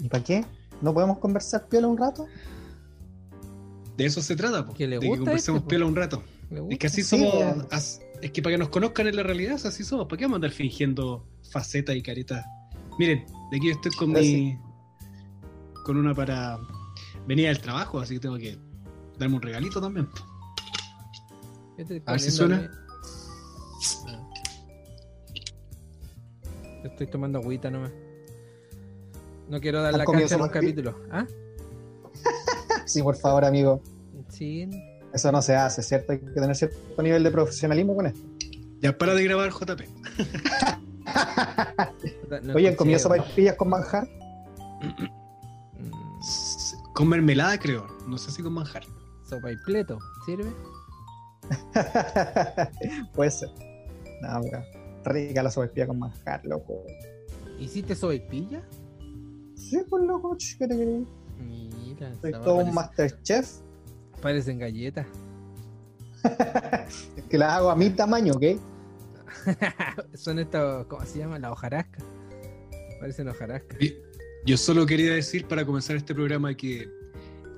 ¿Y para qué? ¿No podemos conversar piola un rato? De eso se trata, po, Que le de que gusta conversemos este, piola un rato. Es gusta. que así Sí, somos. as- es que para que nos conozcan en la realidad, así somos. ¿Para qué vamos a andar fingiendo facetas y caretas? Miren, de aquí yo estoy con Pero mi. con una para. venía del trabajo, así que tengo que darme un regalito también. Estoy A ver si comiéndome- Ah. Yo Estoy tomando agüita nomás. No quiero dar ¿Has la cancha en un sopaipilla? capítulo. ¿Ah? Sí, por favor, amigo. Sí. Eso no se hace, ¿cierto? Hay que tener cierto nivel de profesionalismo con esto. Ya para de grabar, JP. No Oye, ¿han comido sopaipillas con manjar? Mm, Con mermelada, creo. No sé si con manjar. Sopa y pleto, ¿sirve? Puede ser. No, weón. Rica la sopaipilla con manjar, loco. ¿Hiciste sopa y pilla? Sí, pues loco, ¿qué te creí? Mira, Soy todo un parece- masterchef. parecen galletas. Es que las hago a mi tamaño, ¿ok? Son estos, ¿cómo se llama? La hojarasca. Parecen hojarasca. Y- Yo solo quería decir para comenzar este programa que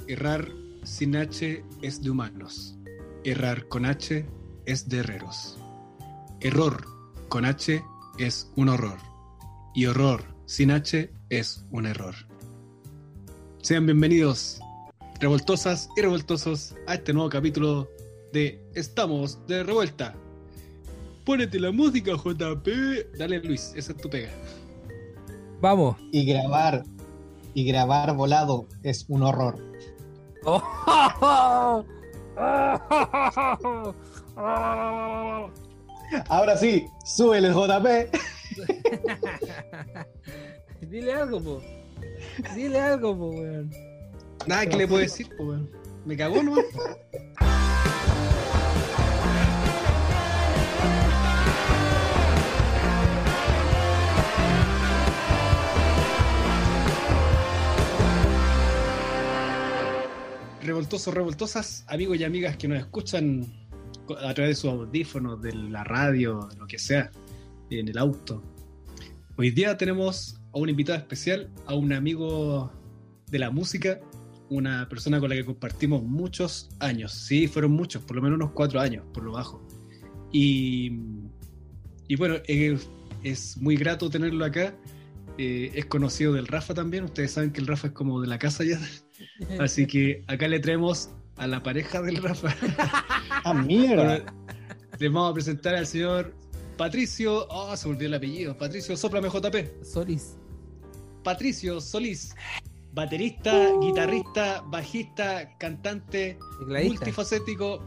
errar sin H es de humanos. Errar con H es de herreros. Error con H es un horror. Y horror sin H es un error. Sean bienvenidos, revoltosas y revoltosos, a este nuevo capítulo de Estamos de Revuelta. Pónete la música, JP. Dale, Luis, esa es tu pega. Vamos. Y grabar, y grabar volado es un horror. Ahora sí, sube el JP. Dile algo, po. Dile algo, po, weón. Nada que le puedo decir, pues, weón. Me cagó po. Revoltosos, revoltosas, amigos y amigas que nos escuchan a través de sus audífonos, de la radio, de lo que sea, en el auto. Hoy día tenemos a un invitado especial, a un amigo de la música, una persona con la que compartimos muchos años. Sí, fueron muchos, por lo menos unos cuatro años, por lo bajo. Y, y bueno, es muy grato tenerlo acá. Eh, es conocido del Rafa también. Ustedes saben que el Rafa es como de la casa ya. Así que acá le traemos a la pareja del Rafa. Ah, mierda. Bueno, les vamos a presentar al señor Patricio. Oh, se me olvidó el apellido. Patricio Soplame JP. Solis. Patricio Solís, baterista, guitarrista, bajista, cantante, Tecladista. multifacético,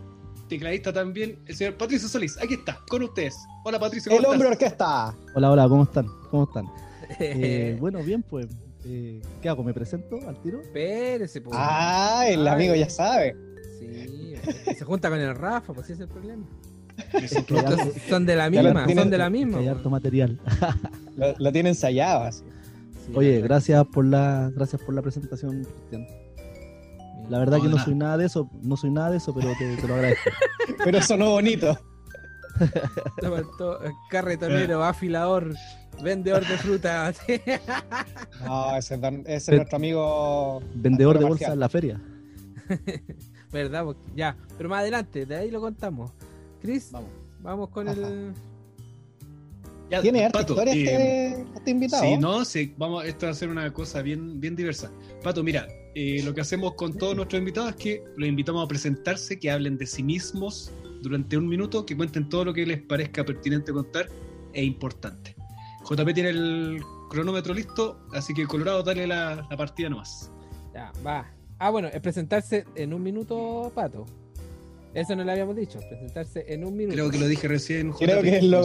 tecladista también. El señor Patricio Solís, aquí está, con ustedes. Hola Patricio, ¿cómo El hombre orquesta. Hola, hola, ¿cómo están? ¿Cómo están? Eh, bueno, bien, pues, eh, ¿qué hago? ¿Me presento al tiro? Espérese, po. Ah, el Ay. amigo ya sabe. Sí, se junta con el Rafa, pues ese es el problema. Entonces, son de la misma, tienen- son de la misma. hay harto material. Lo, lo tiene ensayado así. Sí, Oye, la- gracias por la gracias por la presentación, Cristian. La verdad No, que no nada. soy nada de eso, no soy nada de eso, pero te, te lo agradezco. Pero sonó bonito. Eh, Carretonero, afilador, vendedor de fruta. No, ese, es nuestro amigo. Vendedor de bolsa en la feria. ¿Verdad? Porque- Ya, pero más adelante, de ahí lo contamos. Chris, Vamos. vamos con Ajá. el. Ya, Tiene harta Pato, historia eh, este, este invitado. Sí, no, sí, vamos, esto va a ser una cosa bien, bien diversa. Pato, mira, eh, lo que hacemos con todos nuestros invitados es que los invitamos a presentarse, que hablen de sí mismos durante un minuto, que cuenten todo lo que les parezca pertinente contar e importante. JP tiene el cronómetro listo, así que Colorado, dale la, la partida nomás. Ya, va. Ah, bueno, es presentarse en un minuto, Pato. Eso no lo habíamos dicho, presentarse en un minuto. Creo que lo dije recién. Creo que es lo,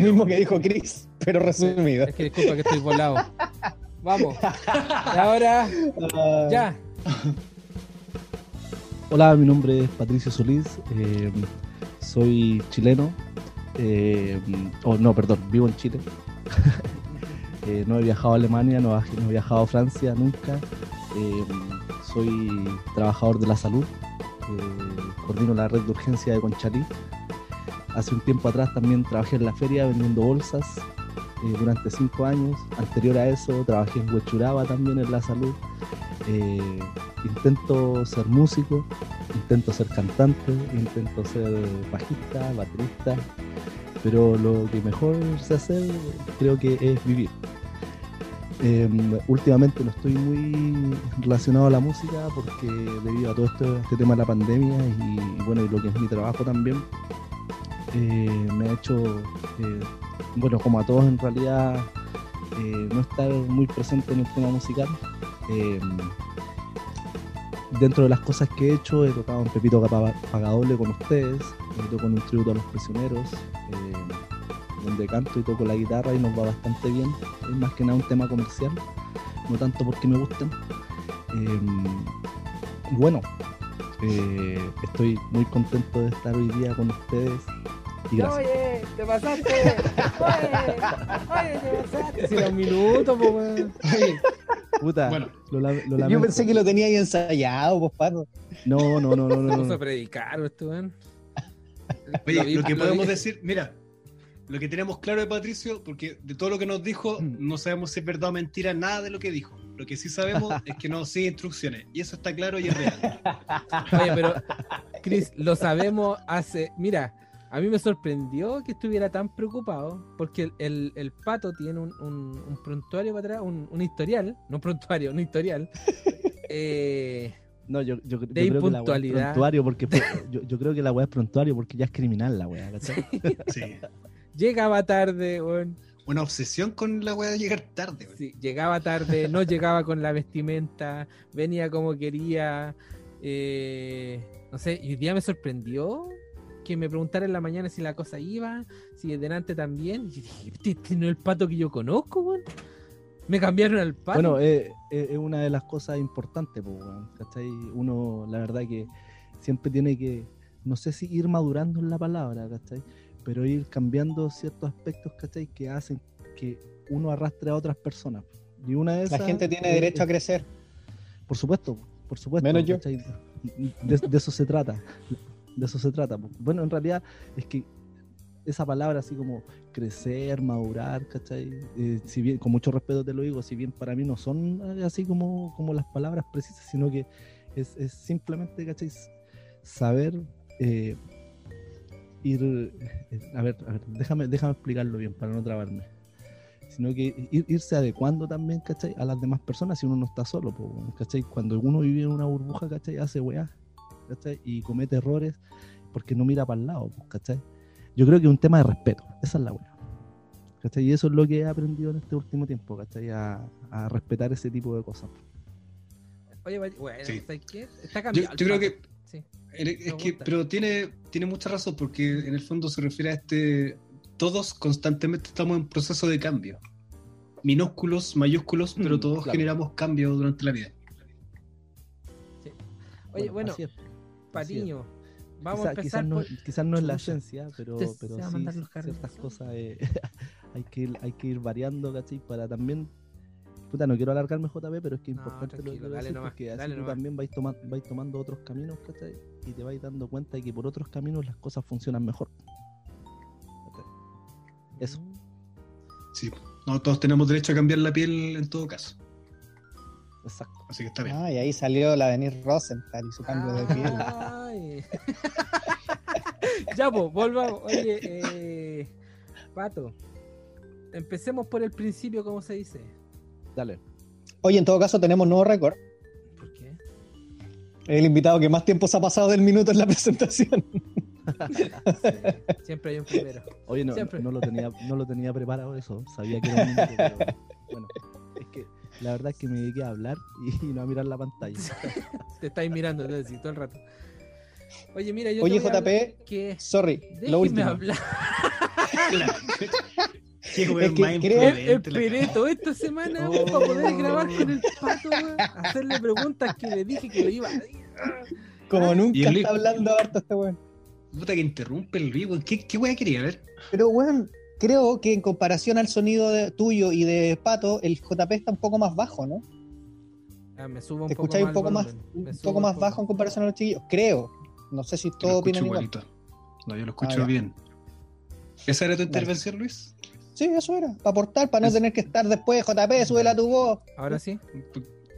mismo que dijo Chris, pero resumido. Es que disculpa que estoy volado. Vamos. Y ahora, Ah, ya. Hola, mi nombre es Patricio Solís, eh, soy chileno, eh, oh, no, perdón, vivo en Chile. Eh, no he viajado a Alemania, no, he- no he viajado a Francia nunca. Eh, soy trabajador de la salud, coordino la red de urgencia de Conchalí. Hace un tiempo atrás también trabajé en la feria vendiendo bolsas eh, durante cinco años. Anterior a eso trabajé en Huechuraba también en la salud. Eh, intento ser músico, intento ser cantante, intento ser bajista, baterista, pero lo que mejor sé hacer creo que es vivir. Em, últimamente no estoy muy relacionado a la música porque debido a todo este tema de la pandemia y, bueno, y lo que es mi trabajo también, eh, me ha hecho, eh, bueno, como a todos en realidad, eh, no estar muy presente en el tema musical. Em, dentro de las cosas que he hecho, he tocado en Pepito Pagadoble con ustedes, he tocado con un tributo a los prisioneros, donde canto y toco la guitarra y nos va bastante bien. Es más que nada un tema comercial, no tanto porque me gusten. Em, bueno, eh, estoy muy contento de estar hoy día con ustedes. Y gracias. Oye, te pasaste. Oye, oye, te pasaste. Si era un minuto, weón. Puta, Bueno, lo, la- lo Yo pensé que lo tenía ahí ensayado, pues, pato. No, no, no, no, no. Vamos no. a predicar, weón. Oye, vi- lo que vi- podemos decir, mira, lo que tenemos claro de Patricio, porque de todo lo que nos dijo, Mm. no sabemos si es verdad o mentira nada de lo que dijo. Lo que sí sabemos es que no sigue instrucciones. Y eso está claro y es real. Oye, pero, Chris, lo sabemos hace. Mira, a mí me sorprendió que estuviera tan preocupado, porque el, el- el pato tiene un, un- un prontuario para atrás, un, un historial, no un prontuario, un historial. eh, No, yo, yo, yo De creo que la weá es prontuario porque yo, yo creo que la weá es prontuario porque ya es criminal la weá, ¿cachai? Sí. Llegaba tarde, weón. Una obsesión con la weá de llegar tarde. weón. Sí, llegaba tarde, no llegaba con la vestimenta, venía como quería. eh, no sé, y hoy día me sorprendió que me preguntara en la mañana si la cosa iba, si delante también. Y dije, este, este no es el pato que yo conozco, weón. Me cambiaron al pato. Bueno, eh, eh, es una de las cosas importantes, po, weón, ¿cachai? Uno, la verdad que siempre tiene que, no sé si ir madurando en la palabra, ¿cachai? Pero ir cambiando ciertos aspectos, ¿cachai? Que hacen que uno arrastre a otras personas. Y una de La esas gente tiene es- derecho a crecer. Por supuesto, por supuesto. Menos yo. De, de eso se trata. De eso se trata. Bueno, en realidad es que esa palabra así como crecer, madurar, ¿cachai? Eh, si bien, con mucho respeto te lo digo, si bien para mí no son eh, así como, como las palabras precisas, sino que es, es simplemente, ¿cachai? Saber eh, ir, eh, a ver, a ver, déjame, déjame explicarlo bien para no trabarme. Sino que ir- irse adecuando también, ¿cachai? A las demás personas si uno no está solo, ¿cachai? Cuando uno vive en una burbuja, ¿cachai? Hace weá, ¿cachai? Y comete errores porque no mira para el lado, ¿cachai? Yo creo que es un tema de respeto, esa es la weá. ¿Cachai? Y eso es lo que he aprendido en este último tiempo, ¿cachai? A, a respetar ese tipo de cosas. Oye, bueno, Sí. Está Yo, cambiando. yo creo que Sí. Es que, pero tiene, tiene mucha razón porque en el fondo se refiere a este. Todos constantemente estamos en proceso de cambio. Minúsculos, mayúsculos, pero Mm, todos claro. generamos cambios durante la vida. Oye, bueno, es. Patiño, vamos Quizá- a empezar quizás, no, por... quizás no es la esencia, pero, pero sí ciertas cosas eh, hay, que ir, hay que ir variando, ¿cachai? Para también. Puta, no quiero alargarme JP, pero es que es No, importante lo que quiero dale decir nomás, porque así tú nomás. también vais, toma- vais tomando otros caminos, ¿cachai? Y te vais dando cuenta de que por otros caminos las cosas funcionan mejor. ¿cachai? Eso. Mm. Sí. No, todos tenemos derecho a cambiar la piel en todo caso. Exacto. Así que está bien. Ah, y ahí salió la Denise Rosenthal y su cambio de piel. Ay. ya, pues, volvamos. Oye, eh, Pato, empecemos por el principio, ¿cómo se dice? Dale. Oye, en todo caso tenemos nuevo récord. ¿Por qué? El invitado que más tiempo se ha pasado del minuto en la presentación. Sí, siempre hay un primero. Oye, no, Siempre. no, lo tenía, no lo tenía preparado eso. Sabía que era un minuto, pero bueno. Es que la verdad es que me dediqué a hablar y, no a mirar la pantalla. Te estáis mirando, te decís, todo el rato. Oye, mira, yo. te Oye, voy a hablar JP, Que... sorry, Déjeme lo último. hablar. Qué weón que más creo- Esperé toda esta semana Oh. para poder grabar con el pato, weón, hacerle preguntas que le dije que lo iba a Como Y nunca está hablando harto este weón. Puta que interrumpe el vivo. ¿Qué, qué weá quería ver? Pero weón, creo que en comparación al sonido de- tuyo y de Pato, el JP está un poco más bajo, ¿no? Ah, me subo un Te poco escucháis un poco más, un me subo poco más bajo en comparación a los chiquillos. Creo. No sé si todos opinan igual. igualito. No, yo lo escucho ya. bien. ¿Esa era tu intervención, Luis? Sí, eso era. Para aportar, para no Es- tener que estar después, JP, súbela tu voz. Ahora sí.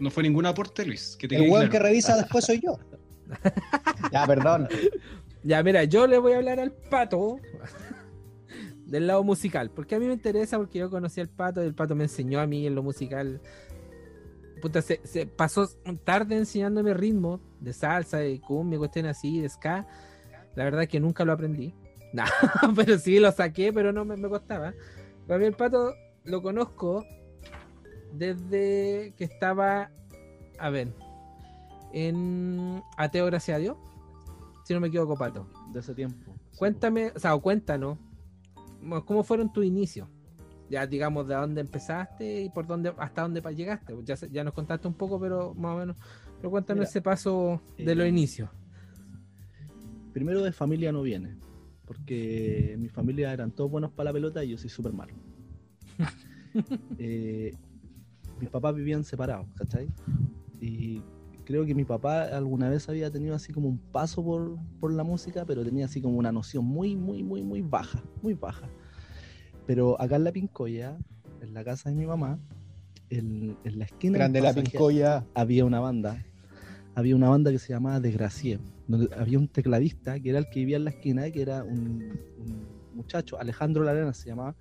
No fue ningún aporte, Luis. Que te El weón que revisa después soy yo. ya, perdón. Ya, mira, yo le voy a hablar al pato del lado musical, porque a mí me interesa, porque yo conocí al pato y el pato me enseñó a mí en lo musical. Puta, se, se pasó tarde enseñándome ritmo de salsa, de cumbia, cuestiones así, de ska. La verdad que nunca lo aprendí. No, pero sí lo saqué, pero no me, me costaba. Para mí el pato lo conozco desde que estaba, a ver, en Ateo Gracias a Dios, si no me equivoco, pato. De ese tiempo. Sí, Cuéntame, o sea, o cuéntanos, mo- ¿cómo fueron tus inicios? Ya digamos de dónde empezaste y por dónde, hasta dónde llegaste. Ya, nos contaste un poco, pero más o menos. Pero cuéntanos Mira, ese paso de los eh, inicios. Primero de familia no viene, porque mi familia eran todos buenos para la pelota y yo soy súper malo. Eh, mis papás vivían separados, ¿cachai? Y creo que mi papá alguna vez había tenido así como un paso por, por la música, pero tenía así como una noción muy, muy, muy, muy baja, muy baja. Pero acá en la Pincoya, en la casa de mi mamá, en, en la esquina Grande la pasaje, pincoya. había una banda. Había una banda que se llamaba Desgracié, donde había un tecladista que era el que vivía en la esquina, que era un, un muchacho, Alejandro Larena se llamaba,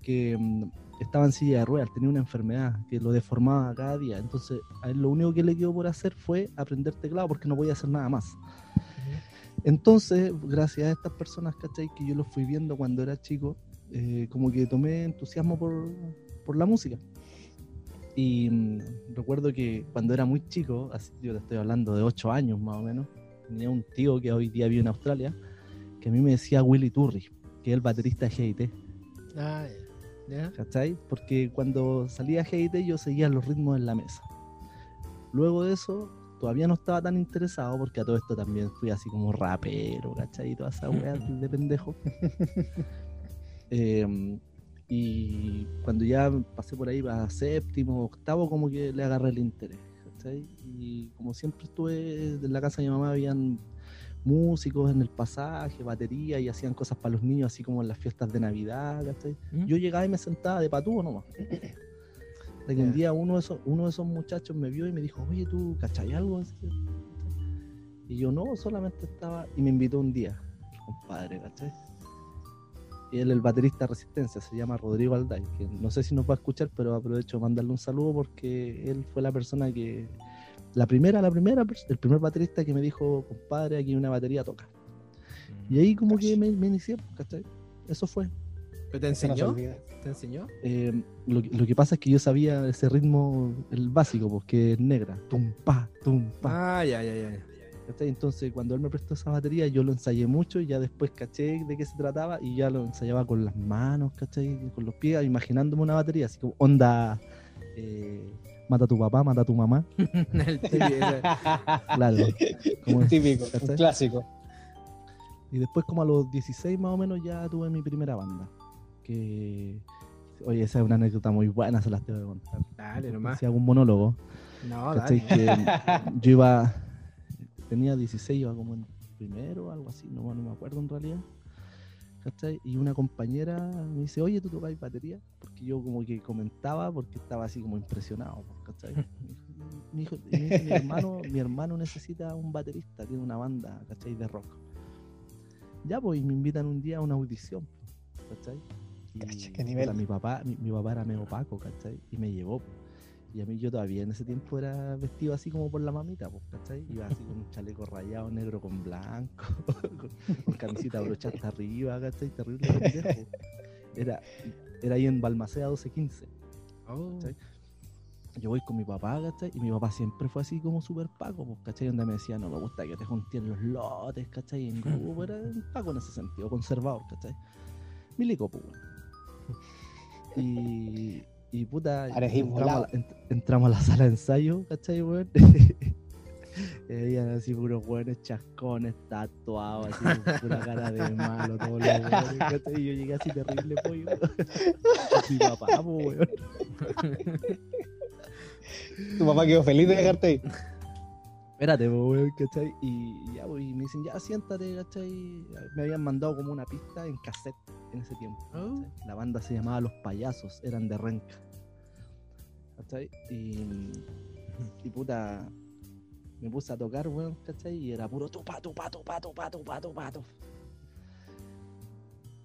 que mm, estaba en silla de ruedas, tenía una enfermedad que lo deformaba cada día. Entonces, a él lo único que le quedó por hacer fue aprender teclado porque no podía hacer nada más. Entonces, gracias a estas personas, ¿cachai? Que yo los fui viendo cuando era chico, eh, como que tomé entusiasmo por, por la música. Y mm, recuerdo que cuando era muy chico, así, yo te estoy hablando de 8 años más o menos, tenía un tío que hoy día vive en Australia, que a mí me decía Willy Turri, que es el baterista de GIT, Ah, ya. ¿cachai? Porque cuando salía GIT yo seguía los ritmos en la mesa. Luego de eso, todavía no estaba tan interesado, porque a todo esto también fui así como rapero, ¿cachai? Y toda esa weá de pendejo. Eh, y cuando ya pasé por ahí a séptimo, octavo, como que le agarré el interés, ¿cachai? Y como siempre estuve en la casa de mi mamá, habían músicos en el pasaje, batería, y hacían cosas para los niños, así como en las fiestas de Navidad. ¿Mm? Yo llegaba y me sentaba de patúo nomás. De que un día uno de, esos, uno de esos muchachos me vio y me dijo, oye, ¿tú cachai algo? Así, Y yo no, solamente estaba, y me invitó un día, compadre, ¿cachai? Y él, el baterista de Resistencia, se llama Rodrigo Alday, que no sé si nos va a escuchar, pero aprovecho de mandarle un saludo porque él fue la persona que, la primera, la primera, el primer baterista que me dijo, compadre, aquí una batería toca. Y ahí como que me, me inicié, ¿cachai? Eso fue. ¿Pero te enseñó? ¿Te enseñó? Eh, lo, que- lo que pasa es que yo sabía ese ritmo, el básico, porque es negra. Tum, pa, tum, pa. Ah, ya, ya, ya. ¿Cachai? Entonces, cuando él me prestó esa batería, yo lo ensayé mucho y ya después caché de qué se trataba y ya lo ensayaba con las manos, ¿cachai? Con los pies, imaginándome una batería, así como onda. eh, mata a tu papá, mata a tu mamá. El Claro. como- Típico, clásico. Y después, como a los 16 más o menos, ya tuve mi primera banda. Que. Oye, esa es una anécdota muy buena, se las tengo que contar. Dale nomás. Si hago un monólogo. No, dale. Que yo iba, tenía 16, iba como en primero algo así, no, no me acuerdo en realidad. ¿cachai? Y una compañera me dice, oye, ¿tú tocas batería? Porque yo como que comentaba porque estaba así como impresionado, pues, ¿cachai? Mi, hijo- dice, mi hermano, mi hermano necesita un baterista, tiene una banda, ¿cachai? De rock. Ya, pues, y me invitan un día a una audición, ¿cachai? Y, qué nivel. puta, mi papá, mi, mi papá era medio opaco, ¿cachai? Y me llevó. Y a mí yo todavía en ese tiempo era vestido así como por la mamita, pues, ¿cachai? Iba así con un chaleco rayado negro con blanco, con, con camisita brocha hasta arriba, ¿cachai? Terrible pendejo. Era, era ahí en Balmaceda 1215. Oh. ¿cachai? Yo voy con mi papá, ¿cachai? Y mi papá siempre fue así como súper paco, pues, ¿cachai? Donde me decía, no me gusta que te junten los lotes, ¿cachai? En grupo, era un paco en ese sentido, conservador, ¿cachai? Milico, pues. Y, y puta, entramos ent- entramos a la sala de ensayo, ¿cachai, weón? Y habían así puros buenos chascones, tatuados, así con pura cara de malo, todos los weones, ¿cachai? Y yo llegué así terrible, pollo. mi papá, pues, weón. Tu papá quedó feliz de dejarte ahí. Espérate, weón, ¿cachai? Y ya, pues, y me dicen, ya siéntate, ¿cachai? Me habían mandado como una pista en cassette en ese tiempo. Oh. La banda se llamaba Los Payasos, eran de Renca. ¿Cachai? Y, y puta, me puse a tocar, weón, ¿cachai? Y era puro tupa, tupa, tupa, tupa, tupa, tupa, tupa.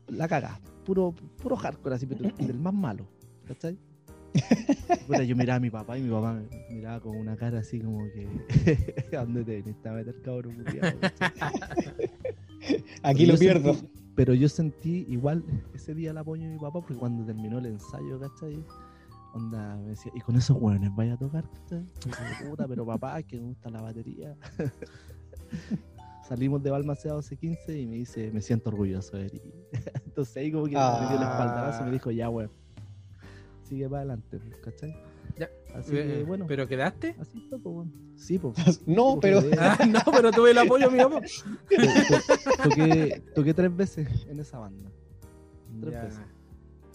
La cagada, puro, puro hardcore así, pero del más malo, ¿cachai? Puta, yo miraba a mi papá y mi papá me miraba con una cara así como que ¿a dónde te viniste a meter cabrón culiao?" Aquí Pero lo pierdo. sentí- pero yo sentí igual ese día el apoyo de mi papá, porque cuando terminó el ensayo, ¿cachai? Onda, me decía, y con esos hueones vaya a tocar, ¿cachai? Puta, pero papá, que me gusta la batería. Salimos de Balmaceda 12-15 y me dice, me siento orgulloso de ti. Entonces ahí como que me dio el espaldarazo y me dijo, ya, weón, sigue para adelante, ¿cachai? Ya. Así que, Eh, bueno, ¿Pero quedaste? así fue, pues, weón. Sí, pues. No, pero Ah, no, pero tuve el apoyo mi to- toqué, toqué tres veces en esa banda. Tres Ya. veces.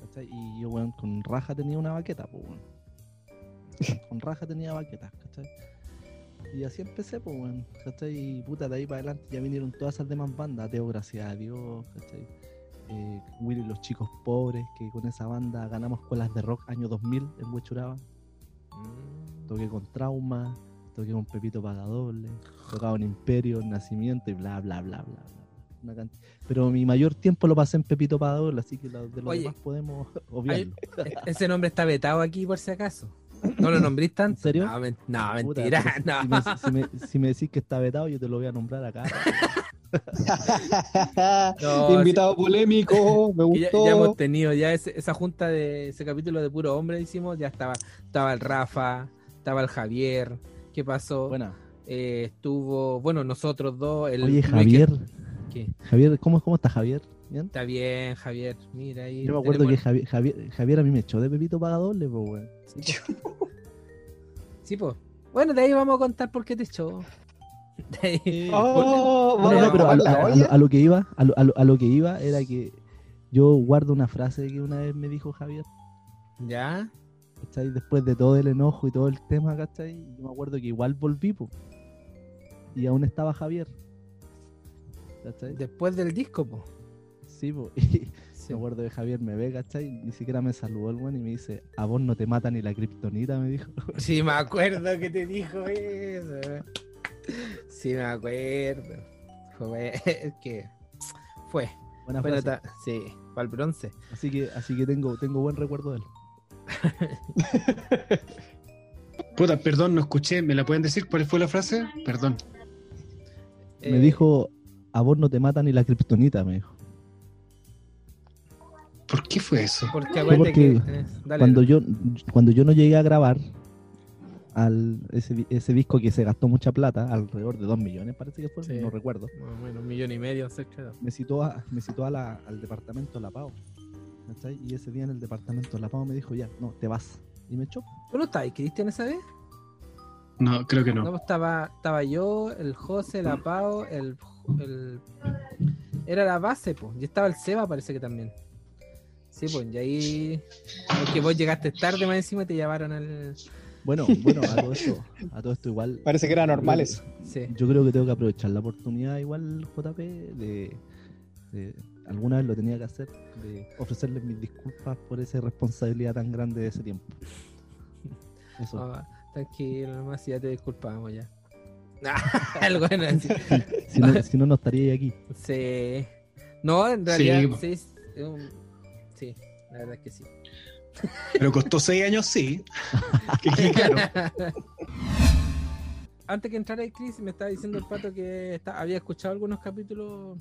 ¿cachai? Y yo, weón, con raja tenía una baqueta, pues, weón. Con raja tenía baquetas, ¿cachai? Y así empecé, pues, weón, ¿cachai? Y puta, de ahí para adelante ya vinieron todas esas demás bandas, Teo, gracias a Dios, ¿cachai? Eh, Willy y los chicos pobres, que con esa banda ganamos escuelas de rock año 2000 en Huechuraba. Mm. Toqué con Trauma, toqué con Pepito Pagadoble, tocaba en Imperio, en Nacimiento y bla, bla, bla, bla. bla. Una Pero mi mayor tiempo lo pasé en Pepito Pagadoble, así que lo- de lo Oye, demás podemos obviarlo. E- Ese nombre está vetado aquí por si acaso. ¿No lo nombrís tanto? ¿En serio? No, men- no, Puta, mentira. no. Si, me, si me- si me decís que está vetado, yo te lo voy a nombrar acá. No, Invitado polémico, me ya, gustó. ya hemos tenido ya ese- esa junta de ese capítulo de puro hombre hicimos, ya estaba, estaba el Rafa, estaba el Javier, ¿qué pasó? Buena. Eh, estuvo, bueno, nosotros dos, el Oye, Javier. Javier, ¿cómo, cómo está Javier? ¿Bien? Está bien, Javier, mira ahí. Yo me acuerdo que Javier, Javier, Javier a mí me echó de Pepito Pagadoble, pues, weón. Sí, pues. Bueno, de ahí vamos a contar por qué te echó. Oh, No, a pero a, lo- a- lo- a lo que iba, a lo, a lo- a lo que iba era que yo guardo una frase que una vez me dijo Javier, ¿Ya? ¿cachai? Después de todo el enojo y todo el tema, ¿cachai? Yo me acuerdo que igual volví, po, y aún estaba Javier, ¿cachai? Después del disco, pues. Sí, po, y Sí. me acuerdo que Javier me ve, ¿cachai? Ni siquiera me saludó el weón y me dice, a vos no te mata ni la kriptonita, me dijo. Sí, me acuerdo que te dijo eso. Sí, me acuerdo. Fue es que fue. Buena Bueno, ta- sí, para el bronce. Así que, así que tengo, tengo buen recuerdo de él. Puta, perdón, no escuché. ¿Me la pueden decir cuál fue la frase? Perdón. Me Eh, dijo, a vos no te mata ni la kriptonita, me dijo. ¿Por qué fue eso? Porque porque que. eh, dale, cuando yo cuando yo no llegué a grabar al ese, ese disco que se gastó mucha plata, alrededor de 2 millones parece que fue, Sí. no recuerdo, Más o menos un millón y medio, cerca. me citó, a, me citó a la- al departamento La Pau. ¿cachai? Y ese día en el departamento La Pau me dijo, ya, no, te vas. Y me echó. ¿Tú no estabas, Cristian, esa vez? No, creo que No, no. pues estaba, estaba yo, el José, la Pau, el, el- Era la base, pues. Y estaba el Seba, parece que también. Sí, pues, y ahí. Porque vos llegaste tarde más encima y te llevaron al. Bueno, bueno, a todo esto, a todo esto igual. Parece que eran normales. Sí. Yo creo que tengo que aprovechar la oportunidad igual, JP, de, de- alguna vez lo tenía que hacer, de ofrecerles mis disculpas por esa responsabilidad tan grande de ese tiempo. Eso. Ah, tranquilo, nomás, ya te disculpamos ya. Algo bueno, así. Si no, si no, no estaría aquí. Sí. No, en realidad, Sí, sí. sí, la verdad es que sí. Pero costó seis años, sí. Que claro. Antes que entrara el Chris, me estaba diciendo el pato que está- había escuchado algunos capítulos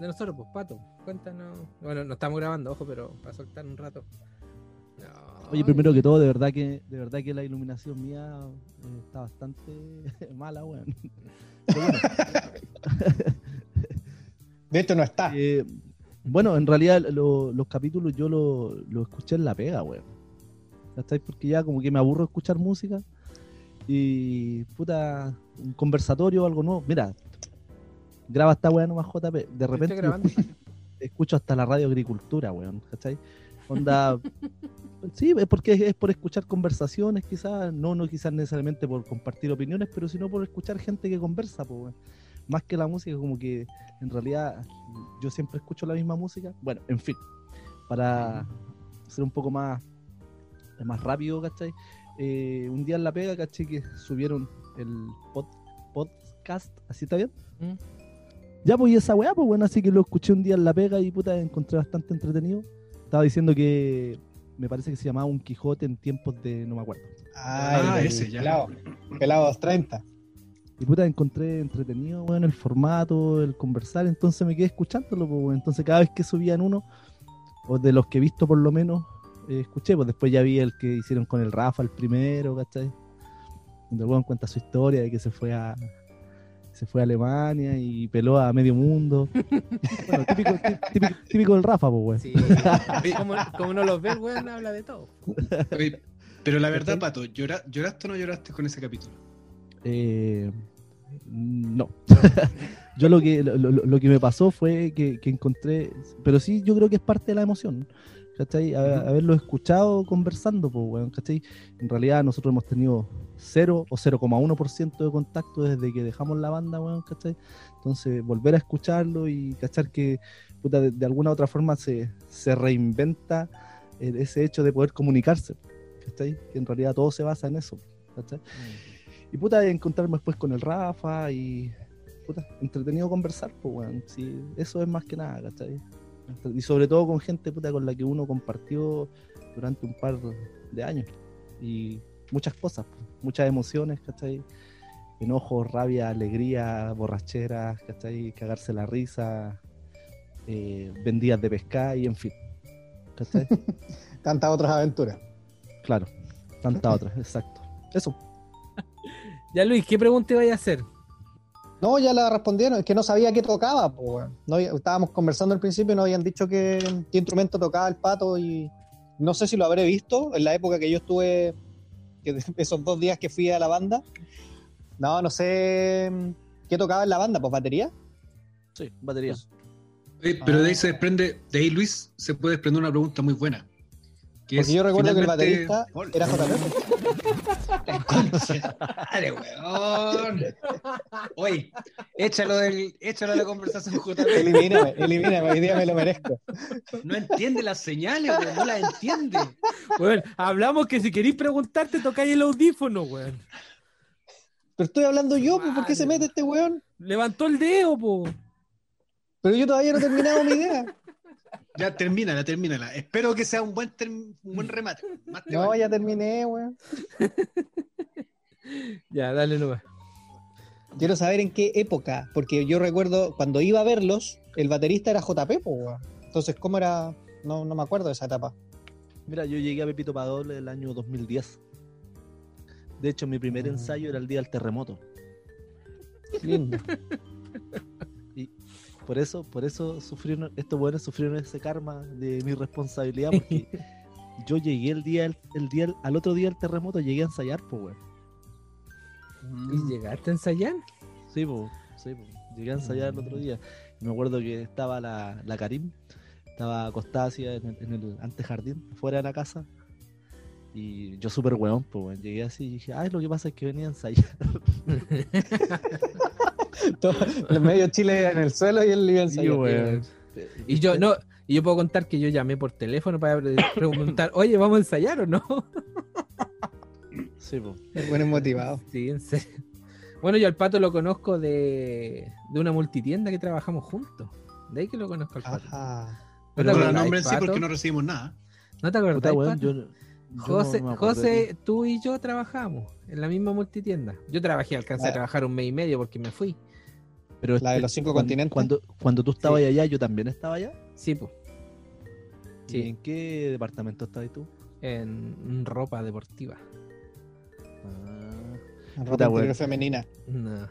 de nosotros, pues pato, cuéntanos. Bueno, no estamos grabando, ojo, pero para soltar un rato. No, Oye, primero que todo, de verdad que, de verdad que la iluminación mía eh, está bastante mala, weón. Bueno, De esto no está. eh, bueno, en realidad lo- los capítulos yo los lo escuché en la pega, weón. ¿Cachai? Porque ya como que me aburro escuchar música y puta, un conversatorio o algo nuevo. Mira, graba esta weá nomás JP. De ¿Estás repente grabando? escucho hasta la radio agricultura, weón, ¿cachai? Onda, sí, es porque es, es por escuchar conversaciones, quizás, no, no quizás necesariamente por compartir opiniones, pero sino por escuchar gente que conversa, pues, weón. Más que la música, como que en realidad yo siempre escucho la misma música. Bueno, en fin, para ser un poco más, más rápido, ¿cachai? Eh, un día en la pega, ¿cachai? Que subieron el pod- podcast, ¿así está bien? ¿Mm? Ya, pues y esa weá, pues bueno, así que lo escuché un día en la pega y puta, encontré bastante entretenido. Estaba diciendo que me parece que se llamaba Un Quijote en tiempos de, no me acuerdo. Ah, el ese, ya. Pelado, pelado 230. Y puta, encontré entretenido, bueno, el formato, el conversar, entonces me quedé escuchándolo, pues, weón. entonces cada vez que subían uno, o de los que he visto por lo menos, eh, escuché, pues después ya vi el que hicieron con el Rafa, el primero, ¿cachai? Donde el weón cuenta su historia de que se fue a se fue a Alemania y peló a medio mundo. Bueno, típico, tí- típico, típico del Rafa, pues, weón. Sí. como, como no los ven, weón, habla de todo. Pero la verdad, Pato, ¿llora- ¿lloraste o no lloraste con ese capítulo? Eh, no. yo lo que, lo, que me pasó fue que, que encontré, pero sí yo creo que es parte de la emoción, ¿cachai? A- haberlo escuchado conversando, pues, weón, ¿cachai? En realidad nosotros hemos tenido 0 o 0,1% de contacto desde que dejamos la banda, weón, ¿cachai? Entonces volver a escucharlo y cachar que puta, de, de alguna u otra forma se, se reinventa el- ese hecho de poder comunicarse, ¿cachai? Que en realidad todo se basa en eso, ¿cachai? Y puta, encontrarme después con el Rafa y puta, entretenido conversar, pues weón. Sí, eso es más que nada, ¿cachai? Y sobre todo con gente puta con la que uno compartió durante un par de años. Y muchas cosas, pues, muchas emociones, ¿cachai? Enojos, rabia, alegría, borracheras, ¿cachai? Cagarse la risa, eh, vendidas de pescado y en fin. ¿Cachai? Tantas otras aventuras. claro, tantas otras, exacto. Eso. Ya, Luis, ¿qué pregunta iba a hacer? No, ya la respondieron, es que no sabía qué tocaba, pues, no, estábamos conversando al principio y nos habían dicho que, qué instrumento tocaba el pato y no sé si lo habré visto en la época que yo estuve, que esos dos días que fui a la banda. No, no sé qué tocaba en la banda, pues batería. Sí, batería. Pero de ahí Ah. se desprende, de ahí Luis se puede desprender una pregunta muy buena. Que Porque yo recuerdo que el baterista era JP. Dale, weón. Oye, échalo, del, échalo de la conversación, JP. Elimíname, elimíname, hoy día me lo merezco. No entiende las señales, weón, no las entiende. Weón, hablamos que si queréis preguntarte, tocáis el audífono, weón. Pero estoy hablando yo, pues, ¿por qué se mete este weón? Levantó el dedo, po. Pero yo todavía no he terminado mi idea. Ya, termínala, termínala. Espero que sea un buen, term- un buen remate. Más No, vale. ya terminé, weón. Ya, dale nomás. Quiero saber en qué época, porque yo recuerdo cuando iba a verlos, el baterista era JP, pues, weón. Entonces, ¿cómo era? No, no me acuerdo de esa etapa. Mira, yo llegué a Pepito Padoble el año 2010. De hecho, mi primer Ah. ensayo era el día del terremoto. Lindo. Por eso, por eso sufrieron, estos buenos sufrieron ese karma de mi responsabilidad, porque yo llegué el día, el, el día, al otro día del terremoto, llegué a ensayar, pues, weón. ¿Y llegaste a ensayar? Sí, pues, sí, po. Llegué a ensayar el otro día. Y me acuerdo que estaba la, la Karim, estaba acostada así en el, en el antejardín, fuera de la casa. Y yo súper weón, pues, weón. Llegué así y dije, ay, lo que pasa es que venía a ensayar. Todo, el medio Chile en el suelo y él weón. Y yo, no, y yo puedo contar que yo llamé por teléfono para pre- preguntar, oye, ¿vamos a ensayar o no? Sí, pues. El buen motivado. Sí, en serio. Bueno, yo al pato lo conozco de, de una multitienda que trabajamos juntos. De ahí que lo conozco al pato. Ajá. ¿No te No lo acordás, nombren sí porque no recibimos nada. ¿No te acordás, Puta, weón, Pato? yo, yo José, no José, tú y yo trabajamos en la misma multitienda. Yo trabajé, alcancé a Ah. trabajar un mes y medio porque me fui. Pero La de este, los cinco cuando- continentes. Cuando, cuando tú estabas allá, yo también estaba allá. Sí, pues, ¿Y Sí. en qué departamento estabas tú? en ropa deportiva. Ah, Ropa Puta, interior weón. femenina. No.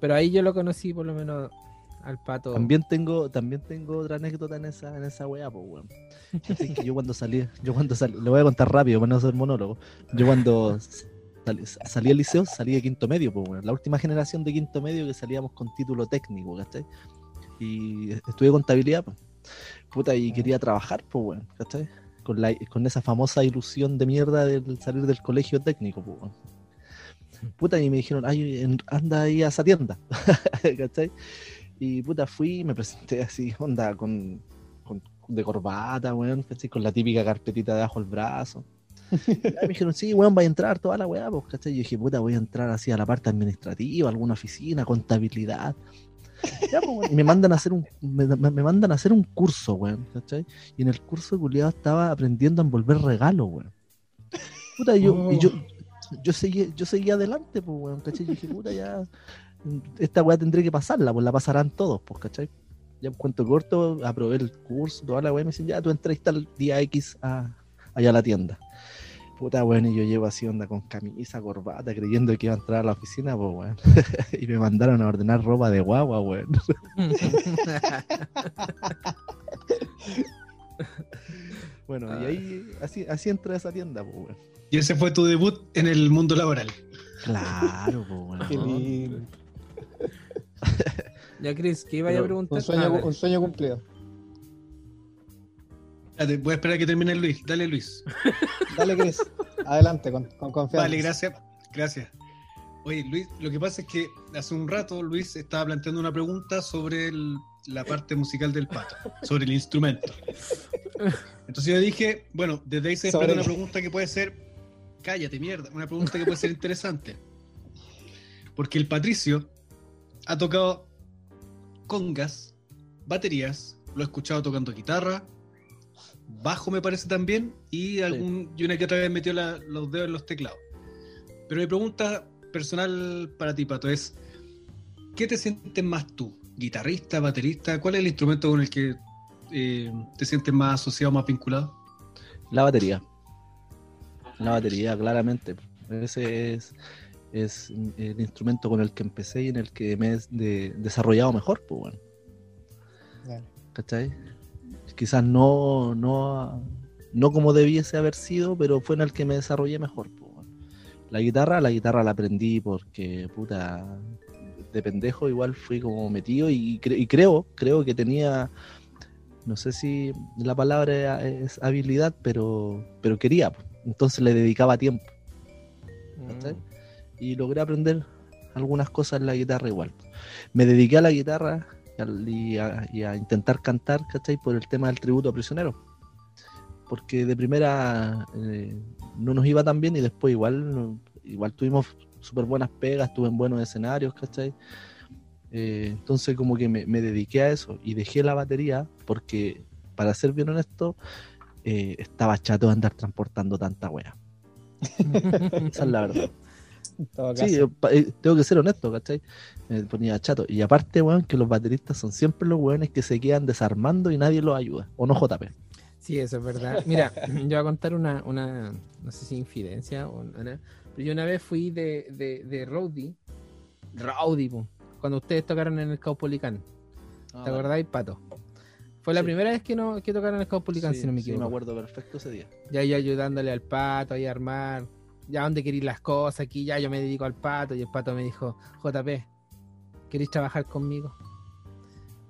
Pero ahí yo lo conocí por lo menos al pato. También tengo, también tengo otra anécdota en esa, en esa weá, pues weón. Así que yo cuando salí, yo cuando salí, le voy a contar rápido para no hacer monólogo. Yo cuando salí, salí al liceo, salí de quinto medio, pues weón. La última generación de quinto medio que salíamos con título técnico, ¿cachai? Y estudié contabilidad, pues. Puta, y quería trabajar, pues weón, ¿cachai? Con, la, con esa famosa ilusión de mierda del salir del colegio técnico, pues puta, y me dijeron, ay, en- anda ahí a esa tienda, ¿cachai? Y puta, fui me presenté así, onda, con, con- de corbata, weón, ¿cachai? Con la típica carpetita debajo del brazo. Y me dijeron, sí, weón, va a entrar toda la weá, pues, ¿cachai? Yo dije, puta, voy a entrar así a la parte administrativa, alguna oficina, contabilidad. Ya, pues, y me mandan a hacer un, me, me- mandan a hacer un curso, weón, ¿cachai? Y en el curso, culiado, estaba aprendiendo a envolver regalos, weón. Puta, yo, y yo, yo seguí, yo seguí adelante, pues, weón, ¿cachai? Yo dije, puta, ya, esta weá tendré que pasarla, pues la pasarán todos, pues, ¿cachai? Ya un cuento corto, aprobé el curso, toda la weá, me dicen, ya, tú entraste al día X a, allá a la tienda. Puta, weón, y yo llevo así onda con camisa, corbata, creyendo que iba a entrar a la oficina, pues, weón. y me mandaron a ordenar ropa de guagua, weón. Bueno, y ahí, así, así entré a esa tienda, pues, weón. Y ese fue tu debut en el mundo laboral. Claro, pues, weón. Qué lindo. ya, Chris, ¿qué iba a preguntar? Un sueño, Ah, un sueño cumplido. Espérate, voy a esperar a que termine Luis. Dale, Luis. Dale, Chris. Adelante, con, con confianza. Vale, gracias. Gracias. Oye, Luis, lo que pasa es que hace un rato Luis estaba planteando una pregunta sobre el- la parte musical del pato, sobre el instrumento. Entonces yo dije, bueno, desde ahí se desprende una pregunta que puede ser, cállate mierda, una pregunta que puede ser interesante. Porque el Patricio ha tocado congas, baterías, lo he escuchado tocando guitarra, bajo me parece también, y, algún, y una que otra vez metió la- los dedos en los teclados. Pero mi pregunta personal para ti, Pato, es, ¿qué te sientes más tú? ¿Guitarrista, baterista? ¿Cuál es el instrumento con el que eh, te sientes más asociado, más vinculado? La batería. La batería, claramente. Ese es, es el instrumento con el que empecé y en el que me he de- desarrollado mejor, pues bueno. ¿Cachai? Quizás no, no, no como debiese haber sido, pero fue en el que me desarrollé mejor. La guitarra, la guitarra la aprendí porque, puta, de pendejo igual fui como metido y, cre- y creo, creo que tenía, no sé si la palabra es habilidad, pero, pero quería, entonces le dedicaba tiempo ¿cachai? y logré aprender algunas cosas en la guitarra igual. Me dediqué a la guitarra y a, y a intentar cantar, ¿cachai? Por el tema del tributo a prisioneros. Porque de primera eh, no nos iba tan bien y después igual, igual tuvimos súper buenas pegas, estuve en buenos escenarios, ¿cachai? Eh, entonces como que me, me dediqué a eso y dejé la batería porque, para ser bien honesto, eh, estaba chato de andar transportando tanta wea. Esa es la verdad. Sí, yo pa- eh, tengo que ser honesto, ¿cachai? Me ponía chato. Y aparte, weón, que los bateristas son siempre los weones que se quedan desarmando y nadie los ayuda. O no JP. Sí, eso es verdad. Mira, yo voy a contar una, una no sé si infidencia o una, pero yo una vez fui de, de, de Rowdy, Rowdy, cuando ustedes tocaron en el Caupolicán. ¿Te acordáis, Pato? Fue la Sí. primera vez que, no, que tocaron en el Caupolicán, Sí, si no me sí, equivoco. me acuerdo perfecto ese día. Ya yo ayudándole al Pato ahí a armar. Ya dónde queréis las cosas, aquí ya yo me dedico al Pato. Y el Pato me dijo, JP, ¿queréis trabajar conmigo?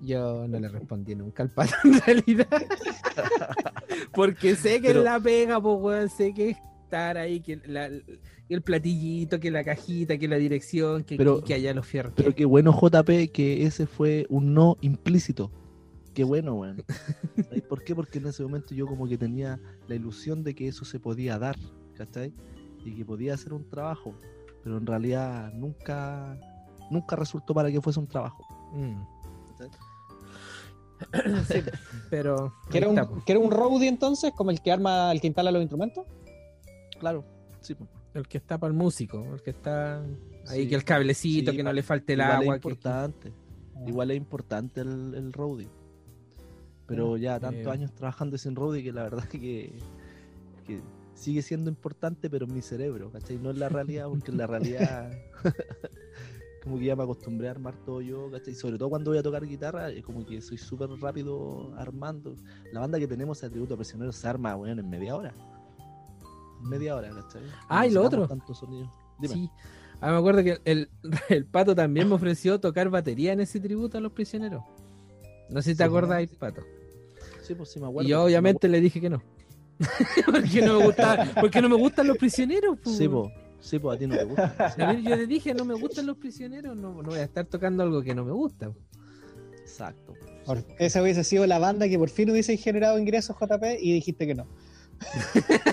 Yo no le respondí nunca al Pato en realidad. Porque sé que Pero- es la pega, pues weón, sé que estar ahí, que la- el platillito, que la cajita, que la dirección, que, Pero- que allá los fierros. Pero qué bueno, JP, que ese fue un no implícito. Qué bueno, weón. ¿Sabes por qué? Porque en ese momento yo como que tenía la ilusión de que eso se podía dar, ¿cachai? Y que podía ser un trabajo. Pero en realidad nunca, nunca resultó para que fuese un trabajo. Mm. Sí, pero. ¿Que era, ahí está, un, era un roadie entonces? ¿Como el que arma, el que instala los instrumentos? Claro, sí. El que está para el músico, el que está ahí, Sí, que el cablecito, sí, que no le falte el Igual agua. es que- importante. Igual es importante el, el roadie. Pero ya tantos Eh. años trabajando sin roadie que la verdad que, que sigue siendo importante, pero en mi cerebro, ¿cachai? No en la realidad, porque en la realidad como que ya me acostumbré a armar todo yo, ¿cachai? Sobre todo cuando voy a tocar guitarra, es como que soy súper rápido armando. La banda que tenemos, el tributo a prisioneros, se arma, weón, en media hora. En media hora, ¿cachai? Ah, y lo otro. tanto sonido. Dime. Sí. Ah, me acuerdo que el, el pato también me ofreció tocar batería en ese tributo a los prisioneros. No sé si te Sí. acordáis, pato. Sí, pues sí me acuerdo. Y yo obviamente le dije que no. porque no me gusta, porque no me gustan los prisioneros. po. Sí, po. Sí, pues a ti no te gusta. A mí, yo te dije, no me gustan los prisioneros, no, no voy a estar tocando algo que no me gusta. Exacto. Por- Esa hubiese sido la banda que por fin hubiese generado ingresos JP y dijiste que no.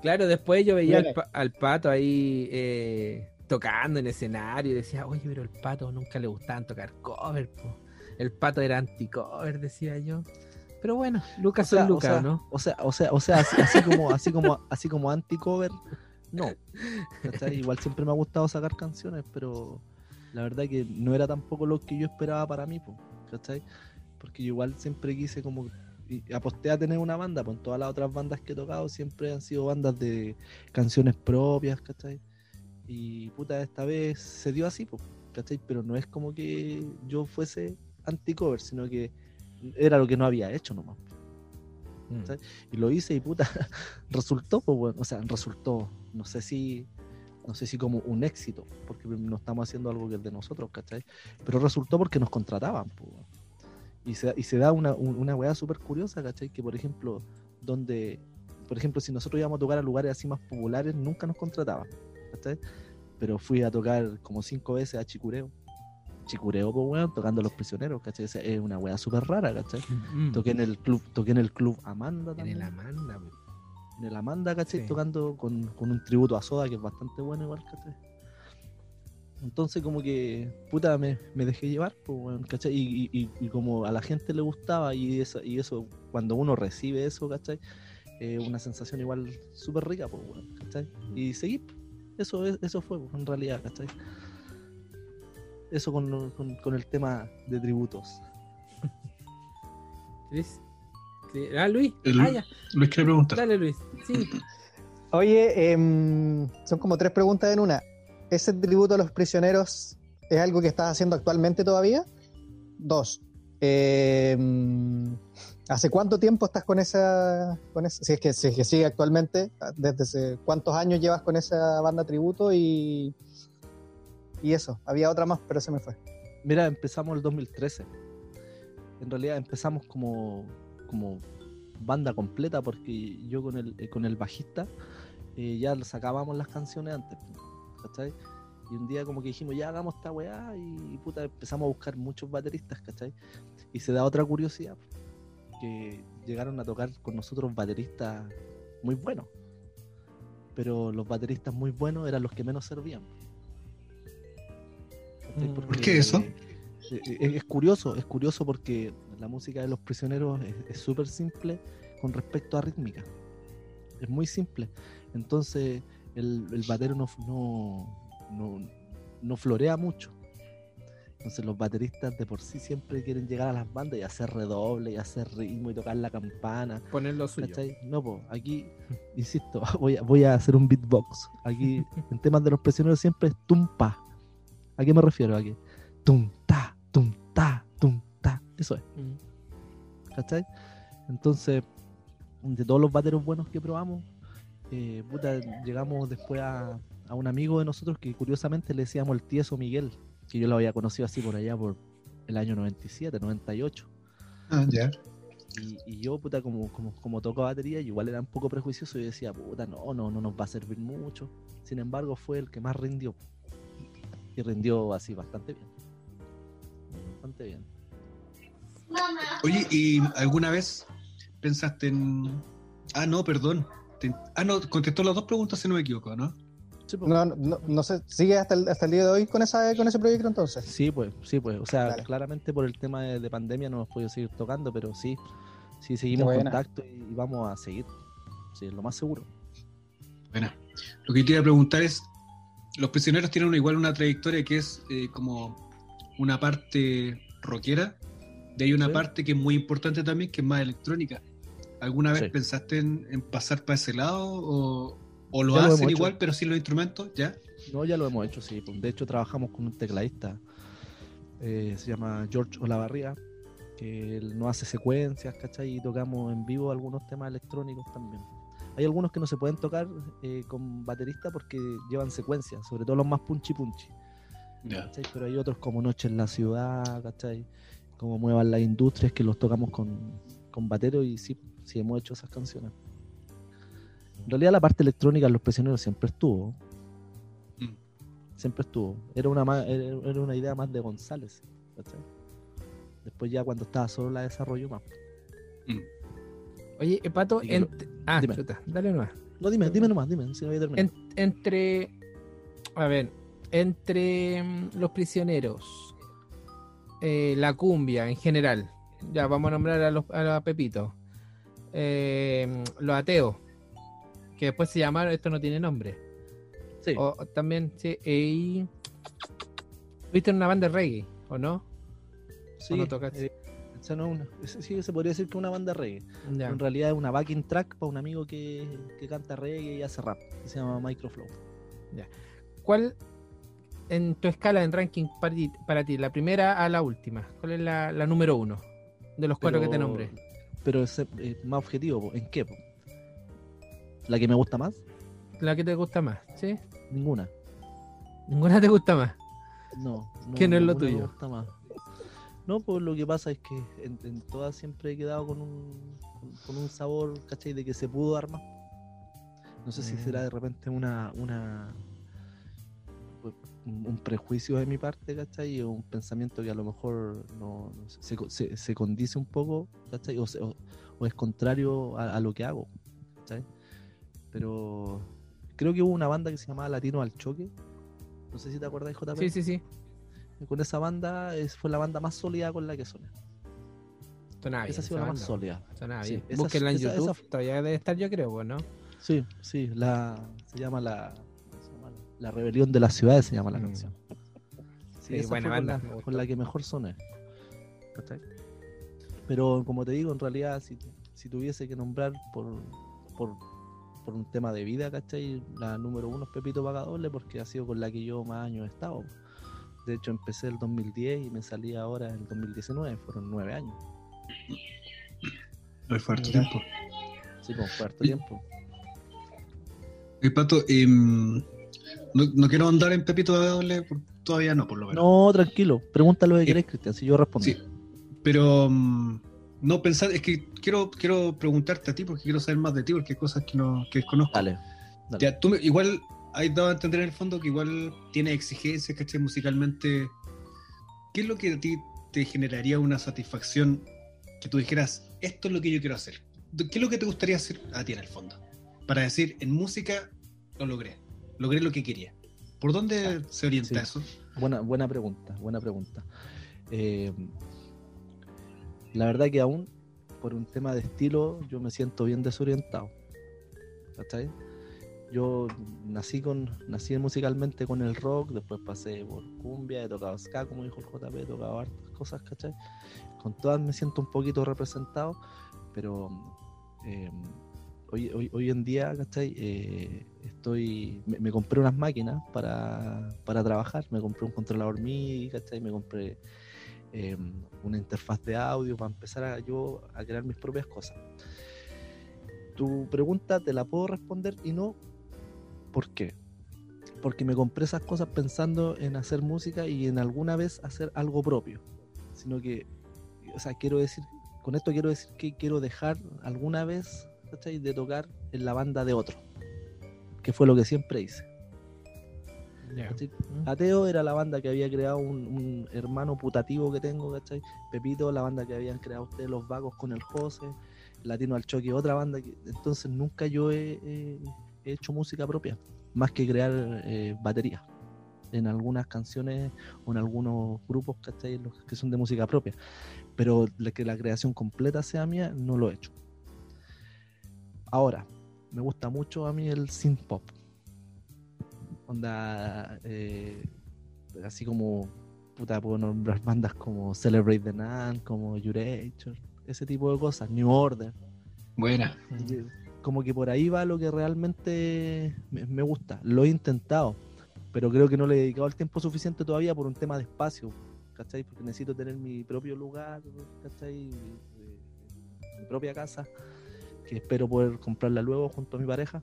Claro, después yo veía al, pato ahí eh, tocando en escenario y decía, oye, pero el pato nunca le gustaban tocar cover, po. El pato era anti-cover, decía yo. Pero bueno, Lucas o sea, son Lucas, o sea, ¿no? O sea, o sea, o sea, así, así como, así como, así como anti-cover, no. ¿cachai? Igual siempre me ha gustado sacar canciones, pero la verdad que no era tampoco lo que yo esperaba para mí, po, ¿cachai? Porque yo igual siempre quise como y aposté a tener una banda, pues en todas las otras bandas que he tocado siempre han sido bandas de canciones propias, ¿cachai? Y puta, esta vez se dio así, pues, ¿cachai? Pero no es como que yo fuese anti-cover, sino que era lo que no había hecho nomás. Mm. ¿cachai? Y lo hice y puta, resultó, pues bueno, o sea, resultó, no sé si, no sé si como un éxito, porque no estamos haciendo algo que es de nosotros, ¿cachai? Pero resultó porque nos contrataban, pues. Y se, y se da una, un- una weá súper curiosa, ¿cachai? Que por ejemplo, donde, por ejemplo, si nosotros íbamos a tocar a lugares así más populares, nunca nos contrataban, ¿cachai? Pero fui a tocar como cinco veces a Chicureo. Chicureo, pues weón, tocando a los prisioneros, ¿cachai? Es una weá súper rara, ¿cachai? Mm. Toqué en el club, toqué en el club Amanda En también. el Amanda, po. En el Amanda, ¿cachai? Sí. Tocando con, con un tributo a Soda que es bastante bueno igual, ¿cachai? Entonces como que, puta, me, me dejé llevar, pues, weón, ¿cachai? Y, y- y- como a la gente le gustaba y eso, y eso cuando uno recibe eso, ¿cachai? Es una sensación igual súper rica, pues, weón, ¿cachai? Y seguí, eso, es- eso fue, pues, en realidad, ¿cachai? Eso con, con- con el tema de tributos. Luis. Ah, Luis. El- Ah, ya. Luis quiere preguntar. Dale, Luis. Sí. Oye, em, son como tres preguntas en una. ¿Ese tributo a los prisioneros es algo que estás haciendo actualmente todavía? Dos. em, ¿Hace cuánto tiempo estás con esa, con esa- si es que, si es que sigue actualmente, desde cuántos años llevas con esa banda tributo y, y eso? Había otra más, pero se me fue. Mira, empezamos el 2013. En realidad empezamos como, como banda completa porque yo con el, eh, con el bajista eh, ya sacábamos las canciones antes. ¿Cachai? Y un día como que dijimos, ya hagamos esta weá y puta, empezamos a buscar muchos bateristas, ¿cachai? Y se da otra curiosidad, que llegaron a tocar con nosotros bateristas muy buenos. Pero los bateristas muy buenos eran los que menos servían. ¿Cachai? Mm. ¿Por qué eso? eh, eh, Es, es curioso, es curioso porque la música de los prisioneros es- súper simple con respecto a rítmica. Es muy simple. Entonces el, el batero no, no, no, no florea mucho. Entonces los bateristas de por sí siempre quieren llegar a las bandas y hacer redoble y hacer ritmo y tocar la campana. Poner lo suyo. ¿Cachai? No, pues aquí, insisto, voy a, voy a hacer un beatbox. Aquí, en temas de los prisioneros, siempre es tumpa. ¿A qué me refiero? Aquí, tum ta, tum ta, tum ta. Eso es, Mm. ¿cachai? Entonces, de todos los bateros buenos que probamos, eh, puta, llegamos después a, a un amigo de nosotros que curiosamente le decíamos el tieso Miguel, que yo lo había conocido así por allá por el año 97, 98. Ah, ya. Y, y yo, puta, como, como, como toco batería, igual era un poco prejuicioso y decía, puta, no, no, no nos va a servir mucho. Sin embargo, fue el que más rindió. Y rindió así bastante bien. Bastante bien. Oye, ¿y alguna vez pensaste en. Ah, no, perdón. Ah, no, contestó las dos preguntas si no me equivoco, ¿no? Sí, pues, No, no, no sé, ¿sigue hasta el, hasta el día de hoy con, esa, con ese proyecto entonces? sí, pues, sí, pues. O sea, Dale. claramente por el tema de, de pandemia no hemos podido seguir tocando, pero sí, sí seguimos en contacto y, y vamos a seguir. Sí, lo más seguro. Bueno, lo que te iba a preguntar es, los prisioneros tienen igual una trayectoria que es eh, como una parte rockera, de ahí una Sí. parte que es muy importante también, que es más electrónica. ¿Alguna vez Sí. pensaste en, en pasar para ese lado o, o lo Ya lo hacen hecho. igual pero sin los instrumentos? ¿Ya? No, ya lo hemos hecho, sí. De hecho, trabajamos con un tecladista. eh, se llama George Olavarría. Que él no hace secuencias, ¿cachai? Y tocamos en vivo algunos temas electrónicos también. Hay algunos que no se pueden tocar eh, con baterista porque llevan secuencias, sobre todo los más punchy punchy. ¿cachai? Pero hay otros como Noche en la Ciudad, ¿cachai? Como Muevan las Industrias que los tocamos con, con batero y sí, sí hemos hecho esas canciones. En realidad la parte electrónica en Los Prisioneros siempre estuvo. Mm. Siempre estuvo. Era una, era una idea más de González. ¿cachai? Después ya cuando estaba solo la desarrolló más. Mm. Oye, eh, Pato, ent- ah, dime. chuta, dale nomás. No, dime, dime nomás, dime, si no voy a terminar. En- entre, a ver, entre mm, los prisioneros, eh, la cumbia en general, ya vamos a nombrar a los, a los Pepitos, eh, los ateos, que después se llamaron, esto no tiene nombre, Sí. o, también, sí, y viste en una banda de reggae, ¿o no? sí, ¿O no tocas? eh, esa no es una- sí, se podría decir que es una banda reggae. En realidad es una backing track para un amigo que, que canta reggae y hace rap, que se llama Microflow. ¿Cuál, en tu escala en ranking para ti, para ti, la primera a la última, cuál es la, la número uno de los cuatro que te nombré? Pero es eh, más objetivo. ¿en qué? po? ¿La que me gusta más? La que te gusta más, ¿sí? Ninguna. Ninguna te gusta más. No. ¿Qué no es lo ninguna me tuyo? gusta más. No, pues lo que pasa es que en, en todas siempre he quedado con un, con, con un sabor, ¿cachai? De que se pudo armar. No sé si Mm. será de repente una, una un prejuicio de mi parte, ¿cachai? O un pensamiento que a lo mejor no, no sé, se, se, se condice un poco, ¿cachai? O, se- o- o es contrario a, a lo que hago, ¿cachai? Pero creo que hubo una banda que se llamaba Latino al Choque. No sé si te acuerdas, JP. Sí, sí, sí. Con esa banda es, fue la banda más sólida con la que soné. Sonaba esa ha sido la más sólida. Sonaba Sí, bien. Búsquenla en esa- YouTube. esa- Todavía debe estar, yo creo, pues, ¿no? Sí, sí, la, se llama la, ¿cómo se llama? La rebelión de las ciudades se llama la Mm. canción. Sí, esa buena con banda, la- con, la, que mejor soné. Pero como te digo, en realidad, si, si tuviese que nombrar por, por, por un tema de vida, ¿cachai? La número uno es Pepito Pagadoble porque ha sido con la que yo más años he estado. De hecho, empecé el 2010 y me salí ahora en el 2019, fueron nueve años. No fue harto tiempo. Sí, pues, fue harto Y- tiempo. Oye, Pato, em, no, no quiero andar en Pepito de doble, todavía no, por lo menos. No, tranquilo. Pregúntalo lo que querés, Cristian, si yo respondo. Sí, pero mm, no pensar, es que quiero, quiero preguntarte a ti porque quiero saber más de ti porque hay cosas que no que desconozco. Dale. dale. Ya, tú me- igual has dado a entender en el fondo que igual tiene exigencias, ¿cachai? Musicalmente. ¿Qué es lo que a ti te generaría una satisfacción que tú dijeras, esto es lo que yo quiero hacer? ¿Qué es lo que te gustaría hacer a ti en el fondo? Para decir, en música lo logré, logré lo que quería. ¿Por dónde se orienta sí. eso? Buena, buena pregunta, buena pregunta. Eh, la verdad que aún por un tema de estilo yo me siento bien desorientado. ¿Cachai? Yo nací con nací musicalmente con el rock, después pasé por cumbia, he tocado ska, como dijo el JP, he tocado hartas cosas, ¿cachai? Con todas me siento un poquito representado, pero eh, hoy, hoy, hoy en día, ¿cachai? Eh, estoy, me, compré unas máquinas para, para trabajar, me compré un controlador MIDI, ¿cachai? Me compré eh, una interfaz de audio para empezar a, yo a crear mis propias cosas. Tu pregunta te la puedo responder y no, ¿por qué? Porque me compré esas cosas pensando en hacer música y en alguna vez hacer algo propio, sino que, o sea, quiero decir, con esto quiero decir que quiero dejar alguna vez ¿cachai? de tocar en la banda de otro, que fue lo que siempre hice. ¿cachai? Mm. Ateo era la banda que había creado un, un hermano putativo que tengo, ¿cachai? Pepito, la banda que habían creado ustedes, Los Vagos con el José, Latino al Choque, otra banda. Que, entonces nunca yo he, he- he hecho música propia, más que crear eh, batería en algunas canciones o en algunos grupos, ¿cachai? Los que son de música propia. Pero la- que la creación completa sea mía, no lo he hecho. Ahora, me gusta mucho a mí el synth pop. Onda, eh, así como, puta, puedo nombrar bandas como Celebrate the Nun, como Jurator, ese tipo de cosas, New Order. Buena. Como que por ahí va lo que realmente me, me gusta. Lo he intentado, pero creo que no le he dedicado el tiempo suficiente todavía por un tema de espacio, ¿cachai? Porque necesito tener mi propio lugar, ¿cachai? Mi, mi- mi propia casa, que espero poder comprarla luego junto a mi pareja.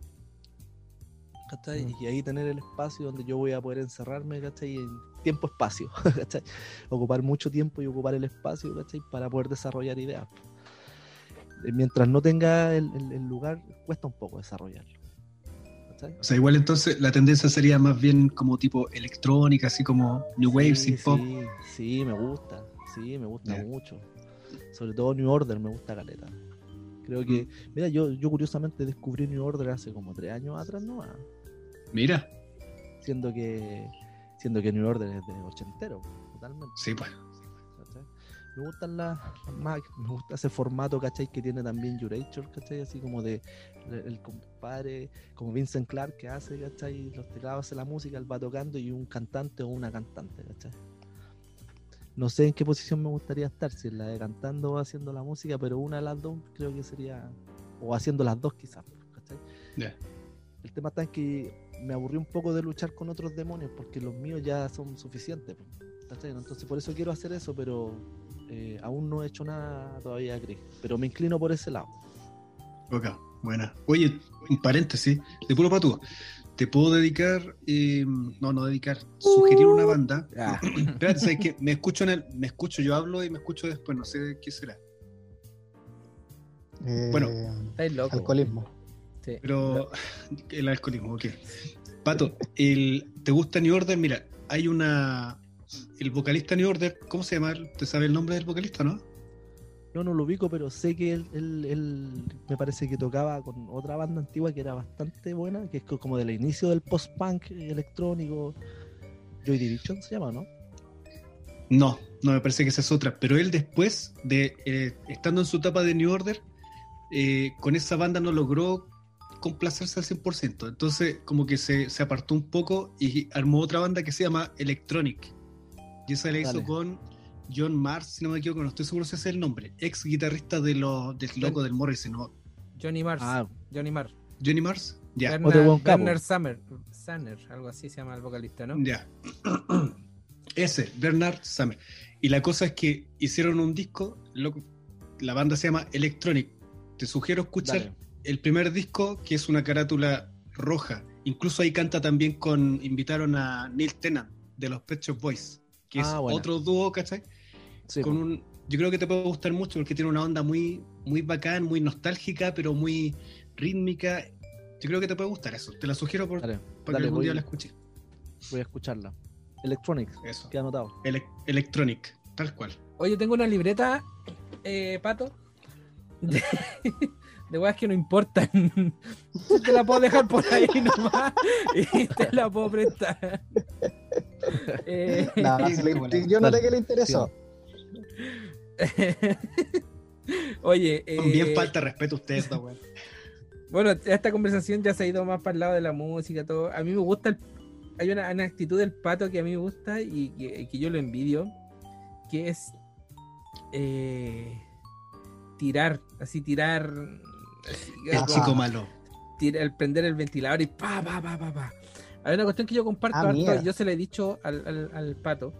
¿cachai? Mm. Y ahí tener el espacio donde yo voy a poder encerrarme, ¿cachai? En tiempo-espacio, ¿cachai? Ocupar mucho tiempo y ocupar el espacio, ¿cachai? Para poder desarrollar ideas. Eh, Mientras no tenga el, el- el lugar, cuesta un poco desarrollarlo. ¿cachai? O sea, igual entonces la tendencia sería más bien como tipo electrónica, así como New Wave, Sí, synth pop. Sí, sí, me gusta. Sí, me gusta mucho. Sobre todo New Order me gusta caleta. Creo que, Mm. mira, yo, yo curiosamente descubrí New Order hace como tres años atrás nomás. Mira, Siendo que, siendo que New Order es de ochentero, totalmente. sí, pues. Me gustan las, las más, me gusta ese formato, ¿cachai? Que tiene también Jurator, ¿cachai? Así como de el, el compadre, como Vincent Clark que hace, ¿cachai? Los teclados hace la música, él va tocando y un cantante o una cantante, ¿cachai? No sé en qué posición me gustaría estar, si en la de cantando o haciendo la música, pero una de las dos creo que sería, o haciendo las dos quizás, ¿cachai? El tema está en que me aburrí un poco de luchar con otros demonios porque los míos ya son suficientes. ¿cachai? Entonces por eso quiero hacer eso, pero eh, aún no he hecho nada todavía, Chris. Pero me inclino por ese lado. Ok, buena. Oye, un paréntesis, de puro patúo. ¿Te puedo dedicar, eh, no, no dedicar, sugerir una banda? Ah, Espérate, ¿sabes qué? Me escucho, en el, me escucho, yo hablo y me escucho después, no sé qué será. Eh, Bueno. loco. alcoholismo. Sí. Pero el alcoholismo, ok. Pato, el, ¿te gusta New Order? Mira, hay una. El vocalista New Order, ¿cómo se llama? ¿Te sabe el nombre del vocalista, no? Yo no lo ubico, pero sé que él, él- él me parece que tocaba con otra banda antigua que era bastante buena, que es co- como del inicio del post-punk electrónico. Joy Division se llama, ¿no? No, no me parece que esa es otra. Pero él después de eh, estando en su etapa de New Order, eh, con esa banda no logró complacerse al 100%. Entonces, como que se, se apartó un poco y armó otra banda que se llama Electronic. Y esa la hizo Dale. con John Mars, si no me equivoco, no estoy seguro si ese es el nombre. Ex guitarrista de los del loco del Morrison, ¿no? Johnny Mars. Ah, Johnny Mars. Johnny Mars. Ya, Werner, Summer, Sanner, algo así se llama el vocalista, ¿no? ya. Ese, Bernard Summer. Y la cosa es que hicieron un disco, la banda se llama Electronic. Te sugiero escuchar dale. el primer disco, que es una carátula roja. Incluso ahí canta también con. Invitaron a Neil Tennant de los Pet Shop Boys, que es Ah, otro dúo, ¿cachai? Sí, con un, yo creo que te puede gustar mucho porque tiene una onda muy, muy bacán, muy nostálgica, pero muy rítmica. Yo creo que te puede gustar eso. Te la sugiero por, Dale, para que algún voy, día la escuches. voy a escucharla. Electronics, Eso. queda anotado. Ele- Electronic, tal cual. Oye, tengo una libreta, eh, Pato, de, de weas que no importan. Te la puedo dejar por ahí nomás y te la puedo prestar. Eh, Nada, Sí, si le- yo noté que le interesó. Oye, eh, bien falta de respeto a ustedes, weón. Bueno, esta conversación ya se ha ido más para el lado de la música, todo. A mí me gusta, el- hay una, una actitud del pato que a mí me gusta y que, que yo lo envidio, que es eh, tirar, así tirar, El chico malo. tira- el prender el ventilador y pa, pa, pa, pa, pa. Hay una cuestión que yo comparto Ah, harto, yo se le he dicho al, al- al pato,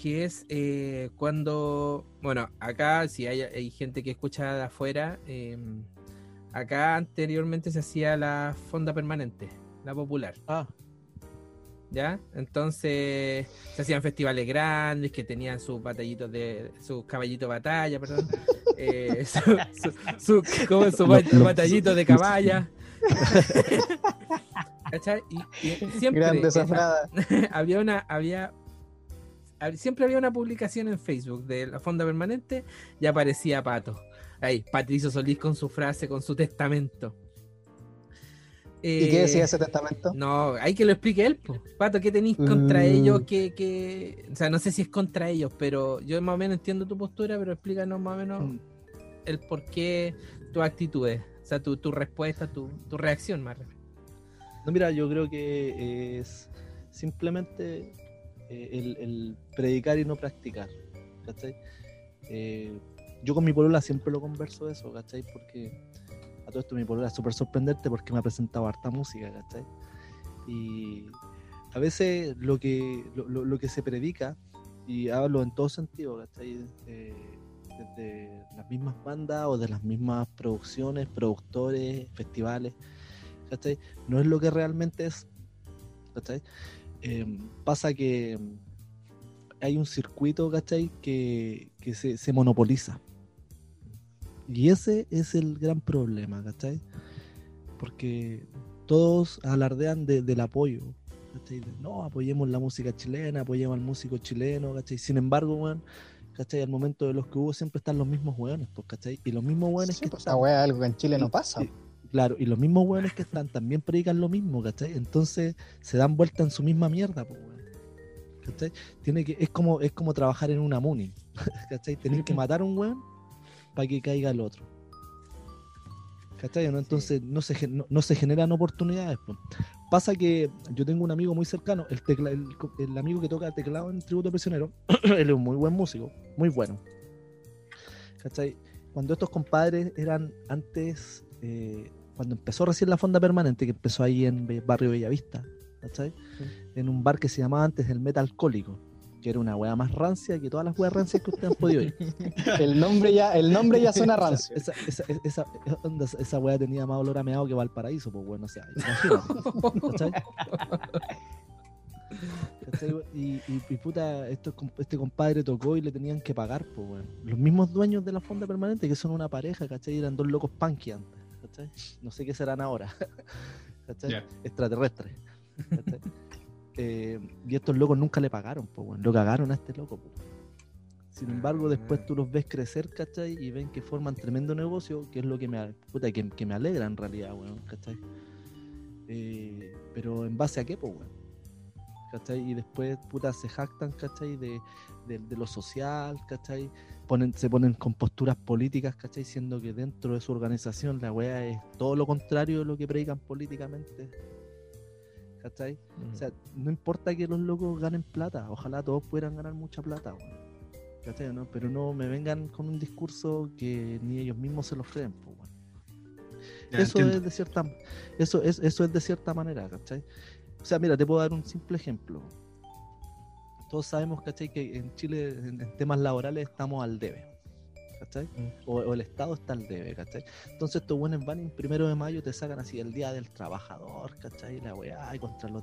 que es eh, cuando, bueno, acá si hay, hay gente que escucha de afuera, eh, acá anteriormente se hacía la fonda permanente, la popular, Ah, ¿ya? Entonces se hacían festivales grandes que tenían sus batallitos de, sus caballitos de batalla, perdón, eh, su, su, su- ¿cómo es? su batallito de caballa. Y, y siempre había una, había, hab- siempre había una publicación en Facebook de la fonda permanente y aparecía Pato. Ahí, Patricio Solís con su frase, con su testamento. ¿Y Eh, qué decía ese testamento? No, hay que lo explique él, po. Pato, ¿qué tenéis contra Mm. ellos? Que, que, o sea, no sé si es contra ellos, pero yo más o menos entiendo tu postura, pero explícanos más o menos mm, el por qué tus actitudes, o sea, tu, tu respuesta, tu, tu reacción más. No, mira, yo creo que es simplemente eh, el, predicar y no practicar. Eh, yo con mi polola siempre lo converso eso, ¿cachai? Porque a todo esto mi polola es súper sorprendente porque me ha presentado harta música, ¿cachai? Y a veces lo que, lo, lo- que se predica, y hablo en todo sentido, ¿cachai? Eh, desde las mismas bandas o de las mismas producciones, productores, festivales, ¿cachai? no es lo que realmente es. Eh, pasa que hay un circuito, ¿cachai? Que, que se, se monopoliza. Y ese es el gran problema, ¿cachai? Porque todos alardean de- del apoyo. ¿cachai? No, apoyemos la música chilena, apoyemos al músico chileno, ¿cachai? Sin embargo, weón, ¿cachai? Al momento de los que hubo siempre están los mismos weones, pues, ¿cachai? Y los mismos weones Sí, que pues, están, es algo que en Chile no Sí, pasa. sí. Claro, y los mismos weones que están también predican lo mismo, ¿cachai? Entonces se dan vuelta en su misma mierda, pues, weón. ¿Cachai? Tiene que, es como, es como trabajar en una muni, ¿cachai? Tenés que matar a un weón para que caiga el otro. ¿Cachai? ¿no? Entonces no, se, no, no se generan oportunidades. pues. Pasa que yo tengo un amigo muy cercano, el, tecla- el, el amigo que toca teclado en Tributo Prisionero, él es un muy buen músico, muy bueno. ¿Cachai? Cuando estos compadres eran antes, eh, cuando empezó recién la fonda permanente, que empezó ahí en Barrio Bellavista, ¿cachai? En un bar que se llamaba antes el Meta Alcohólico, que era una weá más rancia que todas las weas rancias que ustedes han podido ir. El nombre ya, el nombre ya suena rancio. Esa, esa, esa, esa, onda, esa weá tenía más olor a meado que Valparaíso, pues bueno, o sea, imagínate. ¿cachai? ¿Cachai? Y, y, y puta, estos com- este compadre tocó y le tenían que pagar, pues weón. Los mismos dueños de la fonda permanente, que son una pareja, ¿cachai? Eran dos locos punky antes, ¿cachai? No sé qué serán ahora, ¿cachai? Extraterrestres. ¿cachai? Eh, y estos locos nunca le pagaron, pues weón. Lo cagaron a este loco. Sin embargo, después tú los ves crecer, ¿cachai? Y ven que forman tremendo negocio, que es lo que me, puta, que, que me alegra en realidad, weón, ¿cachai? Eh, pero en base a qué, pues, weón. ¿Cachai? Y después, puta, se jactan, ¿cachai? De, de, de lo social, ¿cachai? Ponen, se ponen con posturas políticas, ¿cachai? Siendo que dentro de su organización la weá es todo lo contrario de lo que predican políticamente. ¿Cachai? O sea, no importa que los locos ganen plata, ojalá todos pudieran ganar mucha plata. ¿Cachai? ¿no? Pero no me vengan con un discurso que ni ellos mismos se los creen, pues. Ya, Eso entiendo. es de cierta eso es, eso es de cierta manera, ¿cachai? O sea, mira, te puedo dar un simple ejemplo. Todos sabemos, ¿cachai? Que en Chile, en, en temas laborales, estamos al debe. ¿Cachai? O, o el Estado está al debe, ¿cachai? Entonces estos buenos van en primero de mayo te sacan así el día del trabajador, ¿cachai? La weá, contra los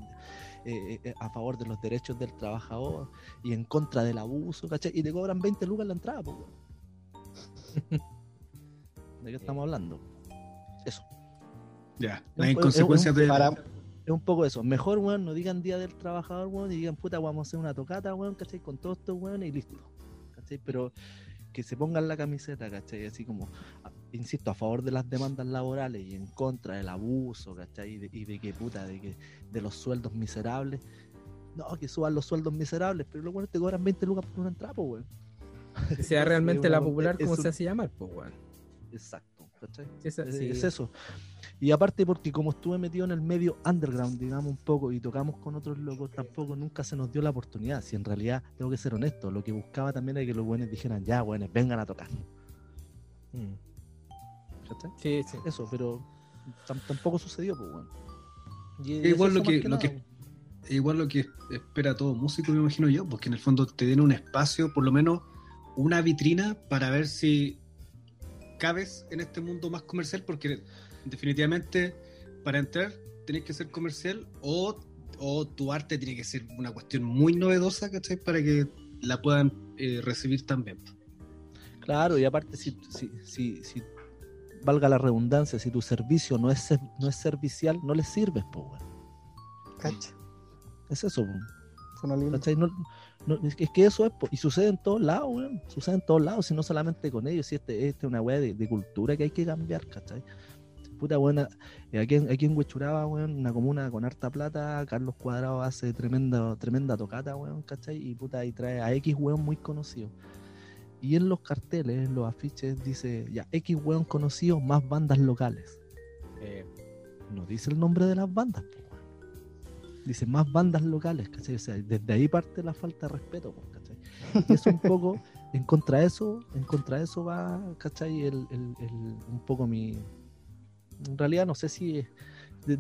eh, eh, a favor de los derechos del trabajador y en contra del abuso, ¿cachai? Y te cobran 20 lucas la entrada, pues, weón. ¿De qué estamos hablando? Eso. Ya, las inconsecuencias de. Para, Es un poco eso. Mejor, weón, no digan Día del Trabajador, weón, y digan, puta, vamos a hacer una tocata, weón, ¿cachai? Con todos estos weón y listo. ¿Cachai? Pero que se pongan la camiseta, ¿cachai? Así como, insisto, a favor de las demandas laborales y en contra del abuso, ¿cachai? Y de, y de que, puta, de que de los sueldos miserables. No, que suban los sueldos miserables, pero weones te cobran 20 lucas por una entrada, pues, weón. Que sea realmente la popular es como un- se hace llamar, pues, weón. Exacto, Es, sí. es eso. Y aparte porque como estuve metido en el medio underground, digamos un poco, y tocamos con otros locos, tampoco nunca se nos dio la oportunidad. Si en realidad, tengo que ser honesto, lo que buscaba también era que los buenos dijeran, ya, buenos, vengan a tocar. Mm. ¿Cachai? Sí, sí. Eso, pero tam- tampoco sucedió, pues, bueno. Y, igual lo más que- lo que- igual lo que espera todo músico, me imagino yo, porque en el fondo te den un espacio, por lo menos una vitrina para ver si cabes en este mundo más comercial, porque definitivamente para entrar tenés que ser comercial o, o tu arte tiene que ser una cuestión muy novedosa, ¿cachai? Para que la puedan eh, recibir también. Claro, y aparte, si, si, si, si- valga la redundancia, si tu servicio no es, ser- no es servicial, no le sirves, pues, bueno. cacha, Es eso, suena lindo. ¿Cachai? No, no, es, que, es que eso es, y sucede en todos lados, weón. Sucede en todos lados, y no solamente con ellos, si este, este es una weá de, de cultura que hay que cambiar, ¿cachai? Puta buena, eh, aquí en, aquí en Huechuraba, weón, una comuna con harta plata, Carlos Cuadrado hace tremenda, tremenda tocata, weón, ¿cachai? Y puta, y trae a X weón muy conocido. Y en los carteles, en los afiches, dice, ya, X weón conocido, más bandas locales. Eh, No dice el nombre de las bandas, weón. Dice más bandas locales, ¿cachai? O sea, desde ahí parte la falta de respeto, ¿cachai? Y eso un poco, en contra de eso, en contra de eso va, ¿cachai? El, el- el- un poco mi. En realidad no sé si es. de-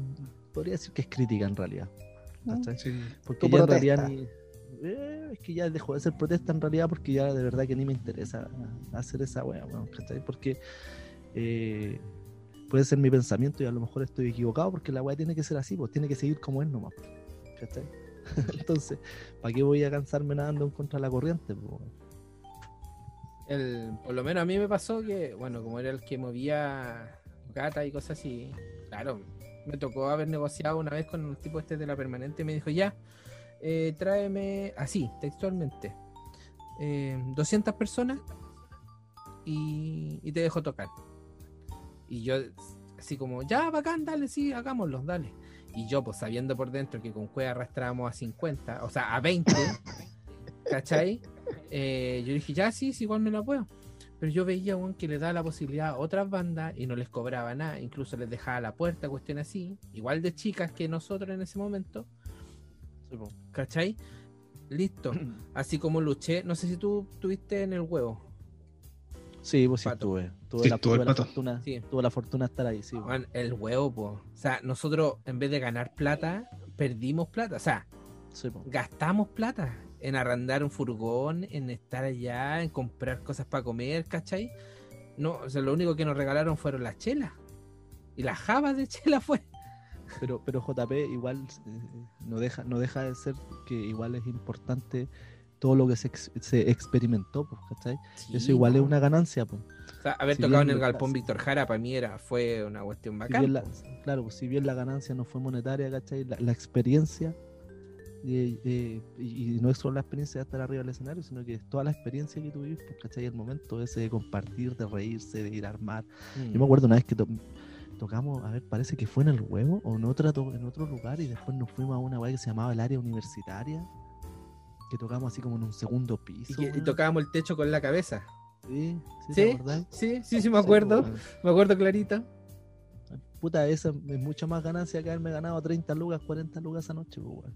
podría decir que es crítica en realidad. ¿cachai? Sí. Porque ya en realidad ni. eh, es que ya dejó de ser protesta en realidad porque ya de verdad que ni me interesa hacer esa wea, weón, ¿cachai? Porque eh, puede ser mi pensamiento y a lo mejor estoy equivocado porque la wea tiene que ser así, pues tiene que seguir como es nomás, Entonces, ¿para qué voy a cansarme nadando en contra de la corriente? el, por lo menos a mí me pasó que, bueno, como era el que movía gata y cosas así, claro, me tocó haber negociado una vez con el tipo este de la permanente. Me dijo, ya, eh, tráeme así, textualmente, eh, 200 personas y, y te dejo tocar. Y yo, así como, ya, bacán, dale, sí, hagámoslo, dale. Y yo, pues sabiendo por dentro que con Cueva arrastrábamos a 50, o sea, a 20, ¿cachai? Eh, yo dije, ya, sí, sí, igual me la puedo. Pero yo veía weón, que le daba la posibilidad a otras bandas y no les cobraba nada, incluso les dejaba la puerta, cuestión así, igual de chicas que nosotros en ese momento. ¿cachai? Listo. Así como luché, no sé si tú tuviste en el huevo. Sí, pues sí tuve. Tuve, Sí, la, tuve fortuna, Sí. tuve la fortuna de estar ahí, sí. Weón, el huevo, po. O sea, nosotros en vez de ganar plata, perdimos plata. O sea, Sí, gastamos plata en arrendar un furgón, en estar allá, en comprar cosas para comer, ¿cachai? No, o sea, lo único que nos regalaron fueron las chelas. Y las jabas de chela fue. Pero, pero JP igual eh, no deja, no deja de ser que igual es importante todo lo que se, se experimentó, pues, ¿cachai? Eso igual es una ganancia, pues. O sea, haber si tocado en el galpón Víctor Jara para mí era, fue una cuestión Si bien la- claro, pues, si bien la ganancia no fue monetaria, ¿cachai? La, la experiencia, eh, eh, y, y no es solo la experiencia de estar arriba del escenario, sino que es toda la experiencia que tú vives, pues, ¿cachai? El momento ese de compartir, de reírse, de ir a armar. Mm. Yo me acuerdo una vez que to- tocamos, a ver, parece que fue en el huevo o en, otra en otro lugar y después nos fuimos a una weá que se llamaba el área universitaria, que tocamos así como en un segundo Y, piso. y tocábamos el techo con la cabeza. Sí, sí, ¿Sí? Sí, sí, sí, me acuerdo. Sí, weón. Me acuerdo clarito. Puta, esa es mucha más ganancia que haberme ganado 30 lucas, 40 lucas esa noche, pues, weón.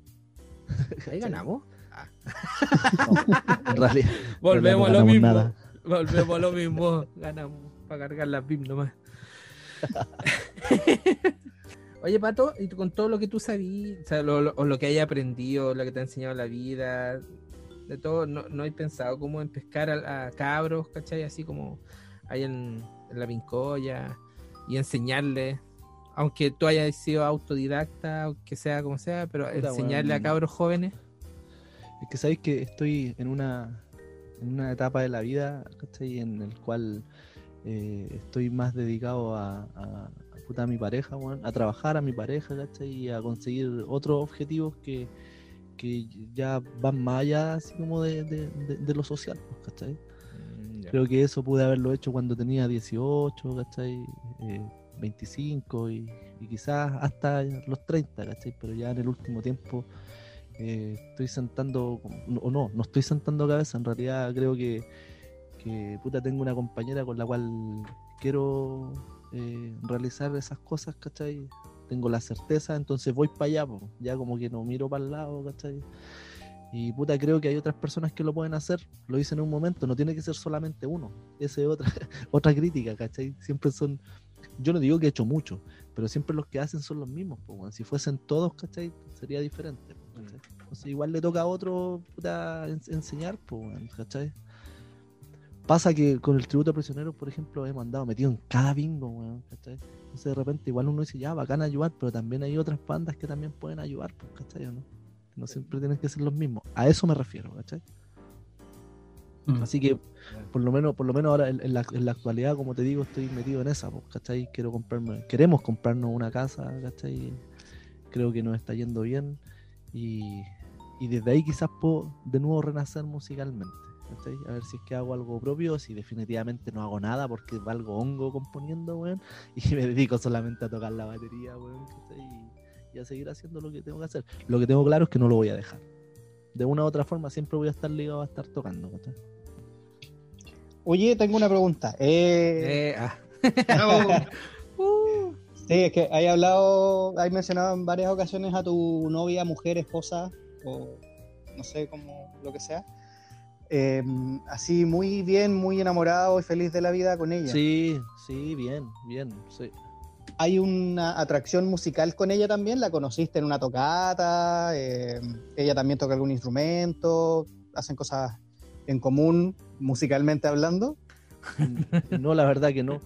Ahí ganamos. En realidad. Volvemos a lo mismo. nada. Volvemos a lo mismo. Ganamos para cargar las BIM nomás. Oye, Pato, y con todo lo que tú sabías, o sea, lo, lo- o lo que hayas aprendido, lo que te ha enseñado la vida, de todo, ¿no, no hay pensado como en pescar a, a cabros, ¿cachai? Así como hay en, en la pincoya y enseñarles, aunque tú hayas sido autodidacta, aunque sea como sea, pero Puta, enseñarle a cabros jóvenes. Es que sabéis que estoy en una, en una etapa de la vida, ¿cachai? En el cual eh, estoy más dedicado a, a puta, a mi pareja, weón, a trabajar a mi pareja, ¿cachai? Y a conseguir otros objetivos que, que ya van más allá, así como de, de- de- de lo social, pues, ¿cachai? Creo que eso pude haberlo hecho cuando tenía 18, ¿cachai? Eh, 25 y, y quizás hasta los 30, ¿cachai? Pero ya en el último tiempo eh, estoy sentando, o no, no estoy sentando cabeza, en realidad creo que, que puta, tengo una compañera con la cual quiero eh, realizar esas cosas, ¿cachai? Tengo la certeza, entonces voy para allá, po. ya como que no miro para el lado, ¿cachai? Y puta, creo que hay otras personas que lo pueden hacer, lo hice en un momento, no tiene que ser solamente uno. Esa es otra, otra crítica, ¿cachai? Siempre son, yo no digo que he hecho mucho, pero siempre los que hacen son los mismos, pues, si fuesen todos, ¿cachai? Sería diferente. Entonces igual le toca a otro puta, en- enseñar, pues. Pasa que con el tributo a prisioneros, por ejemplo, hemos andado metido en cada bingo, weón, ¿cachai? Entonces de repente igual uno dice, ya, bacán ayudar, pero también hay otras bandas que también pueden ayudar, pues, ¿cachai? ¿O no? No siempre tienen que ser los mismos. A eso me refiero, ¿cachai? Mm. Así que por lo menos, por lo menos ahora en, en la, en la actualidad, como te digo, estoy metido en esa, pues, ¿cachai? Quiero comprarme, queremos comprarnos una casa, ¿cachai? Creo que nos está yendo bien y, y desde ahí quizás puedo de nuevo renacer musicalmente, ¿cachai? A ver si es que hago algo propio, si definitivamente no hago nada porque valgo hongo componiendo, weón, y me dedico solamente a tocar la batería, weón, ¿cachai? Y, y a seguir haciendo lo que tengo que hacer. Lo que tengo claro es que no lo voy a dejar. De una u otra forma siempre voy a estar ligado a estar tocando, ¿cachai? Oye, tengo una pregunta. Eh, Eh, ah. Uh, Sí, es que hay hablado, hay mencionado en varias ocasiones a tu novia, mujer, esposa, o no sé, como lo que sea. Eh, así muy bien, muy enamorado y feliz de la vida con ella. Sí, sí, bien, bien, sí. ¿Hay una atracción musical con ella también? ¿La conociste en una tocata? Eh, ¿Ella también toca algún instrumento? ¿Hacen cosas en común, musicalmente hablando? No, la verdad que no.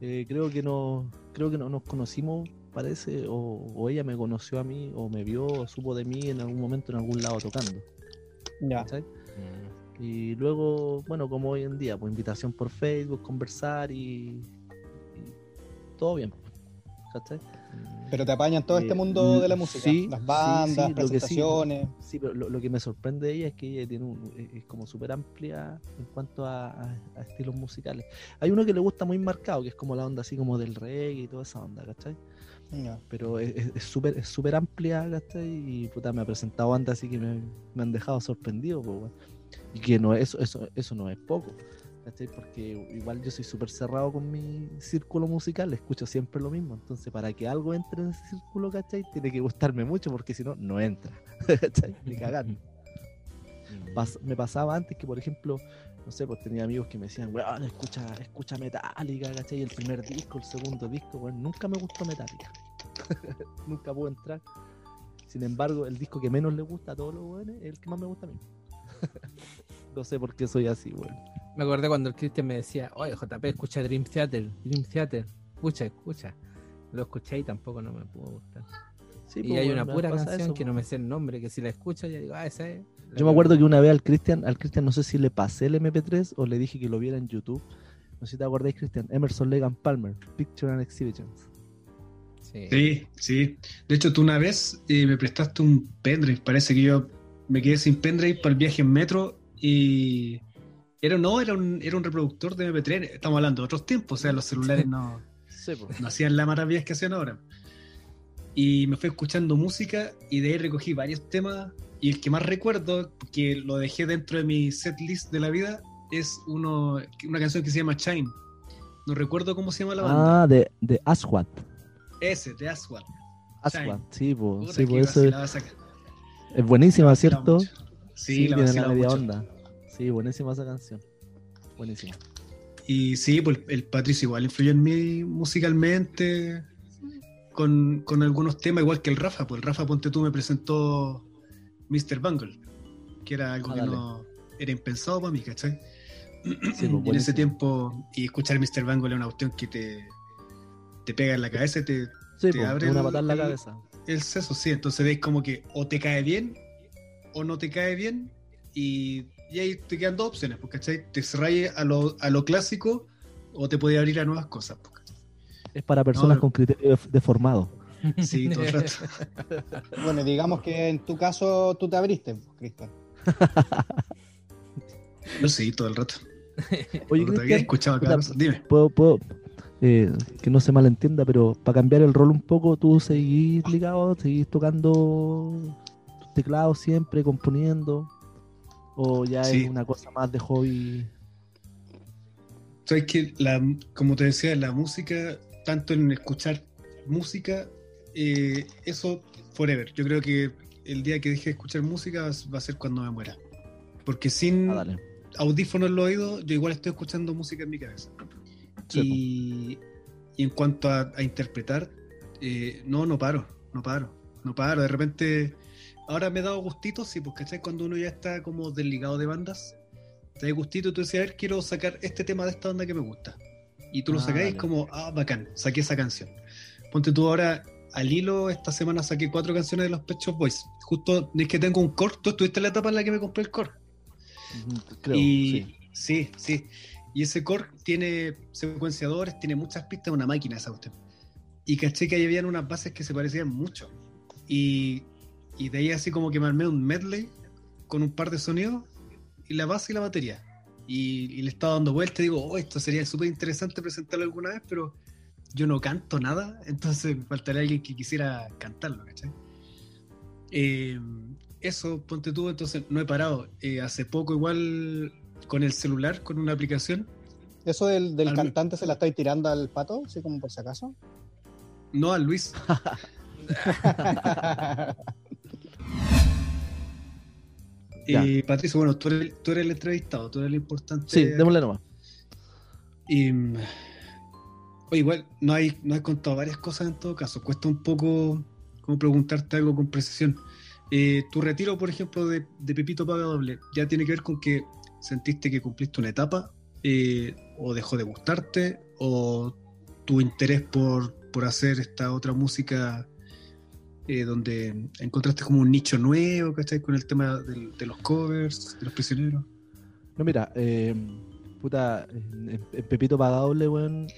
Eh, creo que no, creo que no nos conocimos, parece, o, o ella me conoció a mí, o me vio, o supo de mí en algún momento en algún lado tocando. Ya. Y luego, bueno, como hoy en día, pues invitación por Facebook, conversar y, y todo bien. ¿cachai? Pero te apañan todo este Eh, mundo de la música. sí, las sí, bandas, sí, lo que sí. Sí, pero lo, lo que me sorprende de ella es que ella tiene un, es como súper amplia en cuanto a, a- a estilos musicales. Hay uno que le gusta muy marcado, que es como la onda así como del reggae y toda esa onda, ¿cachai? Pero es súper es súper amplia, ¿cachai? Y puta, me ha presentado bandas así que me, me han dejado sorprendido, weón. Y que no, eso, eso, eso no es poco, ¿cachai? Porque igual yo soy súper cerrado con mi círculo musical, escucho siempre lo mismo. Entonces, para que algo entre en ese círculo, ¿cachai? Tiene que gustarme mucho, porque si no, no entra, ¿cachai? Ni cagando. Pas- me pasaba antes que, por ejemplo, no sé, pues tenía amigos que me decían, weón, escucha, escucha Metallica, ¿cachai? El primer disco, el segundo disco, weón, nunca me gustó Metallica. nunca pude entrar. Sin embargo, el disco que menos le gusta a todos los weones es el que más me gusta a mí. no sé por qué soy así, weón. Me acordé cuando el Cristian me decía, oye, JP, escucha Dream Theater, Dream Theater, escucha, escucha. Lo escuché y tampoco no me pudo gustar. Sí, y pues, hay una pura canción eso, que no me sé el nombre, que si la escucho ya digo, ah, esa es. Yo me acuerdo que una vez al Cristian, al Cristian no sé si le pasé el MP3 o le dije que lo viera en YouTube. No sé si te acordáis, Cristian. Emerson Legan Palmer, Picture and Exhibitions. Sí. Sí, sí. De hecho, tú una vez eh, me prestaste un pendrive. Parece que yo me quedé sin pendrive para el viaje en metro y. Era, no, era un, era un reproductor de MP3. Estamos hablando de otros tiempos, o sea, los celulares no, Sí, no hacían las maravillas que hacían ahora. Y me fui escuchando música y de ahí recogí varios temas. Y el que más recuerdo, que lo dejé dentro de mi setlist de la vida, es uno, una canción que se llama Shine. No recuerdo cómo se llama la banda. Ah, de, de Aswad. Ese, de Aswad. Aswad, sí, pues. Puta, Sí, pues eso es, buenísima, ¿cierto? mucho. Sí, la tiene la vacilaba media mucho. onda. Sí, buenísima esa canción. Buenísima. Y sí, pues el Patricio igual influyó en mí musicalmente con, con algunos temas, igual que el Rafa. Pues el Rafa Ponte tú me presentó Mr. Bungle, que era algo Ah, que dale. no era impensado para mí, ¿cachai? pues, y en ese tiempo, y escuchar Mr. Bungle es una cuestión que te, te pega en la cabeza, y te, Sí, te pues, abre una patada en la cabeza. El seso, sí. Entonces veis como que o te cae bien o no te cae bien y, y ahí te quedan dos opciones, ¿cachai? Te cerráis a lo, a lo clásico o te puede abrir a nuevas cosas, ¿cachai? Es para personas No, con criterio def- deformado. Sí, todo el rato. Bueno, digamos que en tu caso tú te abriste, Cristian. Yo sí, todo el rato. Oye, Cristian, cada cosa. Dime. puedo, puedo eh, que no se malentienda, pero para cambiar el rol un poco, tú seguís ligado, seguís tocando tus teclados siempre, componiendo, o ya Sí. es una cosa más de hobby. Sabes que, la, como te decía, la música, tanto en escuchar música, eh, eso forever. Yo creo que el día que deje de escuchar música va a ser cuando me muera. Porque sin Ah, audífonos en los oídos, yo igual estoy escuchando música en mi cabeza. Sí, y, y en cuanto a, a interpretar, eh, no, no paro, no paro, no paro. De repente, ahora me he dado gustitos, sí, pues, ¿cachai? Cuando uno ya está como desligado de bandas, te da gustito y tú dices, a ver, quiero sacar este tema de esta banda que me gusta. Y tú lo Ah, sacáis dale. como, ah, bacán, saqué esa canción. Ponte tú ahora al hilo, esta semana saqué cuatro canciones de los Pet Shop Boys. Justo es que tengo un core, tú estuviste en la etapa en la que me compré el core. Creo, y sí. sí, sí. Y ese core tiene secuenciadores, tiene muchas pistas, una máquina esa cuestión. Y caché que ahí habían unas bases que se parecían mucho. Y, y de ahí así como que me armé un medley con un par de sonidos y la base y la batería. Y, y le estaba dando vuelta y digo, oh, esto sería súper interesante presentarlo alguna vez, pero yo no canto nada, entonces me faltaría alguien que quisiera cantarlo, ¿cachai? Eh, eso, ponte tú, entonces no he parado. Eh, hace poco igual con el celular, con una aplicación, ¿Eso del, del Al- cantante se la estáis tirando al pato? Así como por si acaso. no a Luis. Ya. Y Patricio, bueno, tú eres, tú eres el entrevistado, tú eres el importante. Sí, démosle nomás. Y, mm, oye, igual, no hay, no has contado varias cosas en todo caso. Cuesta un poco como preguntarte algo con precisión. Eh, tu retiro, por ejemplo, de, de Pepito Paga Doble, ¿ya tiene que ver con que sentiste que cumpliste una etapa? Eh, ¿O dejó de gustarte? ¿O tu interés por, por hacer esta otra música eh, donde encontraste como un nicho nuevo, ¿cachai? Con el tema de los covers, de los prisioneros. No, mira, eh, puta, en, en Pepito Pagable, weón,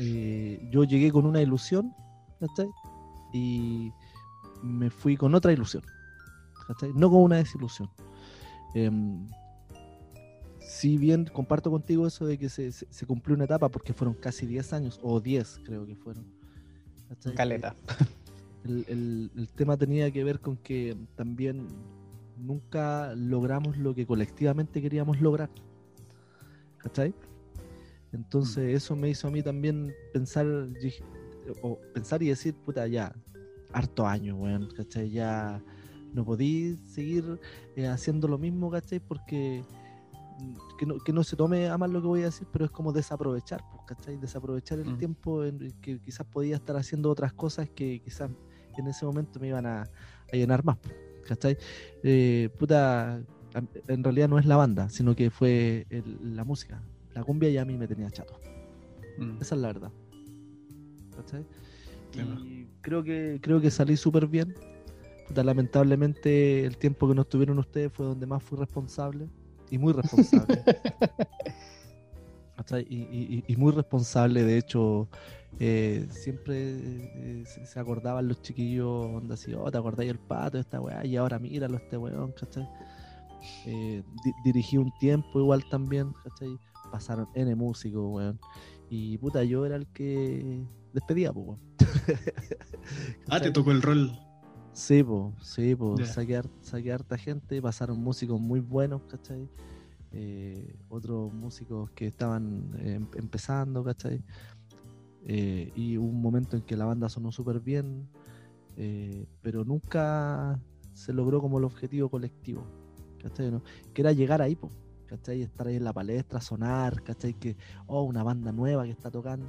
yo llegué con una ilusión ¿cachai? Y me fui con otra ilusión, ¿cachai? No con una desilusión. Si bien comparto contigo eso de que se, se- se cumplió una etapa, porque fueron casi 10 años, o 10 creo que fueron. Caleta. el, el- el tema tenía que ver con que también nunca logramos lo que colectivamente queríamos lograr. ¿Cachai? Entonces eso me hizo a mí también pensar, o pensar y decir, puta, ya, harto años, weón, ¿cachai? Ya no podí seguir eh, haciendo lo mismo, ¿cachai? Porque mm, que no, que no se tome a mal lo que voy a decir, pero es como desaprovechar, pues, ¿cachai? Desaprovechar el Mm. tiempo en que quizás podía estar haciendo otras cosas que quizás en ese momento me iban a, a llenar más, pues, ¿cachai? Eh, puta, en realidad no es la banda, sino que fue el- la música. La cumbia ya a mí me tenía chato. Mm. Esa es la verdad. ¿Cachai? Y creo que, creo que salí súper bien. Puta, lamentablemente el tiempo que no estuvieron ustedes fue donde más fui responsable. Y muy responsable. Y, y- y muy responsable, de hecho, eh, siempre eh, se, acordaban los chiquillos, onda así, oh, te acordáis el pato, esta weá, y ahora míralo este weón, ¿cachai? Eh, di- dirigí un tiempo igual también, ¿cachai? Pasaron N músicos, weón. Y puta, yo era el que despedía, pues, weón. Ah, te tocó el rol. Sí, pues, sí, pues, Ya. saqué, saqué harta gente, pasaron músicos muy buenos, ¿cachai? Eh, otros músicos que estaban eh, em- empezando, ¿cachai? Eh, y hubo un momento en que la banda sonó súper bien, eh, pero nunca se logró como el objetivo colectivo, ¿cachai? ¿No? Que era llegar ahí, pues, ¿cachai? Estar ahí en la palestra, sonar, ¿cachai? Que, oh, una banda nueva que está tocando.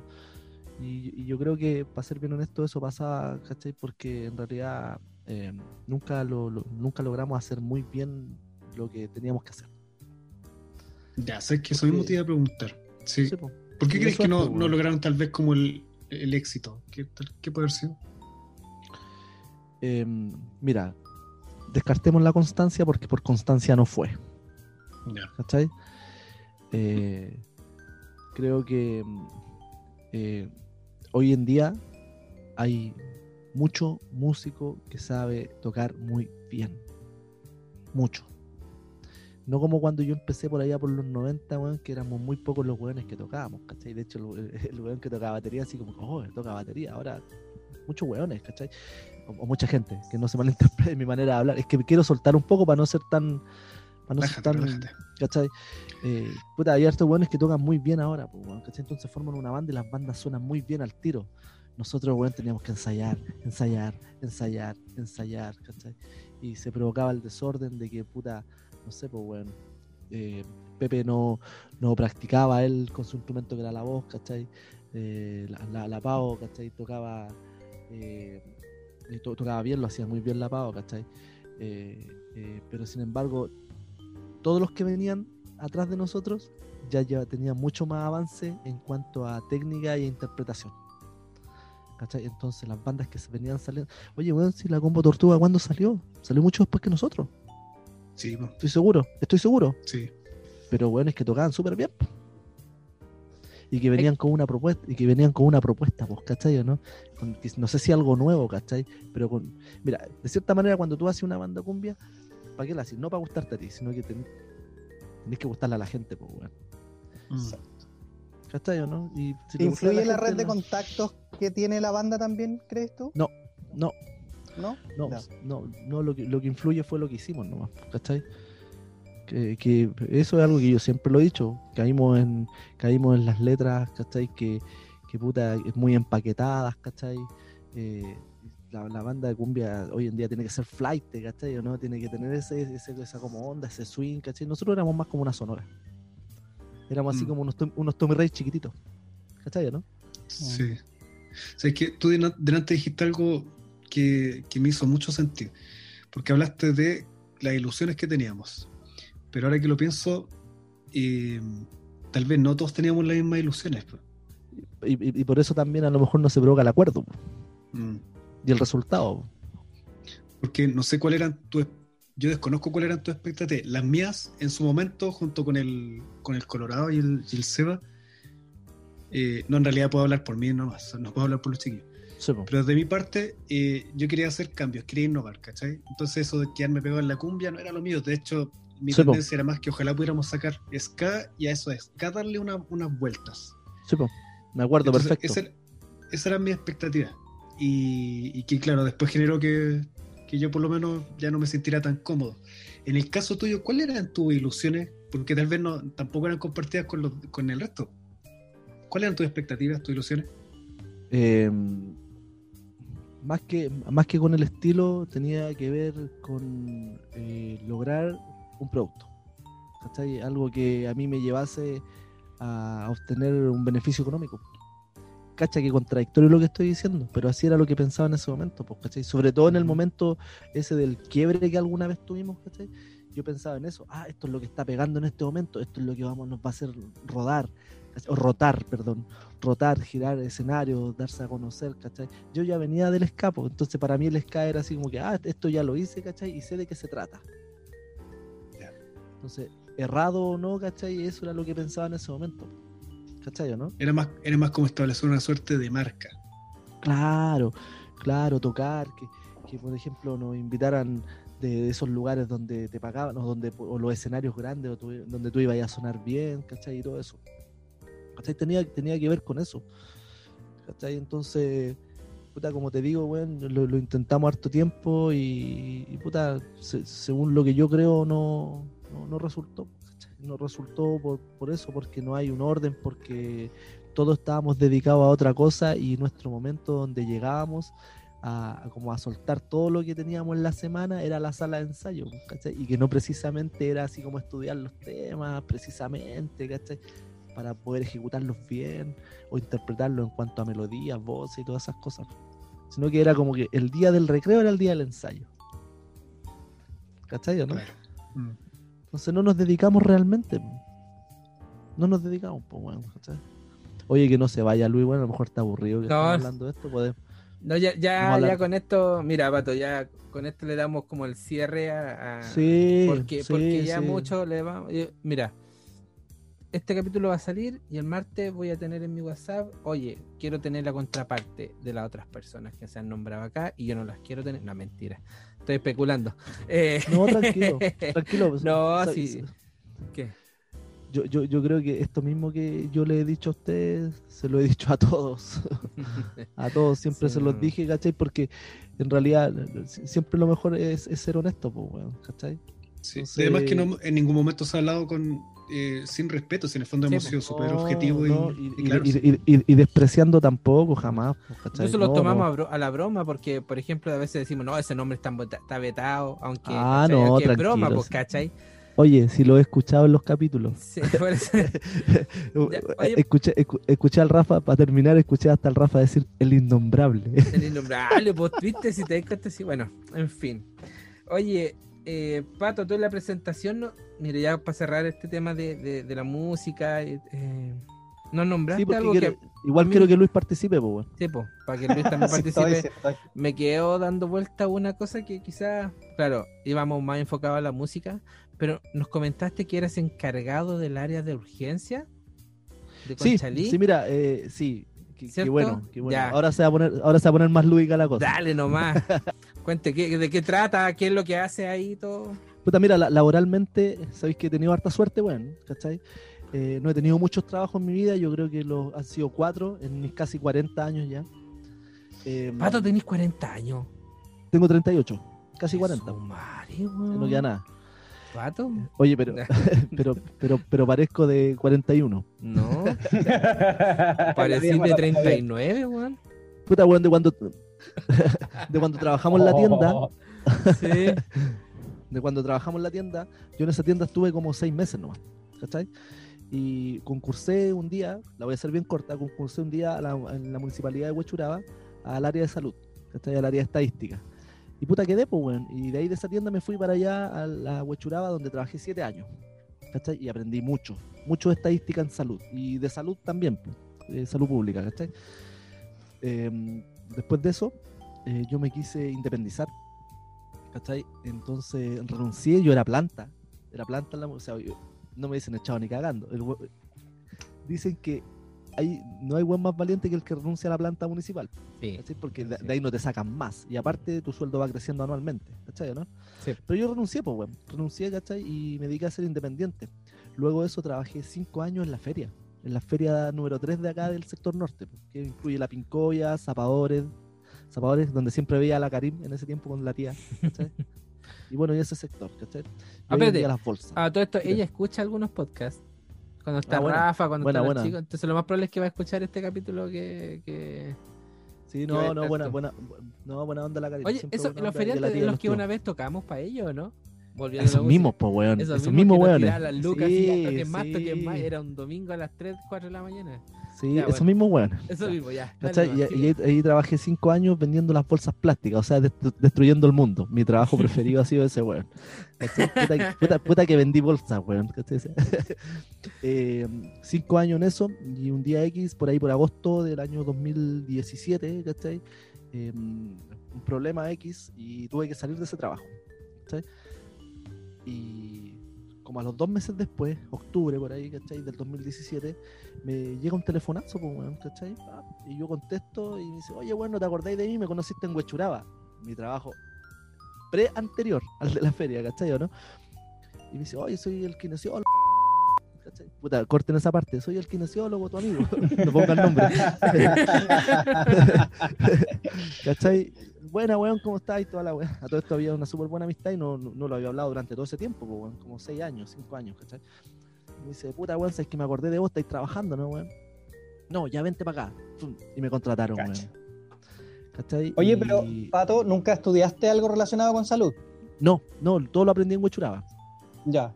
Y, y yo creo que, para ser bien honesto, eso pasaba, ¿cachai? Porque en realidad eh, nunca, lo, lo- nunca logramos hacer muy bien lo que teníamos que hacer. Ya, sé que eso mismo te iba a preguntar. Sí. Sí, po. ¿Por qué crees que no, no lograron tal vez como el, el éxito? ¿Qué, ¿Qué puede haber sido? Eh, mira, descartemos la constancia porque por constancia no fue. Ya. ¿cachai? Eh, creo que mm, eh, hoy en día hay mucho músico que sabe tocar muy bien. Mucho. No como cuando yo empecé por allá por los 90, weón, que éramos muy pocos los weones que tocábamos, ¿cachai? De hecho, el, el weón que tocaba batería, así como, oh, toca batería. Ahora, muchos weones, ¿cachai? O, o mucha gente, que no se malinterprete mi manera de hablar. Es que quiero soltar un poco para no ser tan. Para no ser tan. ¿cachai? Eh, puta, hay hartos weones que tocan muy bien ahora, pues, ¿cachai? Entonces forman una banda y las bandas suenan muy bien al tiro. Nosotros, weón, teníamos que ensayar, ensayar, ensayar, ensayar, ¿cachai? Y se provocaba el desorden de que, puta, no sé, pues, weón, eh, Pepe no, no practicaba él con su instrumento que era la voz, ¿cachai? Eh, la, la, la Pau, ¿cachai? Tocaba, eh, to- tocaba bien, lo hacía muy bien la Pau, ¿cachai? Eh, pero sin embargo, todos los que venían atrás de nosotros ya, ya tenían mucho más avance en cuanto a técnica e interpretación. ¿Cachai? Entonces las bandas que se venían saliendo. Oye, weón, si la combo tortuga, ¿cuándo salió? Salió mucho después que nosotros. Sí, po, Estoy seguro, estoy seguro. sí. Pero weón, es que tocaban súper bien. Y que venían con una propuesta, y que venían con una propuesta, pues, ¿cachai? o ¿no? Con- no sé si algo nuevo, ¿cachai? Pero con. Mira, de cierta manera, cuando tú haces una banda cumbia, ¿para qué la haces? No para gustarte a ti, sino que ten- tenés que gustarle a la gente, pues, weón. Mm. ¿Cachai o no? Y si ¿Influye la red de no- contactos que tiene la banda también, crees tú? No, no, ¿No? no, no, no, lo que, lo que influye fue lo que hicimos nomás, ¿cachai? Que, que eso es algo que yo siempre lo he dicho, caímos en, caímos en las letras, ¿cachai? Que, que puta, es muy empaquetadas, ¿cachai? Eh, la, la banda de cumbia hoy en día tiene que ser flight, ¿cachai? ¿o ¿no? Tiene que tener ese, ese- esa como onda, ese swing, ¿cachai? Nosotros éramos más como una sonora. Éramos así Mm. como unos, unos Tommy Rey chiquititos, ¿cachai? o ¿no? Sí. O sea, es que tú delante dijiste algo que, que me hizo mucho sentido. Porque hablaste de las ilusiones que teníamos. Pero ahora que lo pienso, eh, tal vez no todos teníamos las mismas ilusiones. pues. Y, y- y por eso también a lo mejor no se provoca el acuerdo Mm. y el resultado. Porque no sé cuáles eran tus. Yo desconozco cuáles eran tus expectativas. Las mías, en su momento, junto con el, con el Colorado y el, y el Seba. eh, no, en realidad puedo hablar por mí nomás. No puedo hablar por los chiquillos. Sí. Pero de mi parte, eh, yo quería hacer cambios, quería innovar, ¿cachai? Entonces eso de quedarme pegado en la cumbia no era lo mío. De hecho, mi Sí, po. tendencia era más que ojalá pudiéramos sacar ska y a eso es, ska darle una- unas vueltas. Sí, po. Me acuerdo, Entonces, perfecto. Esa, esa era mi expectativa. Y, y que, claro, después generó que, que yo por lo menos ya no me sintiera tan cómodo. En el caso tuyo, ¿cuáles eran tus ilusiones? Porque tal vez no, tampoco eran compartidas con, los, con el resto. ¿Cuáles eran tus expectativas, tus ilusiones? Eh, más, que, más que con el estilo, tenía que ver con eh, lograr un producto. ¿cachai? Algo que a mí me llevase a obtener un beneficio económico. Cacha que contradictorio lo que estoy diciendo, pero así era lo que pensaba en ese momento, pues, ¿cachai? Sobre todo en el momento ese del quiebre que alguna vez tuvimos, ¿cachai? Yo pensaba en eso, ah, esto es lo que está pegando en este momento, esto es lo que vamos, nos va a hacer rodar, ¿cachai? o rotar, perdón, rotar, girar escenarios, darse a conocer, ¿cachai? Yo ya venía del escapo, entonces para mí el ska era así como que, ah, esto ya lo hice, ¿cachai? Y sé de qué se trata. Entonces, errado o no, ¿cachai? Eso era lo que pensaba en ese momento. ¿Cachai no? Era más, era más como establecer una suerte de marca. Claro, claro, tocar, que, que por ejemplo nos invitaran de, de esos lugares donde te pagaban, o, donde, o los escenarios grandes, o donde tú ibas a sonar bien, ¿cachai? Y todo eso. ¿Cachai? Tenía, tenía que ver con eso. ¿Cachai? Entonces, puta, como te digo, weón, lo, lo intentamos harto tiempo y, y, puta, se- según lo que yo creo, no, no, no resultó. ¿Cachai? No resultó por, por eso, porque no hay un orden, porque todos estábamos dedicados a otra cosa y nuestro momento donde llegábamos a, como a soltar todo lo que teníamos en la semana era la sala de ensayo, ¿cachai? Y que no precisamente era así como estudiar los temas, precisamente, ¿cachai? Para poder ejecutarlos bien o interpretarlos en cuanto a melodías, voces y todas esas cosas. Sino que era como que el día del recreo era el día del ensayo. ¿Cachai no? Mm. Entonces no nos dedicamos realmente. No nos dedicamos, pues bueno. Oye, que no se vaya Luis, bueno, a lo mejor está aburrido que No. estamos hablando de esto, podemos. No, ya, ya, ya con esto, mira, Pato, ya con esto le damos como el cierre a. a- Sí, porque, sí, porque ya sí. mucho le vamos. yo- Mira, este capítulo va a salir y el martes voy a tener en mi WhatsApp, oye, quiero tener la contraparte de las otras personas que se han nombrado acá y yo no las quiero tener. No, mentira. Estoy especulando. Eh, No, tranquilo, tranquilo. pues, No, sa- sí. ¿Qué? Yo, yo, yo creo que esto mismo que yo le he dicho a usted, se lo he dicho a todos. a todos siempre Sí, se los dije, ¿cachai? Porque en realidad si- siempre lo mejor es, es ser honesto, pues, weón, ¿cachai? Sí. Entonces- Además que no, en ningún momento se ha hablado con eh, sin respeto, si en el fondo Sí, hemos sido súper No, objetivos no, y, y, y claro, y- sí. y- y- y despreciando tampoco, jamás. ¿cachai? Eso lo No, tomamos no. A, bro- a la broma porque, por ejemplo, a veces decimos, no, ese nombre está, está vetado, aunque, Ah, ¿cachai? no, Aunque es broma, pues. ¿cachai? Oye, si lo he escuchado en los capítulos. Sí, por eso- oye. escuché, escu- escuché al Rafa, para terminar, escuché hasta al Rafa decir el innombrable. El innombrable, pues viste, si te das cuenta, sí, bueno, en fin. Oye, eh, Pato, tú en la presentación, no, mire, ya para cerrar este tema de, de- de la música, eh, eh, ¿nos nombraste Sí, algo quiero- que, igual quiero que Luis participe, pues, sí, po, para que Luis también Sí, estoy, participe? sí, estoy. Me quedó dando vuelta una cosa que quizás, claro, íbamos más enfocados a la música, pero nos comentaste que eras encargado del área de urgencia de Sí, Conchalí. sí, mira, eh, sí. Qué, bueno, qué bueno. Ya. Ahora se va a poner, ahora se va a poner más lúdica la cosa. Dale nomás. Cuente, ¿qué, ¿de qué trata? ¿Qué es lo que hace ahí todo? Puta, mira, la- laboralmente, sabéis que he tenido harta suerte, bueno, ¿cachai? Eh, no he tenido muchos trabajos en mi vida, yo creo que los han sido cuatro en mis casi 40 años ya. Eh, Pato, tenés 40 años. Tengo 38, casi 40, Su madre, no queda nada. ¿Pato? Oye, pero, pero, pero, pero parezco de 41. No, parecí de 39, weón. Puta, weón, de cuando, de cuando trabajamos en la tienda, Sí. de cuando trabajamos en la tienda, yo en esa tienda estuve como seis meses nomás, ¿cachai? Y concursé un día, la voy a hacer bien corta, concursé un día la- en la municipalidad de Huechuraba al área de salud, ¿cachai? Al área de estadística. Y puta quedé, pues, weón. Y de ahí de esa tienda me fui para allá a la Huechuraba, donde trabajé siete años, ¿cachai? Y aprendí mucho, mucho de estadística en salud. Y de salud también, pues, de salud pública, ¿cachai? Em, después de eso, eh, yo me quise independizar, ¿cachai? Entonces renuncié, yo era planta, era planta, en la, o sea, yo- no me dicen echado ni cagando. El dicen que hay, no hay buen más valiente que el que renuncia a la planta municipal. Sí. ¿cachai? Porque de, ahí no te sacan más. Y aparte, tu sueldo va creciendo anualmente. ¿Cachai? o ¿no? Sí. Pero yo renuncié, pues, weón. Renuncié, ¿cachai? Y me dediqué a ser independiente. Luego de eso trabajé cinco años en la feria. En la feria número 3 de acá del sector norte, pues, que incluye la Pincoya, Zapadores, Zapadores, donde siempre veía a la Karim en ese tiempo con la tía, ¿cachai? y bueno, y ese sector, ¿cachai? Ah, espérate. las bolsas. Ah, todo esto, ella escucha algunos podcasts. Cuando está Ah. Rafa, cuando Buena, los chicos. Entonces lo más probable es que va a escuchar este capítulo que... que... Sí, no, no, buena, buena, no, buena onda la Karim. Oye, eso, los feriantes de los que una vez tocamos para ellos, ¿o no? Volviendo música. mismos, pues, weón. Weones. tiraban las lucas y Sí, toquen más, toquen más. Era un domingo a las 3, 4 de la mañana. Sí, Ya, esos bueno. mismos weones. Eso mismo, ya. Y, y ahí, ahí trabajé cinco años vendiendo las bolsas plásticas, o sea, dest- destruyendo el mundo. Mi trabajo preferido ha sido ese, weón. Puta, que- puta- puta que vendí bolsas, weón. Eh, cinco años en eso, y un día X, por ahí por agosto del año 2017, ¿cachai? Eh, un problema X y tuve que salir de ese trabajo. ¿cachai? Y como a los dos meses después, octubre por ahí, ¿cachai? Del 2017, me llega un telefonazo, pues, ¿cachai? Y yo contesto y me dice, oye, bueno, ¿te acordáis de mí? Me conociste en Huechuraba, mi trabajo pre-anterior al de la feria, ¿cachai? ¿O no? Y me dice, oye, soy el kinesiólogo. Puta, corten esa parte, soy el kinesiólogo, tu amigo. no pongan nombre. ¿Cachai? Buena, weón, ¿cómo estás? Y toda la weón. A todo esto había una súper buena amistad y no, no, no lo había hablado durante todo ese tiempo, pues, weón, como seis años, cinco años, ¿cachai? Y me dice, puta, weón, sabes que me acordé de vos, estáis trabajando, ¿no, weón? No, ya vente para acá. Y me contrataron, Cacha. weón. ¿Cachai? Oye, Y- pero, Pato, ¿nunca estudiaste algo relacionado con salud? No, no, todo lo aprendí en Huechuraba. Ya.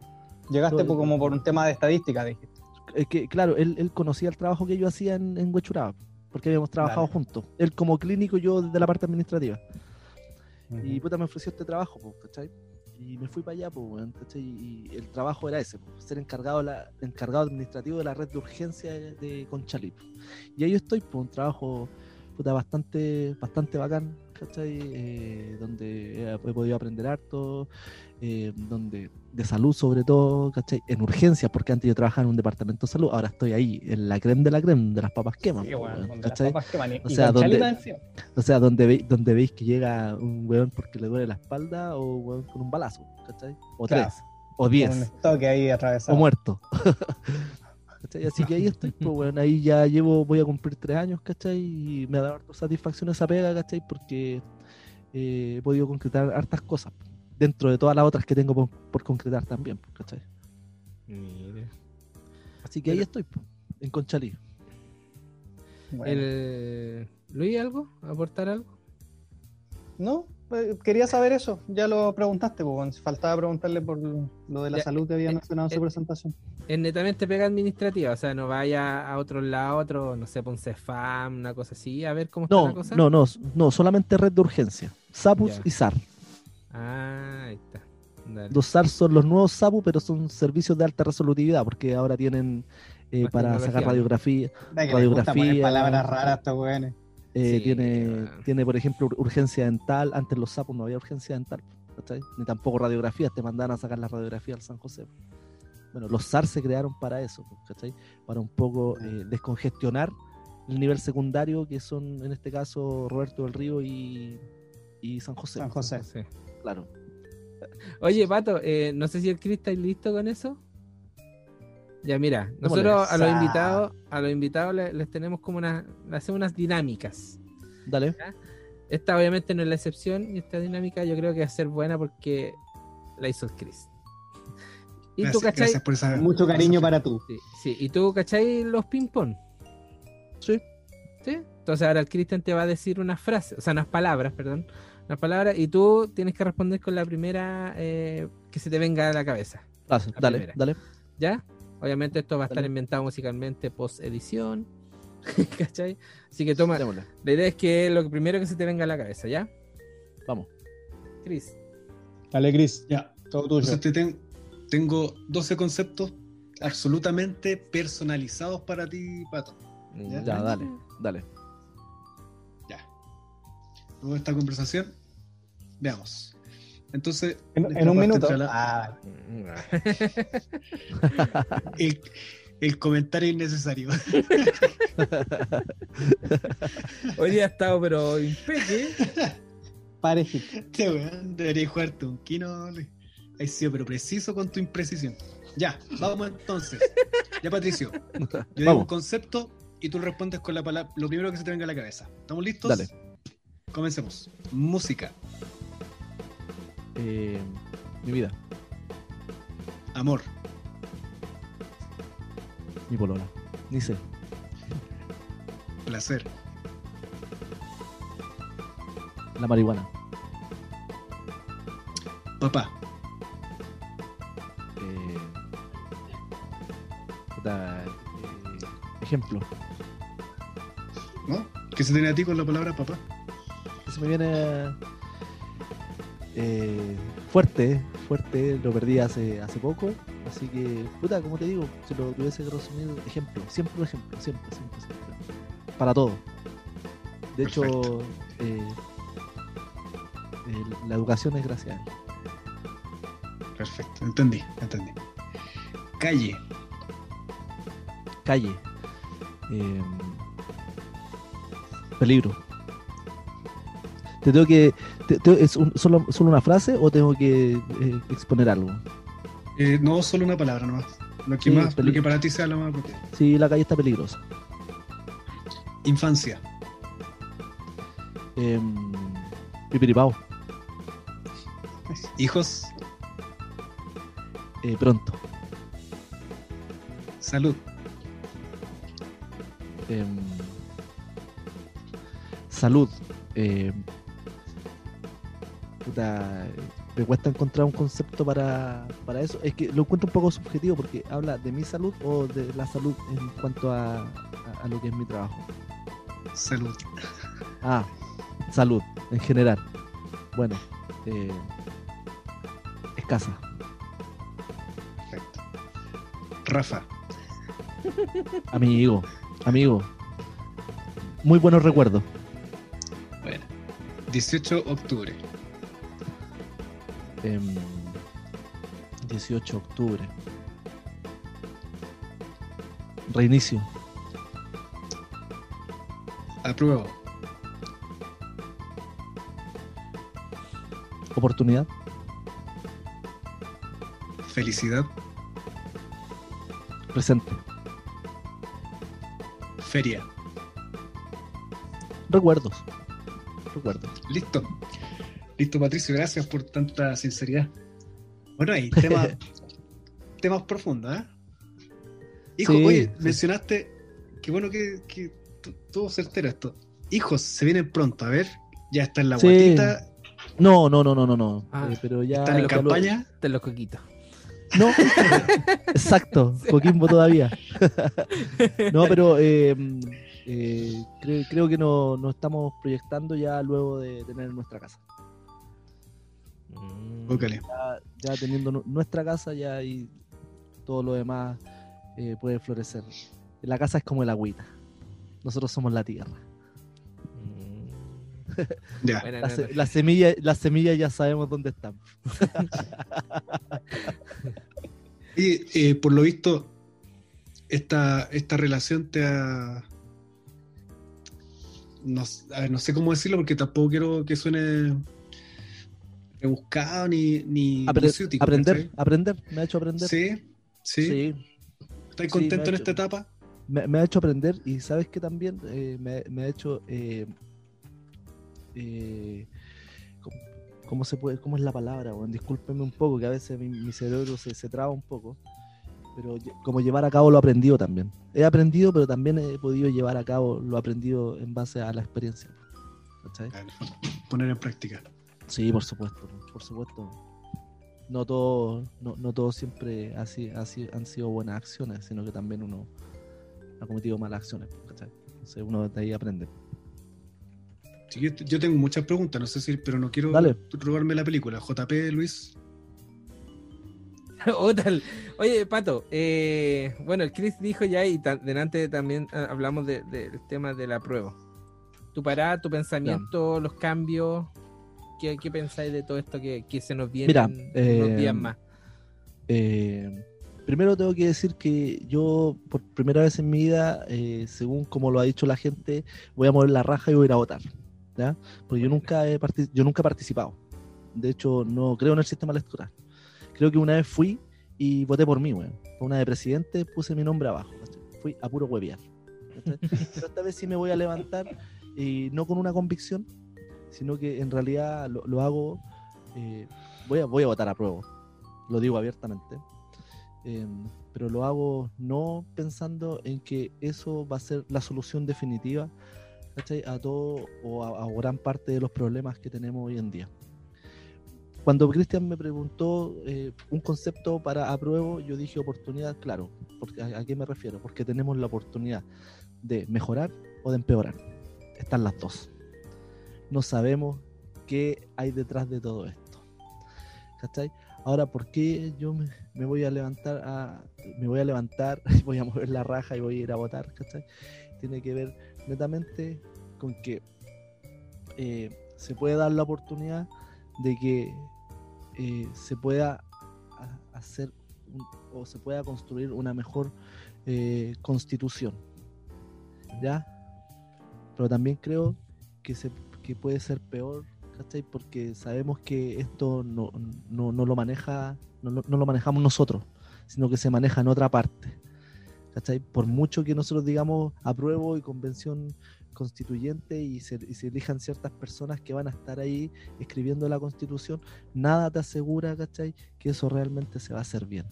Llegaste por- como por un tema de estadística, dijiste. Es que, claro, él, él conocía el trabajo que yo hacía en, en Huechuraba, porque habíamos trabajado Dale. juntos. Él como clínico, yo desde la parte administrativa. Y puta me ofreció este trabajo, ¿cachai? Y me fui para allá, pues, weón, ¿cachai? Y el trabajo era ese, pues, ser encargado, la, encargado administrativo de la red de urgencia de, pues. Y ahí estoy, pues, un trabajo puta, bastante, bastante bacán, ¿cachai? Eh, donde he, he podido aprender harto, eh, donde de salud sobre todo, ¿cachai? En urgencias, porque antes yo trabajaba en un departamento de salud, ahora estoy ahí, en la creme de la creme, de las papas quemas, Sí, weón, donde las papas queman. Y- O sea, donde-. O sea, donde, veis donde veis que llega un weón porque le duele la espalda o un weón con un balazo, ¿cachai? O Claro. tres, o diez, ahí o muerto. ¿Cachai? Así que ahí estoy, pues weón, ahí ya llevo, voy a cumplir tres años, ¿cachai? Y me ha dado harta satisfacción esa pega, ¿cachai? Porque eh, he podido concretar hartas cosas, dentro de todas las otras que tengo por, por concretar también, ¿cachai? Mire. Así que ahí estoy, pues, en Conchalí. Bueno. El... ¿Luis algo? ¿Aportar algo? No, eh, quería saber eso. Ya lo preguntaste, pues. Faltaba preguntarle por lo de la Ya, salud que había eh, mencionado en eh, su presentación. Es netamente pega administrativa, o sea, no vaya a otro lado, otro, no sé, ponce FAM, una cosa así, a ver cómo está No, la cosa. no, no, no, solamente red de urgencia, SAPUS Ya. y SAR. Ah, ahí está. Dale. Los SAR son los nuevos SAPU, pero son servicios de alta resolutividad, porque ahora tienen eh, para sacar radiografía, que les gusta poner radiografía, palabras raras estos weones. eh, Sí, tiene, bueno. tiene, por ejemplo, ur- urgencia dental. Antes los SAPU no había urgencia dental, ¿cachai? Ni tampoco radiografías, te mandaban a sacar la radiografía al San José. Bueno, los SAR se crearon para eso, ¿cachai? Para un poco eh, descongestionar el nivel secundario, que son en este caso Roberto del Río y, y San José. San José. Sí. Claro. Oye, Pato, eh, no sé si el Chris está listo con eso. Ya, mira, nosotros a los invitados, a los invitados les, les tenemos como una, le hacemos unas dinámicas. Dale. Esta obviamente no es la excepción y esta dinámica yo creo que va a ser buena porque la hizo el Chris. Y tú, Gracias, ¿cachai? gracias por esa. Mucho cariño para tú. Sí, sí, y tú, ¿cachai los ping-pong? Sí. ¿Sí? Entonces ahora el Cristian te va a decir unas frases, o sea, unas palabras, perdón. Unas palabras y tú tienes que responder con la primera eh, que se te venga a la cabeza. Ah, La dale, primera. dale. ¿Ya? Obviamente esto va a estar Dale. inventado musicalmente post edición. ¿Cachai? Así que toma. Démosle. La idea es que lo primero que se te venga a la cabeza, ¿ya? Vamos. Chris. Dale, Cris. Ya. Todo tuyo. Entonces te ten- tengo 12 conceptos absolutamente personalizados para ti, Pato. Ya. Ya, dale, dale. De esta conversación, veamos. Entonces, En, un minuto. la- Ah, el, el comentario innecesario. Hoy día ha estado, pero impeque. Parejito. Este weón debería jugarte un kino. Has sido pero preciso con tu imprecisión. Ya, vamos entonces. Ya, Patricio. Yo digo un Vamos. concepto y tú respondes con la palabra, lo primero que se te venga a la cabeza. ¿Estamos listos? Dale. Comencemos. Música, Eh, mi vida, amor, mi polola. Ni sé. placer, La marihuana. papá, Eh, puta, eh, ejemplo. ¿no? ¿Qué se tiene a ti con la palabra papá? Se me viene eh, fuerte, fuerte, lo perdí hace, hace poco, así que, puta, como te digo, si lo tuviese que resumir, ejemplo, siempre un ejemplo, siempre, siempre, siempre, para todo. De hecho, eh, la educación es gracias a él. Perfecto, entendí, entendí. Calle, Calle, eh, peligro. Te tengo que, te- te- ¿es un- solo, solo una frase o tengo que eh, exponer algo? Eh, no solo una palabra nomás. Lo que, Sí, más, lo que para ti sea lo más apropiado. Sí, la calle está peligrosa. Infancia, Eh, Pipiripao, hijos, eh, pronto. salud, Eh, salud. Puta, me cuesta encontrar un concepto para, para eso. Es que lo encuentro un poco subjetivo porque habla de mi salud o de la salud en cuanto a, a- a lo que es mi trabajo. salud. Ah, salud, en general. Bueno, eh, escasa. Perfecto. Rafa, Amigo, amigo. Muy buenos recuerdos. bueno. 18 de octubre, Em, 18 de octubre. Reinicio. apruebo, Oportunidad. felicidad, Presente. feria. Recuerdos. Recuerdos. Listo. Listo, Patricio, gracias por tanta sinceridad. Bueno, hay temas, temas profundos, ¿eh? Hijo, Sí, oye, sí. mencionaste, qué bueno que, que tuvo certero esto. Hijos, se vienen pronto, a ver, ya está en la Sí. guatita, No, no, no, no, no, no. Ah, Eh, pero ya. están en ya lo- campaña. Te los coquitos. No, exacto, Coquimbo todavía. no, pero eh, eh, creo, creo que no- nos estamos proyectando ya luego de tener nuestra casa. Mm. Ya, ya teniendo nu- nuestra casa, ya y todo lo demás eh, puede florecer. La casa es como el agüita. Nosotros somos la tierra. Mm. Las la semillas la semilla ya sabemos dónde están. Y eh, por lo visto, esta, esta relación te ha. No, a ver, no sé cómo decirlo porque tampoco quiero que suene rebuscado ni, ni, Apre- aprender, ¿cachai? aprender, me ha hecho aprender. Sí, sí. Sí, ¿Estás Sí, contento ha en hecho- esta etapa? me, me ha hecho aprender y sabes que también eh, me, me ha hecho eh, eh, ¿cómo, cómo se puede cómo es la palabra weón? discúlpenme un poco que a veces mi, mi cerebro se, se traba un poco pero como llevar a cabo lo aprendido también he aprendido pero también he podido llevar a cabo lo aprendido en base a la experiencia ¿cachai? Poner en práctica. Sí, por supuesto, por supuesto. No todo, no, no todo siempre ha si- ha si- han sido buenas acciones, sino que también uno ha cometido malas acciones, ¿cachai? Entonces uno de ahí aprende. Sí, yo, yo tengo muchas preguntas, no sé si, pero no quiero Dale. robarme la película. JP, Luis. Tal. Oye, Pato, eh, bueno, el Chris dijo ya y ta- delante también ah, hablamos de- del tema de la prueba. Tu parada, tu pensamiento, los cambios, ¿qué, qué pensáis de todo esto que, que se nos viene Mira, en eh, unos días más? Eh, primero tengo que decir que yo, por primera vez en mi vida, eh, según como lo ha dicho la gente, voy a mover la raja y voy a ir a votar. ¿ya? Porque yo nunca, he yo nunca he participado. De hecho, no creo en el sistema electoral. Creo que una vez fui y voté por mí, weón. Una de presidente puse mi nombre abajo. Fui a puro huevear. Pero esta vez sí me voy a levantar y no con una convicción, sino que en realidad lo, hago, eh, voy, a, voy a votar a prueba, lo digo abiertamente, Eh, pero lo hago no pensando en que eso va a ser la solución definitiva ¿cachai? a todo o a, a gran parte de los problemas que tenemos hoy en día. Cuando Cristian me preguntó eh, un concepto para apruebo, yo dije oportunidad, claro. Porque, ¿a, a qué me refiero? Porque tenemos la oportunidad de mejorar o de empeorar. Están las dos. No sabemos qué hay detrás de todo esto. ¿Cachai? Ahora, ¿por qué yo me, voy a levantar a, me voy a levantar voy a mover la raja y voy a ir a votar? ¿Cachai? Tiene que ver netamente con que eh, se puede dar la oportunidad de que eh, se pueda hacer o se pueda construir una mejor eh, constitución. ¿Ya? Pero también creo que, se, que puede ser peor, ¿cachai? Porque sabemos que esto no, no, no lo maneja, no, no lo manejamos nosotros, sino que se maneja en otra parte. ¿cachai? Por mucho que nosotros digamos apruebo y convención constituyente y se, y se elijan ciertas personas que van a estar ahí escribiendo la constitución, nada te asegura, ¿cachai? Que eso realmente se va a hacer bien.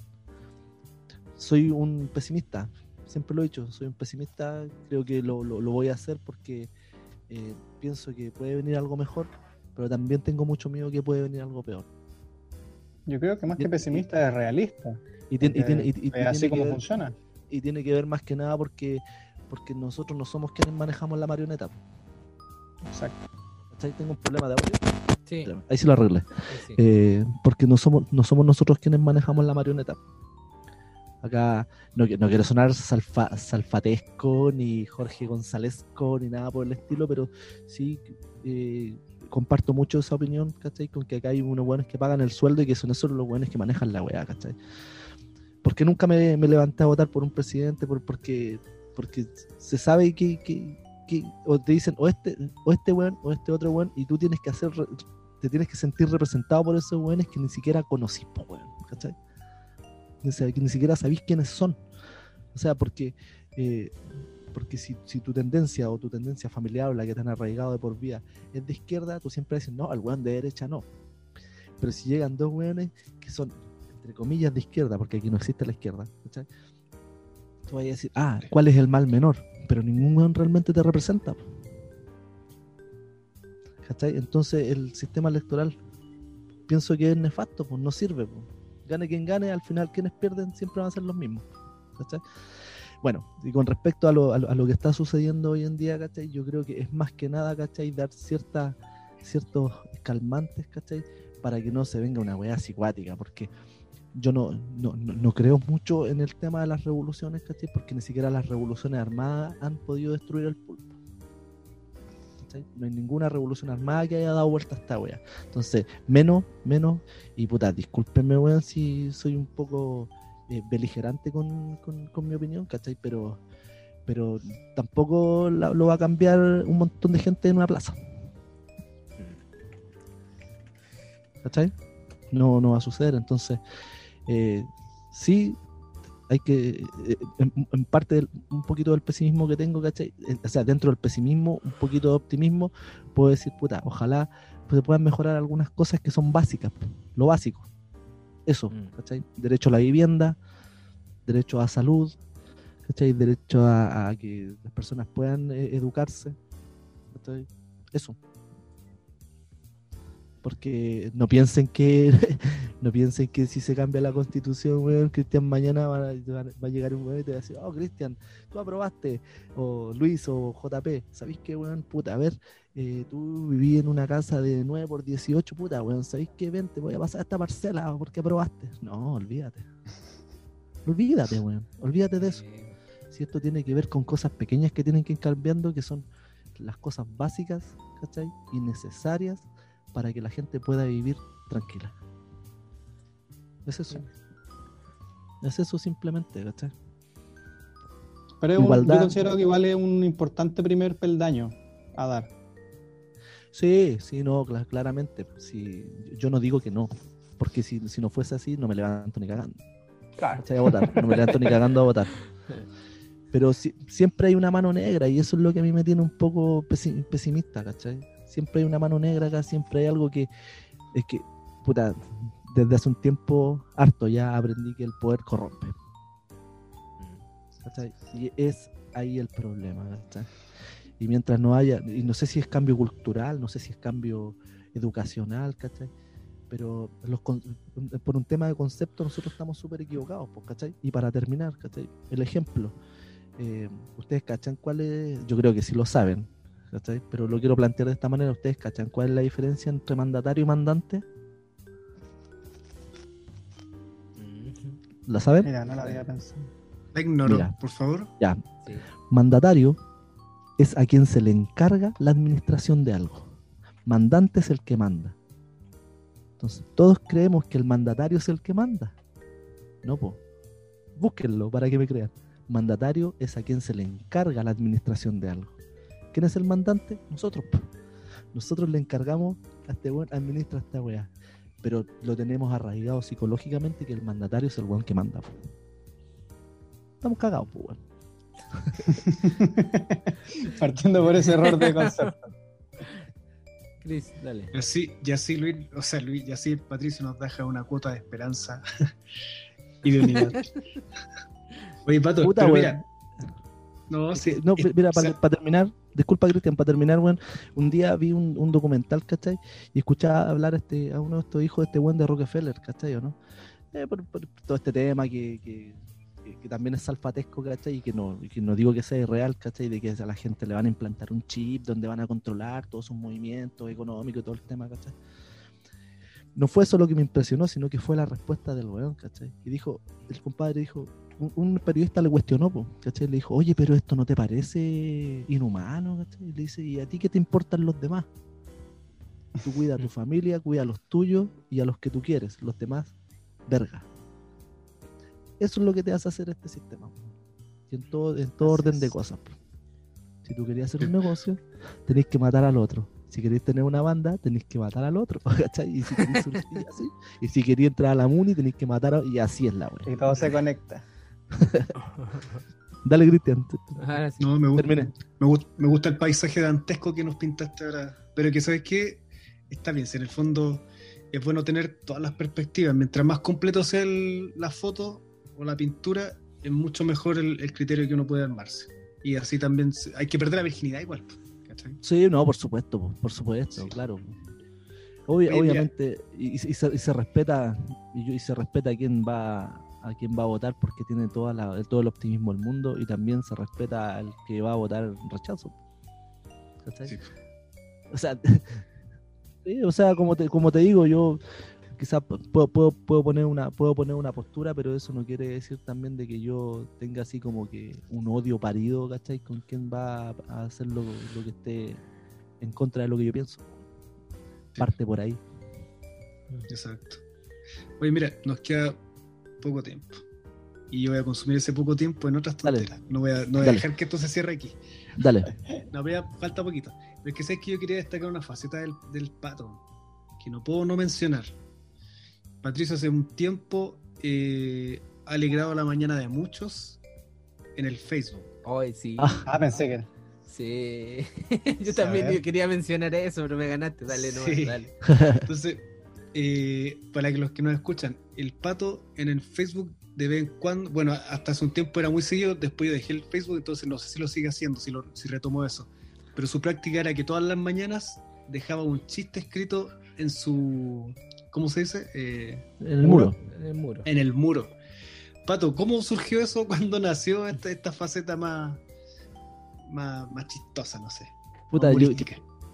Soy un pesimista, siempre lo he dicho, soy un pesimista, creo que lo, lo- lo voy a hacer porque eh, pienso que puede venir algo mejor, pero también tengo mucho miedo que puede venir algo peor. Yo creo que más que Y- pesimista es realista. Y, tiene- y tiene- y- y- y es tiene así que como ver- funciona. y tiene que ver más que nada porque porque nosotros no somos quienes manejamos la marioneta. Exacto. ¿cachai? Tengo un problema de audio. Sí, Ahí sí lo arreglé. sí, sí. Eh, porque no somos, no somos nosotros quienes manejamos la marioneta. Acá no, qui- no quiero sonar salfa- salfatesco, ni Jorge Gonzálezco, ni nada por el estilo, pero sí eh, comparto mucho esa opinión, ¿cachai? Con que acá hay unos buenos que pagan el sueldo y que son esos los buenos que manejan la weá, ¿cachai? Porque nunca me, levanté a votar por un presidente, por, porque, porque se sabe que, que, te dicen o este, o este weón, o este otro weón, y tú tienes que hacer te tienes que sentir representado por esos weones que ni siquiera conocís, weón, ¿cachai? Ni, ni siquiera sabís quiénes son. O sea, porque, eh, porque si, si tu tendencia o tu tendencia familiar o la que te han arraigado de por vida es de izquierda, tú siempre dices, no, al weón de derecha no. Pero si llegan dos weones que son, entre comillas, de izquierda, porque aquí no existe la izquierda, ¿cachai? Tú vas a decir, ah, ¿cuál es el mal menor? Pero ningún weón realmente te representa. ¿Cachai? Entonces el sistema electoral pienso que es nefasto, pues no sirve. Pues. Gane quien gane, al final quienes pierden siempre van a ser los mismos. ¿cachai? Bueno, y con respecto a lo, a lo- que está sucediendo hoy en día, ¿cachai? Yo creo que es más que nada, ¿cachai? Dar cierta, ciertos calmantes, ¿cachai? Para que no se venga una weá psicuática, porque yo no, no, no- no creo mucho en el tema de las revoluciones, ¿cachai? Porque ni siquiera las revoluciones armadas han podido destruir el pulpo. No hay ninguna revolución armada que haya dado vuelta a esta wea. Entonces, menos, menos, y puta, discúlpenme, weón, si soy un poco eh, beligerante con, con- con mi opinión, ¿cachai? Pero, pero tampoco la- lo va a cambiar un montón de gente en una plaza. ¿Cachai? No, no va a suceder. Entonces, eh, sí, hay que, eh, en, en parte, del- un poquito del pesimismo que tengo, ¿cachai? Eh, O sea, dentro del pesimismo, un poquito de optimismo, puedo decir, puta, ojalá pues, se puedan mejorar algunas cosas que son básicas, lo básico. Eso, Mm. ¿cachai? Derecho a la vivienda, derecho a salud, ¿cachai? Derecho a, a que las personas puedan eh, educarse, ¿cachai? Eso. Porque no piensen que no piensen que si se cambia la constitución, weón, Cristian mañana va a, va a llegar un weón y te va a decir, oh Cristian, tú aprobaste, o Luis o JP, ¿sabéis qué, weón? Puta, a ver, eh, tú viví en una casa de 9 por 18, puta, weón, ¿sabéis qué? Ven, te voy a pasar esta parcela porque aprobaste. No, olvídate. Olvídate, weón, olvídate de eso. Si esto tiene que ver con cosas pequeñas que tienen que ir cambiando, que son las cosas básicas, ¿cachai? Y necesarias para que la gente pueda vivir tranquila. Es eso. Es eso simplemente, ¿cachai? Pero es un- Igualdad. yo considero que igual es un importante primer peldaño a dar. Sí, sí, no, cla- claramente. Sí, yo no digo que no, porque si, si no fuese así, no me levanto ni cagando. Claro. A votar, no me levanto ni cagando a votar. Pero si- siempre hay una mano negra y eso es lo que a mí me tiene un poco pesi- pesimista, ¿cachai? Siempre hay una mano negra acá, siempre hay algo que es que, puta, desde hace un tiempo harto ya aprendí que el poder corrompe. ¿cachai? Y es ahí el problema, ¿cachai? Y mientras no haya, y no sé si es cambio cultural, no sé si es cambio educacional, ¿cachai? Pero los por un tema de concepto nosotros estamos súper equivocados, pues, ¿cachai? Y para terminar, ¿cachai? El ejemplo, eh, ¿ustedes cachan cuál es? Yo creo que sí lo saben, ¿cachai? Pero lo quiero plantear de esta manera, ¿ustedes cachan cuál es la diferencia entre mandatario y mandante? ¿La saben? Mira, no la había pensado. La ignoro, Mira. por favor. Ya, Sí. Mandatario es a quien se le encarga la administración de algo. Mandante es el que manda. Entonces, todos creemos que el mandatario es el que manda. No, po. Búsquenlo para que me crean. Mandatario es a quien se le encarga la administración de algo. ¿Quién es el mandante? Nosotros. Nosotros le encargamos a este buen administra esta weá. Pero lo tenemos arraigado psicológicamente que el mandatario es el buen que manda. po. Estamos cagados, pues, weón. Partiendo por ese error de concepto. Chris, dale. Y así, y así Luis, o sea, Luis, y así Patricio nos deja una cuota de esperanza y de unidad. Oye, Pato, Puta, pero mira. No, sí. no, mira, o para, terminar, disculpa Cristian, para terminar, weón, un día vi un, un documental, ¿cachai? Y escuchaba hablar a, este, a uno de estos hijos de este buen de Rockefeller, ¿cachai? ¿O no? Eh, por, todo este tema que, que, también es salfatesco, ¿cachai? Y que no, que no digo que sea irreal, ¿cachai? De que a la gente le van a implantar un chip donde van a controlar todos sus movimientos económicos y todo el tema, ¿cachai? No fue eso lo que me impresionó, sino que fue la respuesta del weón, ¿cachai? Y dijo, el compadre dijo, un, un periodista le cuestionó, po, ¿cachai? Le dijo, oye, pero esto no te parece inhumano, ¿cachai? Y le dice, ¿y a ti qué te importan los demás? Tú cuida a tu familia, cuida a los tuyos y a los que tú quieres, los demás, verga. Eso es lo que te hace hacer este sistema. Y en todo, en todo orden de cosas. po. Si tú querías hacer un negocio, tenéis que matar al otro. Si queréis tener una banda, tenéis que matar al otro, ¿cachai? Y si queréis surgir así, y si queréis entrar a la MUNI, tenéis que matar a... Y así es la wea. Y todo se conecta. Dale, Cristian. Ahora sí. no, me gusta, Termine. me, gust- me gusta el paisaje dantesco que nos pintaste ahora. Pero que, ¿sabes qué? Está bien, si en el fondo es bueno tener todas las perspectivas. Mientras más completo sea el- la foto o la pintura, es mucho mejor el, el criterio que uno puede armarse. Y así también se- hay que perder la virginidad igual. ¿cachai? Sí, no, por supuesto, po, por supuesto, Sí. claro. Obviamente, y, y se, y se respeta y, y se respeta a quién va a quién va a votar porque tiene toda la, todo el optimismo del mundo y también se respeta al que va a votar rechazo. ¿Cachai? Sí. O sea, sí, o sea, como te, como te digo, yo quizás puedo, puedo, puedo poner una puedo poner una postura, pero eso no quiere decir también de que yo tenga así como que un odio parido, ¿cachai? Con quién va a hacer lo, lo que esté en contra de lo que yo pienso. Sí. Parte por ahí. Exacto. Oye, mira, nos queda poco tiempo. Y yo voy a consumir ese poco tiempo en otras Dale. tonteras. No voy a, no voy a dejar que esto se cierre aquí. Dale. No, pero ya falta poquito. Pero es que sé que yo quería destacar una faceta del, del pato que no puedo no mencionar. Patricio hace un tiempo eh, ha alegrado la mañana de muchos en el Facebook. Hoy sí. Ah. Ah, pensé que. Sí. Yo a también ver. quería mencionar eso, pero me ganaste. Dale, no, Sí. dale. Entonces, eh, para que los que nos escuchan, el pato en el Facebook de vez en cuando, bueno, hasta hace un tiempo era muy seguido, después yo dejé el Facebook, entonces no sé si lo sigue haciendo, si, lo, si retomó eso. Pero su práctica era que todas las mañanas dejaba un chiste escrito en su, ¿cómo se dice? Eh, En el muro. En el muro. en el muro. Pato, ¿cómo surgió eso cuando nació esta, esta faceta más, más, más chistosa, no sé? Puta, yo?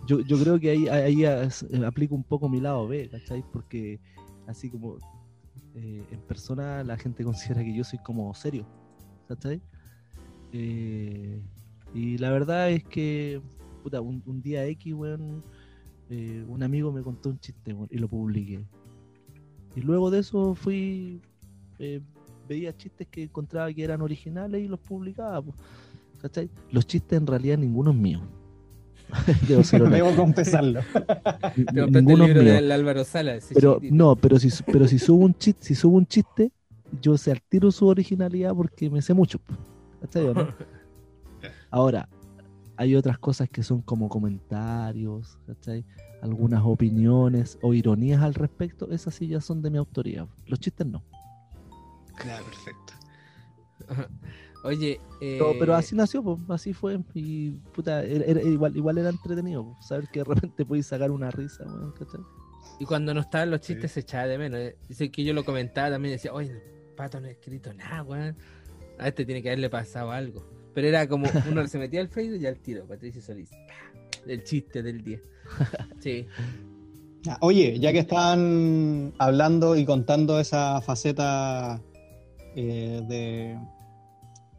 Yo, yo creo que ahí, ahí eh, aplico un poco mi lado B, ¿cachai? Porque así como eh, en persona la gente considera que yo soy como serio, ¿cachai? Eh, y la verdad es que, puta, un, día X, weón, un amigo me contó un chiste, y lo publiqué. Y luego de eso fui veía chistes que encontraba que eran originales y los publicaba. ¿cachai? Los chistes en realidad ninguno es mío. Debo ser honesto. Debo confesarlo. Te compraste el ninguno es libro mío. del Álvaro Sala. ese Pero no, pero si, pero si subo un chiste, si subo un chiste, yo sé al tiro su originalidad porque me sé mucho. Ahora, hay otras cosas que son como comentarios, ¿cachai? Algunas opiniones o ironías al respecto, esas sí ya son de mi autoría. Los chistes no. Ya, perfecto. Oye, eh, Pero, pero así nació, pues, así fue. Y puta, era, era- igual, igual era entretenido, po, saber que de repente podéis sacar una risa, weón, ¿cachai? Y cuando no estaban los chistes se echaba de menos. eh. Dice que yo lo comentaba también. Decía, oye, el pato no ha escrito nada, weón. A este tiene que haberle pasado algo. Pero era como uno se metía al Facebook y al tiro, Patricio Solís. El chiste del día. Sí. Oye, ya que estaban hablando y contando esa faceta eh, de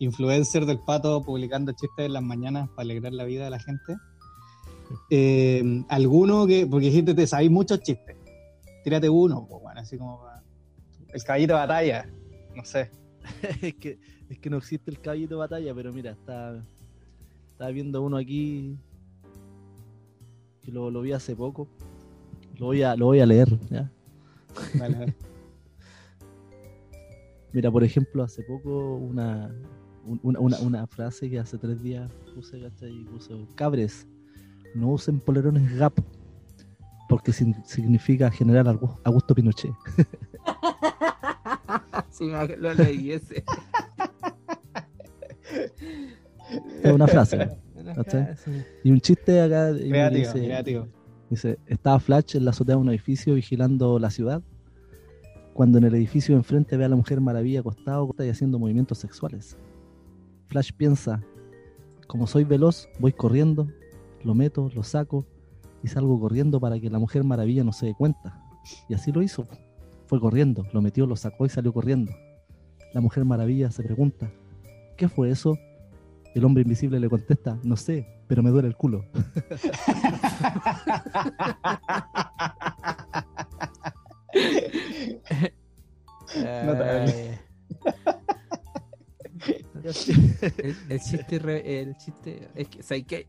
influencer del pato publicando chistes en las mañanas para alegrar la vida de la gente, eh, alguno que, porque dijiste, te sabéis muchos chistes, tírate uno, pues bueno, así como para- el caballito de batalla, no sé. es, que, es que no existe el caballito de batalla, pero mira, está, estaba viendo uno aquí que lo, lo vi hace poco. Lo voy a, lo voy a leer. Mira, por ejemplo, hace poco una, un- una, una- una frase que hace tres días puse, ¿cachai? Y puse, cabres, no usen polerones Gap, porque sin- significa general Augu- Augusto Pinochet. Sí, lo leí ese. Es una frase. Y un chiste acá y me Creativo, dice, creativo. dice, estaba Flash en la azotea de un edificio vigilando la ciudad, cuando en el edificio de enfrente ve a la mujer maravilla acostado y haciendo movimientos sexuales. Flash piensa, como soy veloz, voy corriendo, lo meto, lo saco y salgo corriendo para que la mujer maravilla no se dé cuenta. Y así lo hizo. Fue corriendo, lo metió, lo sacó y salió corriendo. La mujer maravilla se pregunta, ¿qué fue eso? El hombre invisible le contesta, no sé, pero me duele el culo. Notable. El, el chiste, re- el chiste, es que.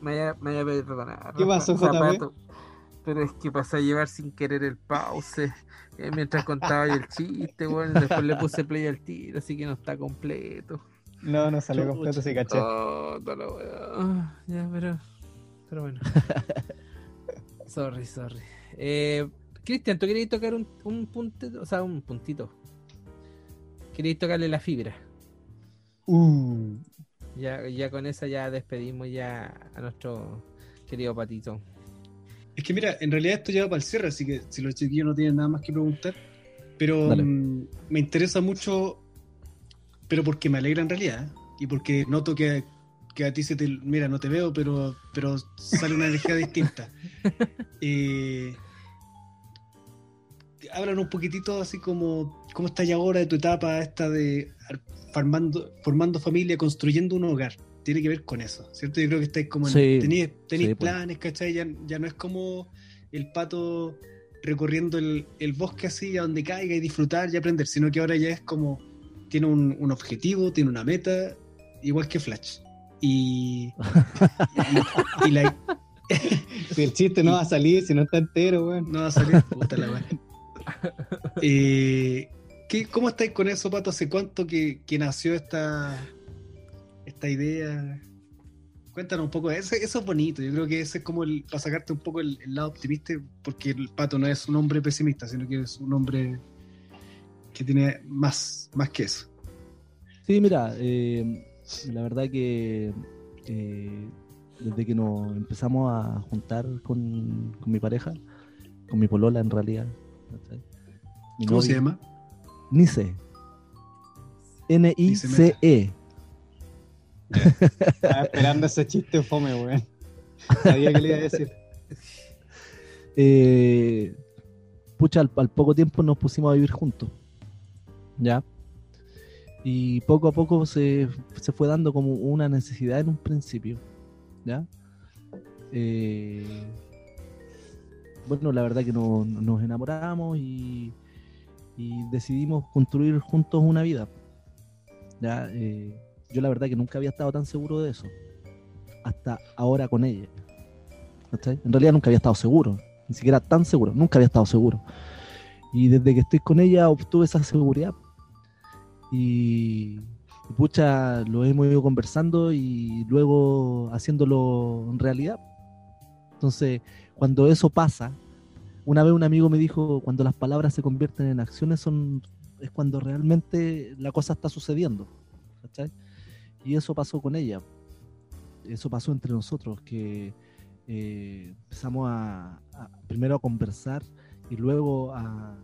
Me voy a, me voy a perdonar. ¿Qué pasó, zapato, Pero es que pasé a llevar sin querer el pause eh, mientras contaba el chiste, bueno, después le puse play al tiro, así que no está completo. No, no salió Chucha. completo, sí, caché. Oh, la weá. Ah, ya, pero. Pero bueno. sorry, sorry. Eh, Cristian, ¿tú querías tocar un, un puntito? O sea, un puntito. Querías tocarle la fibra. Uh, Ya, ya con esa ya despedimos ya a nuestro querido patito. Es que mira, en realidad esto lleva para el cierre, así que si los chiquillos no tienen nada más que preguntar, pero mm, me interesa mucho, pero porque me alegra en realidad, ¿eh? y porque noto que, que a ti se te, mira, no te veo, pero, pero sale una energía distinta. Eh, hablan un poquitito así como cómo estás ahora de tu etapa esta de formando, formando familia, construyendo un hogar. Tiene que ver con eso, ¿cierto? Yo creo que estáis como en, Sí, tenéis, tenéis sí, pues. planes, ¿cachai? Ya, ya no es como el pato recorriendo el, el bosque así a donde caiga y disfrutar y aprender, sino que ahora ya es como tiene un, un objetivo, tiene una meta, igual que Flash. Y, y, y la, si el chiste no va a salir, si no está entero, weón. no va a salir, puta la weá. Eh, ¿qué- ¿Cómo estáis con eso, Pato? ¿Hace cuánto que, nació esta, idea? Cuéntanos un poco, eso, eso es bonito, yo creo que ese es como el, para sacarte un poco el, lado optimista, porque el Pato no es un hombre pesimista, sino que es un hombre que tiene más, más que eso. Sí, mira, eh, la verdad que eh, desde que nos empezamos a juntar con, mi pareja, con mi polola en realidad. Mi ¿Cómo se llama? Nice. N-I-C-E. Estaba esperando ese chiste fome, weón. Sabía que le iba a decir. Eh, pucha, al, al poco tiempo nos pusimos a vivir juntos. ¿Ya? Y poco a poco se, se fue dando como una necesidad en un principio. ¿Ya? Eh, bueno, la verdad que no- nos enamoramos y, decidimos construir juntos una vida. ¿ya? Eh, yo la verdad que nunca había estado tan seguro de eso, hasta ahora con ella. En realidad nunca había estado seguro, ni siquiera tan seguro, nunca había estado seguro. Y desde que estoy con ella obtuve esa seguridad. Y, y pucha, lo hemos ido conversando y luego haciéndolo en realidad. Entonces, cuando eso pasa, una vez un amigo me dijo, cuando las palabras se convierten en acciones son es cuando realmente la cosa está sucediendo. ¿cachai? Y eso pasó con ella. Eso pasó entre nosotros, que eh, empezamos a, primero a conversar y luego a,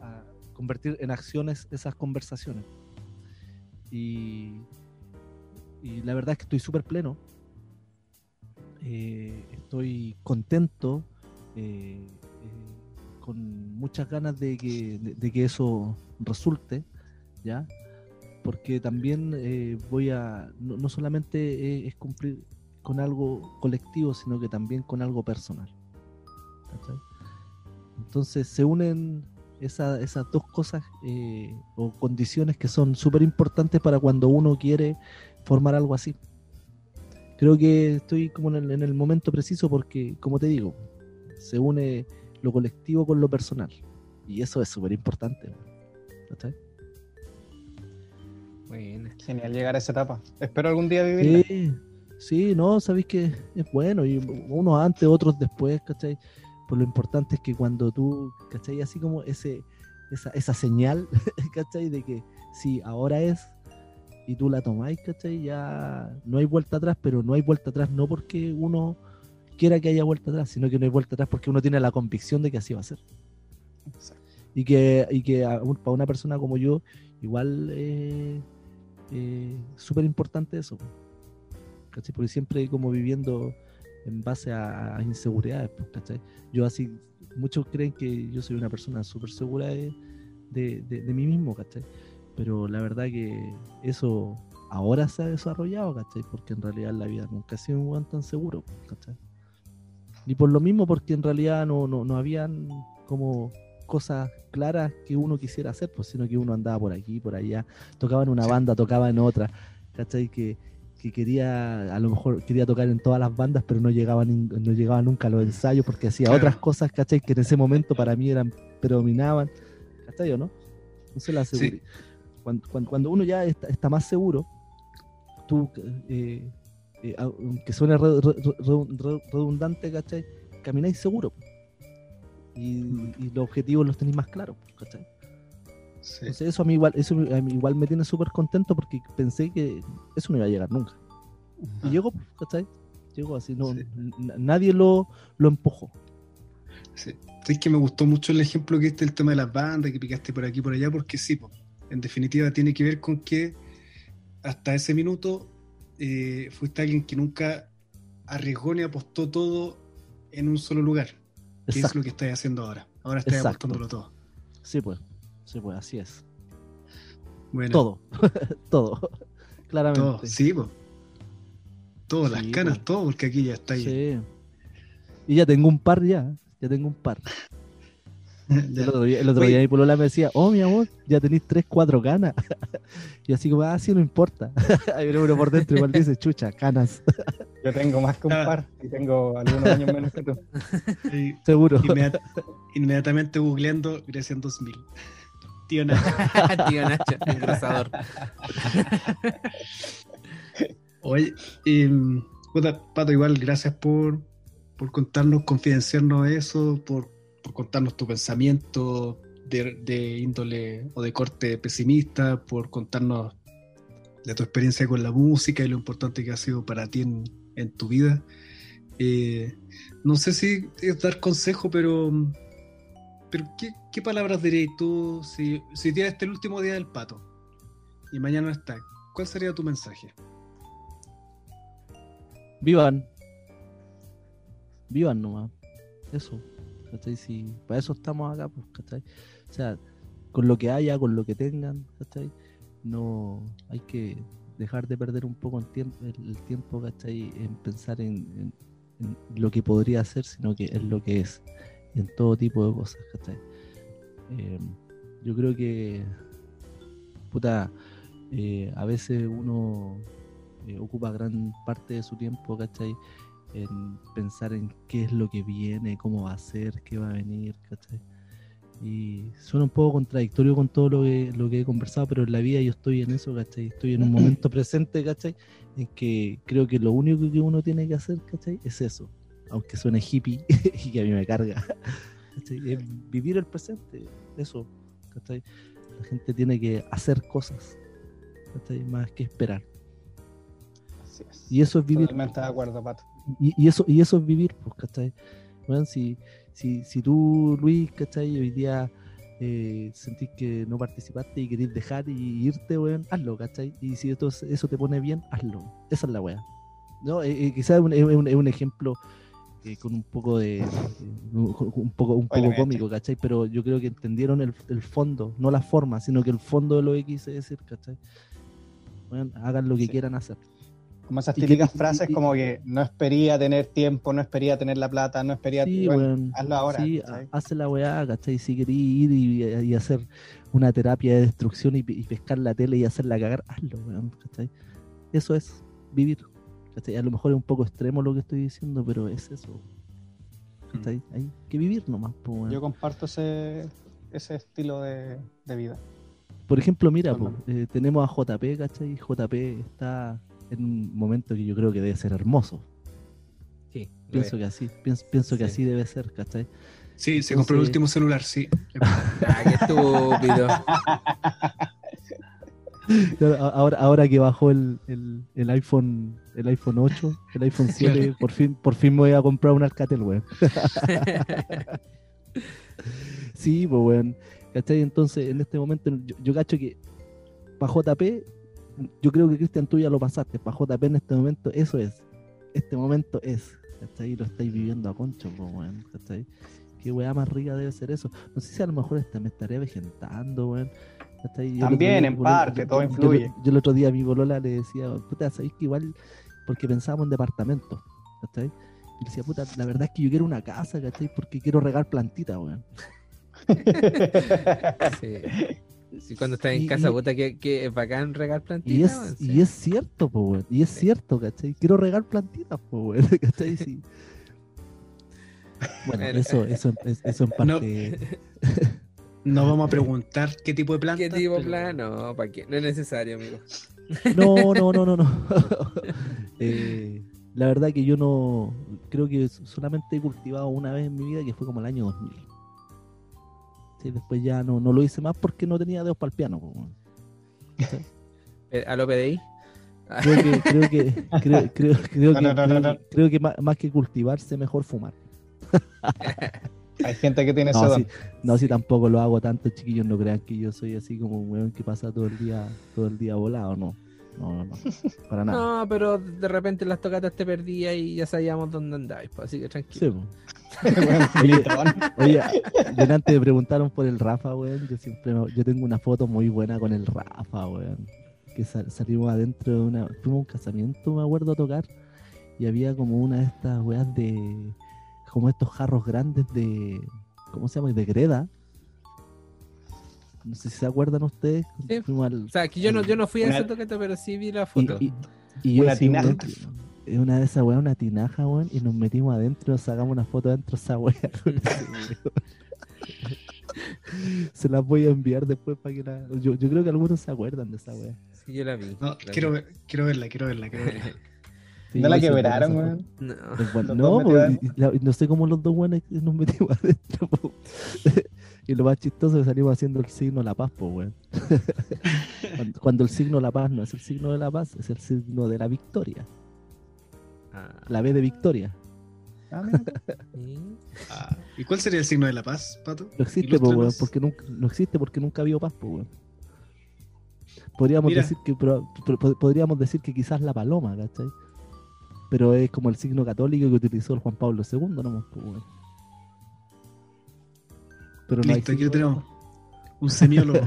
a convertir en acciones esas conversaciones. Y, y la verdad es que estoy súper pleno. Eh, estoy contento, eh, eh, con muchas ganas de que, eso resulte, ¿ya? Porque también voy a, no, no solamente es cumplir con algo colectivo, sino que también con algo personal. Entonces se unen esa- esas dos cosas o condiciones que son súper importantes para cuando uno quiere formar algo así. Creo que estoy como en el, en el momento preciso porque, como te digo, se une lo colectivo con lo personal. Y eso es súper importante. ¿cachai? Buena. Genial llegar a esa etapa. Espero algún día vivirla. Sí, sí, no, sabéis que es bueno, y unos antes, otros después, ¿cachai? Pues lo importante es que cuando tú, ¿cachai? Así como ese, esa, esa señal, ¿cachai? De que sí, ahora es, y tú la tomáis, ¿cachai? Ya no hay vuelta atrás, pero no hay vuelta atrás no porque uno quiera que haya vuelta atrás, sino que no hay vuelta atrás porque uno tiene la convicción de que así va a ser. Y que, y que a para una persona como yo, igual eh, eh, súper importante eso. ¿cachai? Porque siempre como viviendo en base a, a inseguridades, ¿cachai? Yo así, muchos creen que yo soy una persona súper segura de, de, de- de mí mismo, ¿cachai? Pero la verdad que eso ahora se ha desarrollado, ¿cachai? Porque en realidad en la vida nunca he sido un weón tan seguro, ¿cachai? Y por lo mismo porque en realidad no, no, no habían como cosas claras que uno quisiera hacer, pues sino que uno andaba por aquí, por allá, tocaba en una Sí. banda, tocaba en otra, ¿cachai? Que, que quería, a lo mejor quería tocar en todas las bandas, pero no llegaba, no llegaba nunca a los ensayos porque hacía Claro. otras cosas, ¿cachai? Que en ese momento para mí eran, predominaban, ¿cachai o no? Entonces la Sí. Cuando, cuando, cuando uno ya está, está más seguro, tú, eh, eh, aunque suene re- re- re- re- redundante, ¿cachai? Camináis seguro. Y, y los objetivos los tenéis más claros, ¿cachai? Sí. Entonces eso a mí igual, eso a mí igual me tiene súper contento porque pensé que eso no iba a llegar nunca. Y llegó, ¿cachai? Llegó así, no, Sí. nadie lo, lo empujó. Sí. Es que me gustó mucho el ejemplo que este el tema de las bandas, que picaste por aquí y por allá, porque sí, po, en definitiva tiene que ver con que hasta ese minuto eh, fuiste alguien que nunca arriesgó ni apostó todo en un solo lugar, que es lo que estás haciendo ahora. Ahora estás Exacto. apostándolo todo. Sí, pues. Sí, pues, así es. Bueno, Todo. todo. Claramente. todo, sí. Todo, las Sí, canas, po. todo, porque aquí ya está ahí. Sí. Y ya tengo un par ya. Ya tengo un par. El otro día, el otro día mi polola me decía, oh mi amor, ya tenéis 3, 4 canas. y así como, ah, sí, no importa. Hay uno por dentro igual dice, chucha, canas. Yo tengo más que un par y tengo algunos años menos que tú. Y Seguro. inmediat- inmediatamente googleando Grecia en 2000. Tío Nacho. Tío Nacho, engrosador. Oye, puta, Pato, igual gracias por, por contarnos, confidenciarnos eso, por, por contarnos tu pensamiento de, índole o de corte pesimista, por contarnos de tu experiencia con la música y lo importante que ha sido para ti en, tu vida. Eh, no sé si es dar consejo, pero, pero ¿qué, palabras dirías tú si, si tienes este el último día del pato y mañana está? ¿Cuál sería tu mensaje? Vivan. Vivan nomás. Eso. ¿Cachai? Si para eso estamos acá, pues, ¿cachai? O sea, con lo que haya, con lo que tengan, ¿cachai? No hay que dejar de perder un poco el tiempo, el, tiempo, ¿cachai? En pensar en, en- en lo que podría ser, sino que es lo que es. En todo tipo de cosas, ¿cachai? Eh, yo creo que, puta, eh, a veces uno eh, ocupa gran parte de su tiempo, ¿cachai? En pensar en qué es lo que viene, cómo va a ser, qué va a venir, ¿cachai? Y suena un poco contradictorio con todo lo que, lo que he conversado, pero en la vida yo estoy en eso, ¿cachai? Estoy en un momento presente, ¿cachai? En que creo que lo único que uno tiene que hacer, ¿cachai? Es eso. Aunque suene hippie y que a mí me carga. ¿cachai? Es vivir el presente, eso, ¿cachai? La gente tiene que hacer cosas, ¿cachai? Más que esperar. Así es. Y eso es vivir. Totalmente de acuerdo, Pato. Y, y eso, y eso es vivir, pues, ¿cachai? Bueno, si, si, si tú, Luis, ¿cachai? Hoy día eh, sentís que no participaste y querés dejar y irte, weón, hazlo, ¿cachai? Y si esto, eso te pone bien, hazlo. Esa es la weá. ¿No? Eh, eh, quizás es un, es un- un ejemplo eh, con un poco de. eh, un poco, un poco cómico, ¿cachai? Pero yo creo que entendieron el, el fondo, no la forma, sino que el fondo de lo que quise decir, ¿cachai? Weón, hagan lo que Sí. quieran hacer. Como esas que- típicas frases y- como que no espería tener tiempo, no espería tener la plata, no espería... Sí, bueno, hazlo ahora. Sí, hace la weá, ¿cachai? Si querés ir y, y hacer una terapia de destrucción y, y pescar la tele y hacerla cagar, hazlo, weón, ¿cachai? Eso es vivir. ¿cachai? A lo mejor es un poco extremo lo que estoy diciendo, pero es eso. ¿cachai? Hay que vivir nomás, weón. Yo comparto ese, ese estilo de, de vida. Por ejemplo, mira, po, eh, tenemos a JP, ¿cachai? JP está en un momento que yo creo que debe ser hermoso. Sí, Pienso que así, pienso, pienso que Sí. así debe ser, ¿cachai? Sí, se compró el último celular, sí. Ah, qué estúpido. Ahora, ahora que bajó el, el, el iPhone el iPhone 8, el iPhone 7, por fin, por fin me voy a comprar un Alcatel, weón. Sí, pues weón. ¿Cachai? Entonces, en este momento, yo, yo cacho que para JP, yo creo que Cristian tú ya lo pasaste. Para JP en este momento, eso es. Este momento es. ¿Cachai? Y lo estáis viviendo a concho, pues weón. ¿Cachai? Qué weá más rica debe ser eso. No sé si a lo mejor hasta me estaré vegetando, weón. También, día, en parte, yo- todo yo- influye. Yo, yo el otro día a mi bolola le decía, puta, ¿sabéis que igual? Porque pensábamos en departamentos, ¿cachai? Y le decía, puta, la verdad es que yo quiero una casa, ¿cachai? Porque quiero regar plantitas, weón. Sí. Cuando estás en Y- casa, y- puta, que, que es bacán regar Y plantitas. es, weón, y es cierto, po, weón. Y es cierto, ¿cachai? Quiero regar plantitas, po, weón. ¿Cachai? Sí. Bueno, eso, eso, es- eso en parte. No vamos a preguntar qué tipo de planta. ¿Qué tipo de pero- plan? No, ¿para qué? No es necesario, amigo. No, no, no, no, no. Eh, la verdad que yo no. Creo que solamente he cultivado una vez en mi vida que fue como el año 2000. Sí, después ya no, no lo hice más porque no tenía dedos para el piano. ¿Cachai? Eh, ¿A lo PDI? Creo que, creo que, creo, creo, creo No, que, no, no, creo no, que- creo que más, más que cultivarse, mejor fumar. Hay gente que tiene ese No, don. sí, no, si tampoco lo hago tanto, chiquillos, no crean que yo soy así como un weón que pasa todo el día, todo el día volado, no. No, no, no. Para nada. No, pero de repente las tocatas te perdías y ya sabíamos dónde andáis, pues, así que tranquilo. Sí, po. Bueno, Oye. Oye, delante me preguntaron por el Rafa, weón. Yo siempre me- yo tengo una foto muy buena con el Rafa, weón. Que sal- salimos adentro de una. Fuimos a un casamiento, me acuerdo, a tocar. Y había como una de estas weas de. Como estos jarros grandes de. ¿Cómo se llama? De greda. No sé si se acuerdan ustedes. Sí. Fuimos al. O sea, que yo no, yo no fui a esa tocata, pero sí vi la foto. y- y yo Una tinaja. es una de esas weas, una tinaja, weón, y nos metimos adentro, nos sacamos una foto adentro de esa wea. se las voy a enviar después para que la. Yo, yo creo que algunos se acuerdan de esa wea. Sí, yo la vi. No, la quiero, vi. ver- quiero verla, quiero verla, quiero verla. Sí, No la quebraron, weón. No. Los No, dos pues, la- no sé cómo los dos buenos nos metimos adentro. Y lo más chistoso es que salimos haciendo el signo de la paz, pues, weón. cuando, cuando el signo de la paz no es el signo de la paz, es el signo de la victoria. Ah, La B de victoria. Ah. Ah, ¿Y cuál sería el signo de la paz, Pato? No existe, po, weón, porque nunca, no existe porque nunca ha habido paz, po, weón. Podríamos Mira. decir que podríamos decir que quizás la paloma, ¿cachai? Pero es como el signo católico que utilizó el Juan Pablo II, nomás, po, weón. Pero no hay Listo, aquí lo tenemos. Un semiólogo.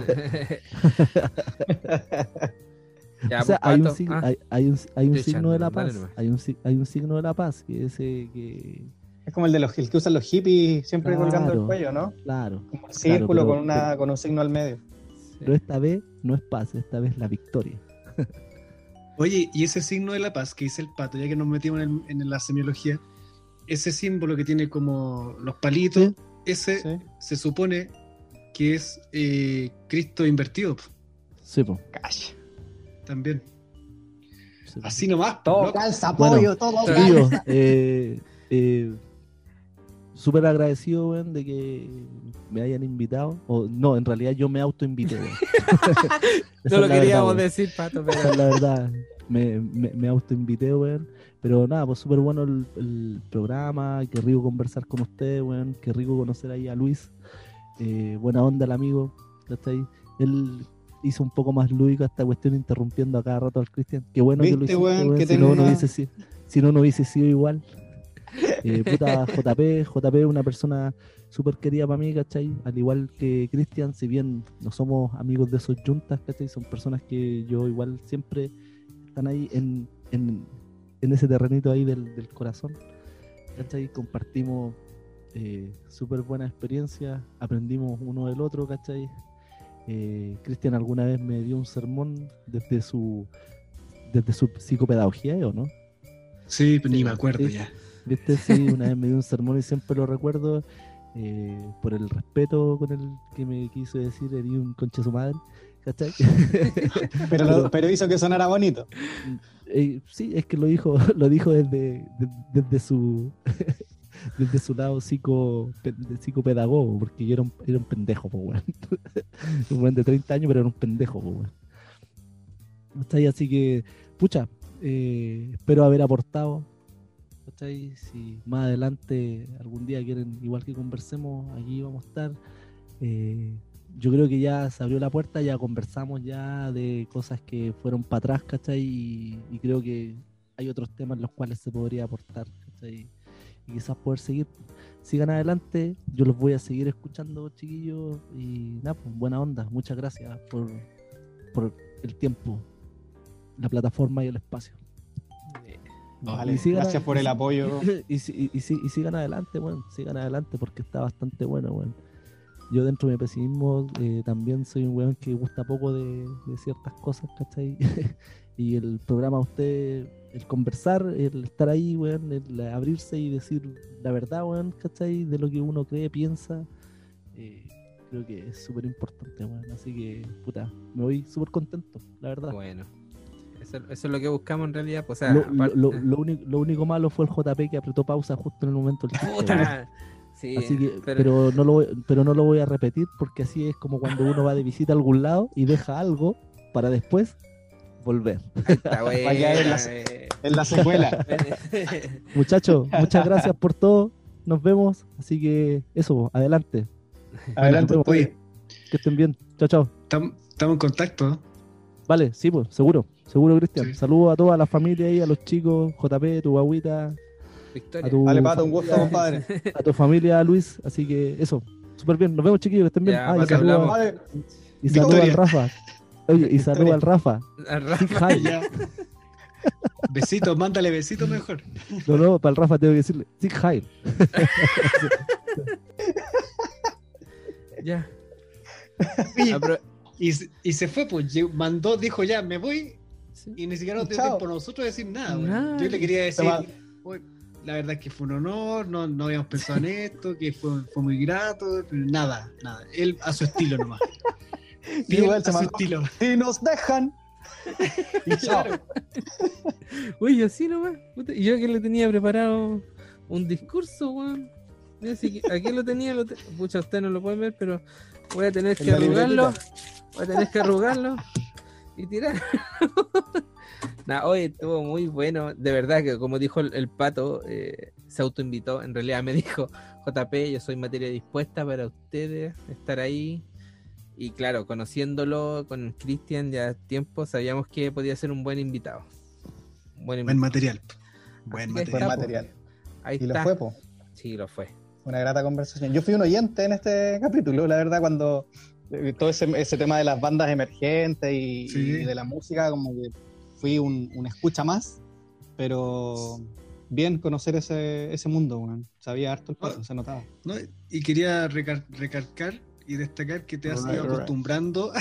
Ya, o sea, pues, hay un, signo, ah, hay, hay un, hay un signo de la paz. Hay un, hay un signo de la paz que es eh, que, Es como el de los el que usan los hippies siempre Claro. colgando el cuello, ¿no? Claro. Como un círculo pero- con, una, con un signo al medio. Pero esta vez no es paz, esta vez la victoria. Oye, y ese signo de la paz que dice el pato, ya que nos metimos en, el- en la semiología, ese símbolo que tiene como los palitos, Sí. Ese Sí. se supone que es eh, Cristo invertido Sí, po, Calla. también. sí, po. Así nomás. Todo loco. calza, Bueno, pollo, todo calza. eh, eh, súper agradecido, weón, de que me hayan invitado. O no, en realidad yo me autoinvité, weón. No lo queríamos verdad, decir, Pato, pero Esa es la verdad. Me, me, me autoinvité, weón. Pero nada, pues súper bueno el, el programa. Qué rico conversar con ustedes, weón. Qué rico conocer ahí a Luis. Eh, buena onda el amigo. ¿cachai? Él hizo un poco más lúdica esta cuestión interrumpiendo a cada rato al Cristian. Qué bueno que lo Que si, no, no hubiese sido, si no, no hubiese sido igual. Eh, puta, JP, JP es una persona súper querida para mí, ¿cachai? Al igual que Cristian, si bien no somos amigos de esos juntas, ¿cachai? Son personas que yo igual siempre están ahí en, en, en ese terrenito ahí del, del corazón, ¿cachai? Compartimos eh, súper buenas experiencias, aprendimos uno del otro, ¿cachai? Eh, Cristian alguna vez me dio un sermón desde su desde su psicopedagogía, ¿o no? Sí, pero ni me acuerdo Sí. ya. ¿Viste? Sí, una vez me dio un sermón y siempre lo recuerdo eh, por el respeto con el que me quiso decir, herí un conche su madre, ¿cachai? Pero, lo- pero hizo que sonara bonito. Eh, sí, es que lo dijo, lo dijo desde, de- desde su desde su lado psico, psicopedagogo, porque yo era un, era un pendejo, po, weón. un weón de 30 años, pero era un pendejo, po, weón. Así que, pucha, eh, espero haber aportado. ¿Cachai? Si más adelante algún día quieren, igual que conversemos, aquí vamos a estar. Eh, yo creo que ya se abrió la puerta, ya conversamos ya de cosas que fueron para atrás, ¿cachai? Y, y creo que hay otros temas en los cuales se podría aportar, ¿cachai? Y quizás poder seguir. Sigan adelante, yo los voy a seguir escuchando, chiquillos. Y nada, pues buena onda. Muchas gracias por, por el tiempo, la plataforma y el espacio. Vale, Y sigan gracias por el apoyo. y, y, y sigan adelante, bueno, sigan adelante porque está bastante bueno, bueno. Yo dentro de mi pesimismo eh, también soy un weón que gusta poco de, de ciertas cosas, ¿cachai? y el programa usted, el conversar, el estar ahí, weón, el abrirse y decir la verdad, weón, ¿cachai? De lo que uno cree, piensa, eh, creo que es súper importante, weón. Así que, puta, me voy súper contento, la verdad. bueno. Eso, eso es lo que buscamos en realidad. Pues, o sea, Lo, aparte- lo- lo único, lo único malo fue el JP que apretó pausa justo en el momento del. Sí, Así que, pero, pero, no lo voy, pero no lo voy a repetir porque así es como cuando uno va de visita a algún lado y deja algo para después volver. está Va a quedar en la- buena, eh. En la secuela. Muchachos, muchas gracias por todo. Nos vemos. Así que eso, adelante. Adelante, Bueno, oye. Que estén bien. Chao, chao. Estamos estamos en contacto. Vale, sí, pues, seguro. Seguro, Cristian. Sí. Saludos a toda la familia ahí, a los chicos, JP, tu guaguita, a Victoria. tu, Vale, pato, un gusto, compadre. a tu familia, Luis. Así que eso, súper bien. Nos vemos, chiquillos, que estén bien. Ya, Ah, y. Vale, saludos al. Rafa. Oye, y saludos Victoria. al Rafa. Al Rafa. Sig Heil. Ya. Besitos, mándale besitos mejor. No, no, para el Rafa tengo que decirle Sig Heil. Ya. Y, se- y se fue, pues mandó, dijo ya, me voy, sí. y ni siquiera nos dio tiempo a nosotros de decir nada. Yo le quería decir, va. "Oye, la verdad es que fue un honor, no, no habíamos pensado en esto, que fue, fue muy grato, pero nada, nada. Él a su estilo nomás. Igual a se su estilo. Si nos dejan. Y chao. Uy, así nomás. Y yo que le tenía preparado un discurso, weón. Que- aquí lo tenía, lo te- pucha, usted no lo puede ver, pero voy a tener En que arrugarlo. Voy a tener que arrugarlo y tirar. Nah, oye, estuvo muy bueno. De verdad que, como dijo el, el pato, eh, se autoinvitó. En realidad me dijo, JP, yo soy materia dispuesta para ustedes estar ahí. Y claro, conociéndolo con Cristian ya tiempo, sabíamos que podía ser un buen invitado. Un buen Buen invitado. material. Buen material. Está, material. Ahí Y lo fue, po. Sí, lo fue. Una grata conversación. Yo fui un oyente en este capítulo, la verdad, cuando eh, todo ese, ese tema de las bandas emergentes y, Sí. y de la música, como que fui un, un escucha más, pero bien conocer ese, ese mundo, weón. Sabía harto el pato, se notaba. ¿no? Y quería recar- recalcar y destacar que te has Right, ido right. acostumbrando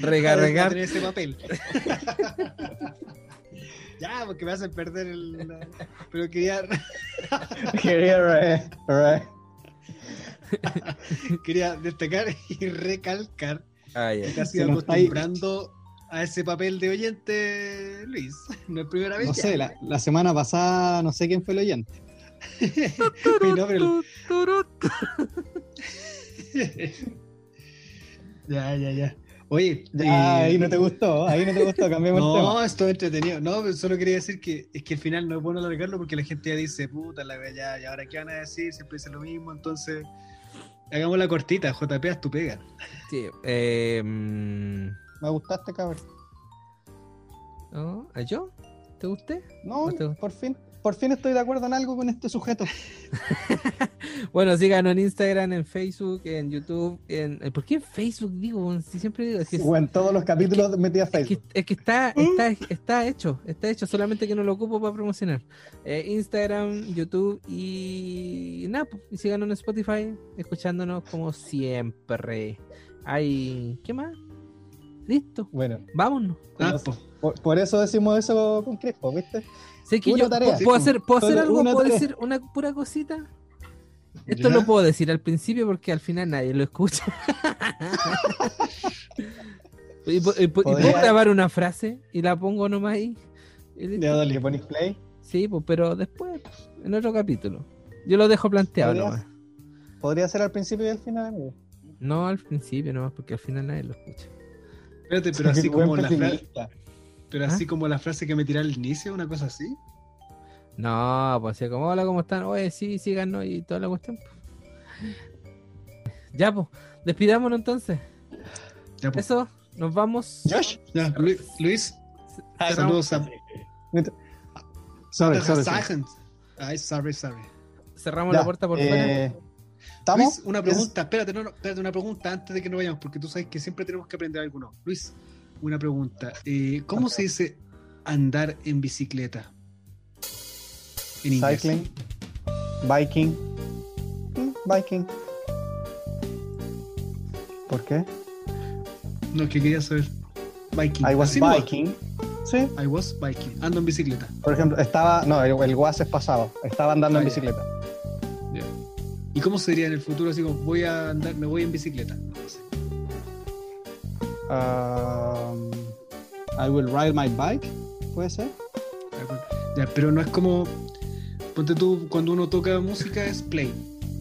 Rega, a ese papel. ya, porque me hacen perder el. Pero quería, Quería re- quería destacar y recalcar Ah, ya. que te has ido acostumbrando a ese papel de oyente, Luis. No es primera vez. No ya. sé, la, la semana pasada no sé quién fue el oyente. Oye, no, pero- ya, ya, ya. Oye, Ya, eh, ahí no te gustó, ahí no te gustó, cambiamos el tema. No, esto es entretenido. No, pero solo quería decir que es que al final no es bueno alargarlo porque la gente ya dice, puta, la ya, y ahora qué van a decir, siempre dice lo mismo, entonces hagamos la cortita, JP, haz tu pega. Sí, eh, mm, Me gustaste, cabrón. ¿no? ¿A yo? ¿Te gusté? No, No te gustó. por fin, por fin estoy de acuerdo en algo con este sujeto. Bueno, síganos en Instagram, en Facebook, en YouTube. En... eh, ¿Por qué en Facebook digo? Si siempre digo. Es que, O en todos los capítulos metí a es que, Facebook. es que está, está, está hecho. Está hecho, solamente que no lo ocupo para promocionar. Eh, Instagram, YouTube y nada. pues, Y síganos en Spotify, escuchándonos como siempre. Hay. ¿Qué más? Listo. Bueno, Vámonos. Ah, Pues, po. por, por eso decimos eso con Crespo, ¿viste? Sé que Una yo tarea. puedo hacer, puedo hacer algo, puedo tarea. decir una pura cosita. Esto ¿Ya? lo puedo decir al principio porque al final nadie lo escucha. y, puedo grabar una frase y la pongo nomás ahí. Ya dale, pones play. Sí, pues, pero después, en otro capítulo. Yo lo dejo planteado Podría- nomás. Podría ser al principio y al final, amigo. No al principio nomás, porque al final nadie lo escucha. Espérate, pero así como la frase, pero ¿Ah? así como la frase que me tiré al inicio, una cosa así. No, pues así como, hola, ¿cómo están? Oye, sí, síganos y toda la cuestión. pues. Ya, pues, despidámonos entonces. Ya, po. Eso, nos vamos. Josh. Ya, Lu- Luis, saludos a Sorry, a sorry, sorry. Sachens. Ay, sorry, sorry. Cerramos Ya, la puerta por fuera. ¿Estamos? Luis, una pregunta, espérate, no, no, espérate, una pregunta antes de que nos vayamos, porque tú sabes que siempre tenemos que aprender algo nuevo. Luis, una pregunta. eh, ¿Cómo se dice andar en bicicleta? En inglés. Cycling. Biking. Mm, Biking. ¿Por qué? No, que quería saber. Biking. I was Así biking. Sí, I was biking. Ando en bicicleta. por ejemplo, estaba. No, el, el was es pasado. Estaba andando Ah, en ya. bicicleta. ¿Y cómo sería en el futuro? Así como voy a andar, me voy en bicicleta. No sé. Um, I will ride my bike. ¿Puede ser? Ya, pero no es como. Ponte tú, cuando uno toca música es play.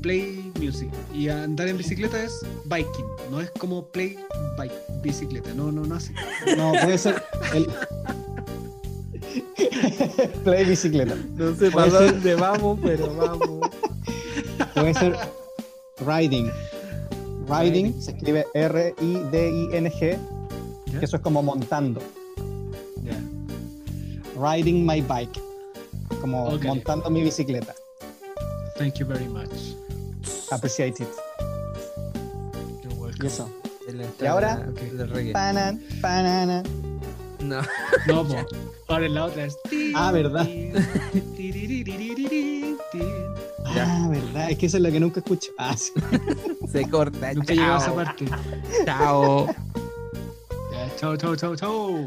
Play music. Y andar en bicicleta es biking. No es como play bike, bicicleta. No, no, no así. No, puede ser. El... Play bicicleta. No sé para dónde vamos, pero vamos. Puede ser riding. Riding Riding. se escribe R-I-D-I-N-G, que eso es como montando. Ya. Riding my bike. Como montando mi bicicleta. Thank you very much. Appreciate it. You're welcome. Y eso. ¿Y ahora? Ok. del reggae. Panan, panana. No. No. Ahora en la otra es. Ah, ¿verdad? Ah, verdad. Es que esa es la que nunca escucho. Ah, sí. Se corta. Nunca llegó a esa parte. Chao. Ya, chao, chao, chao, chao.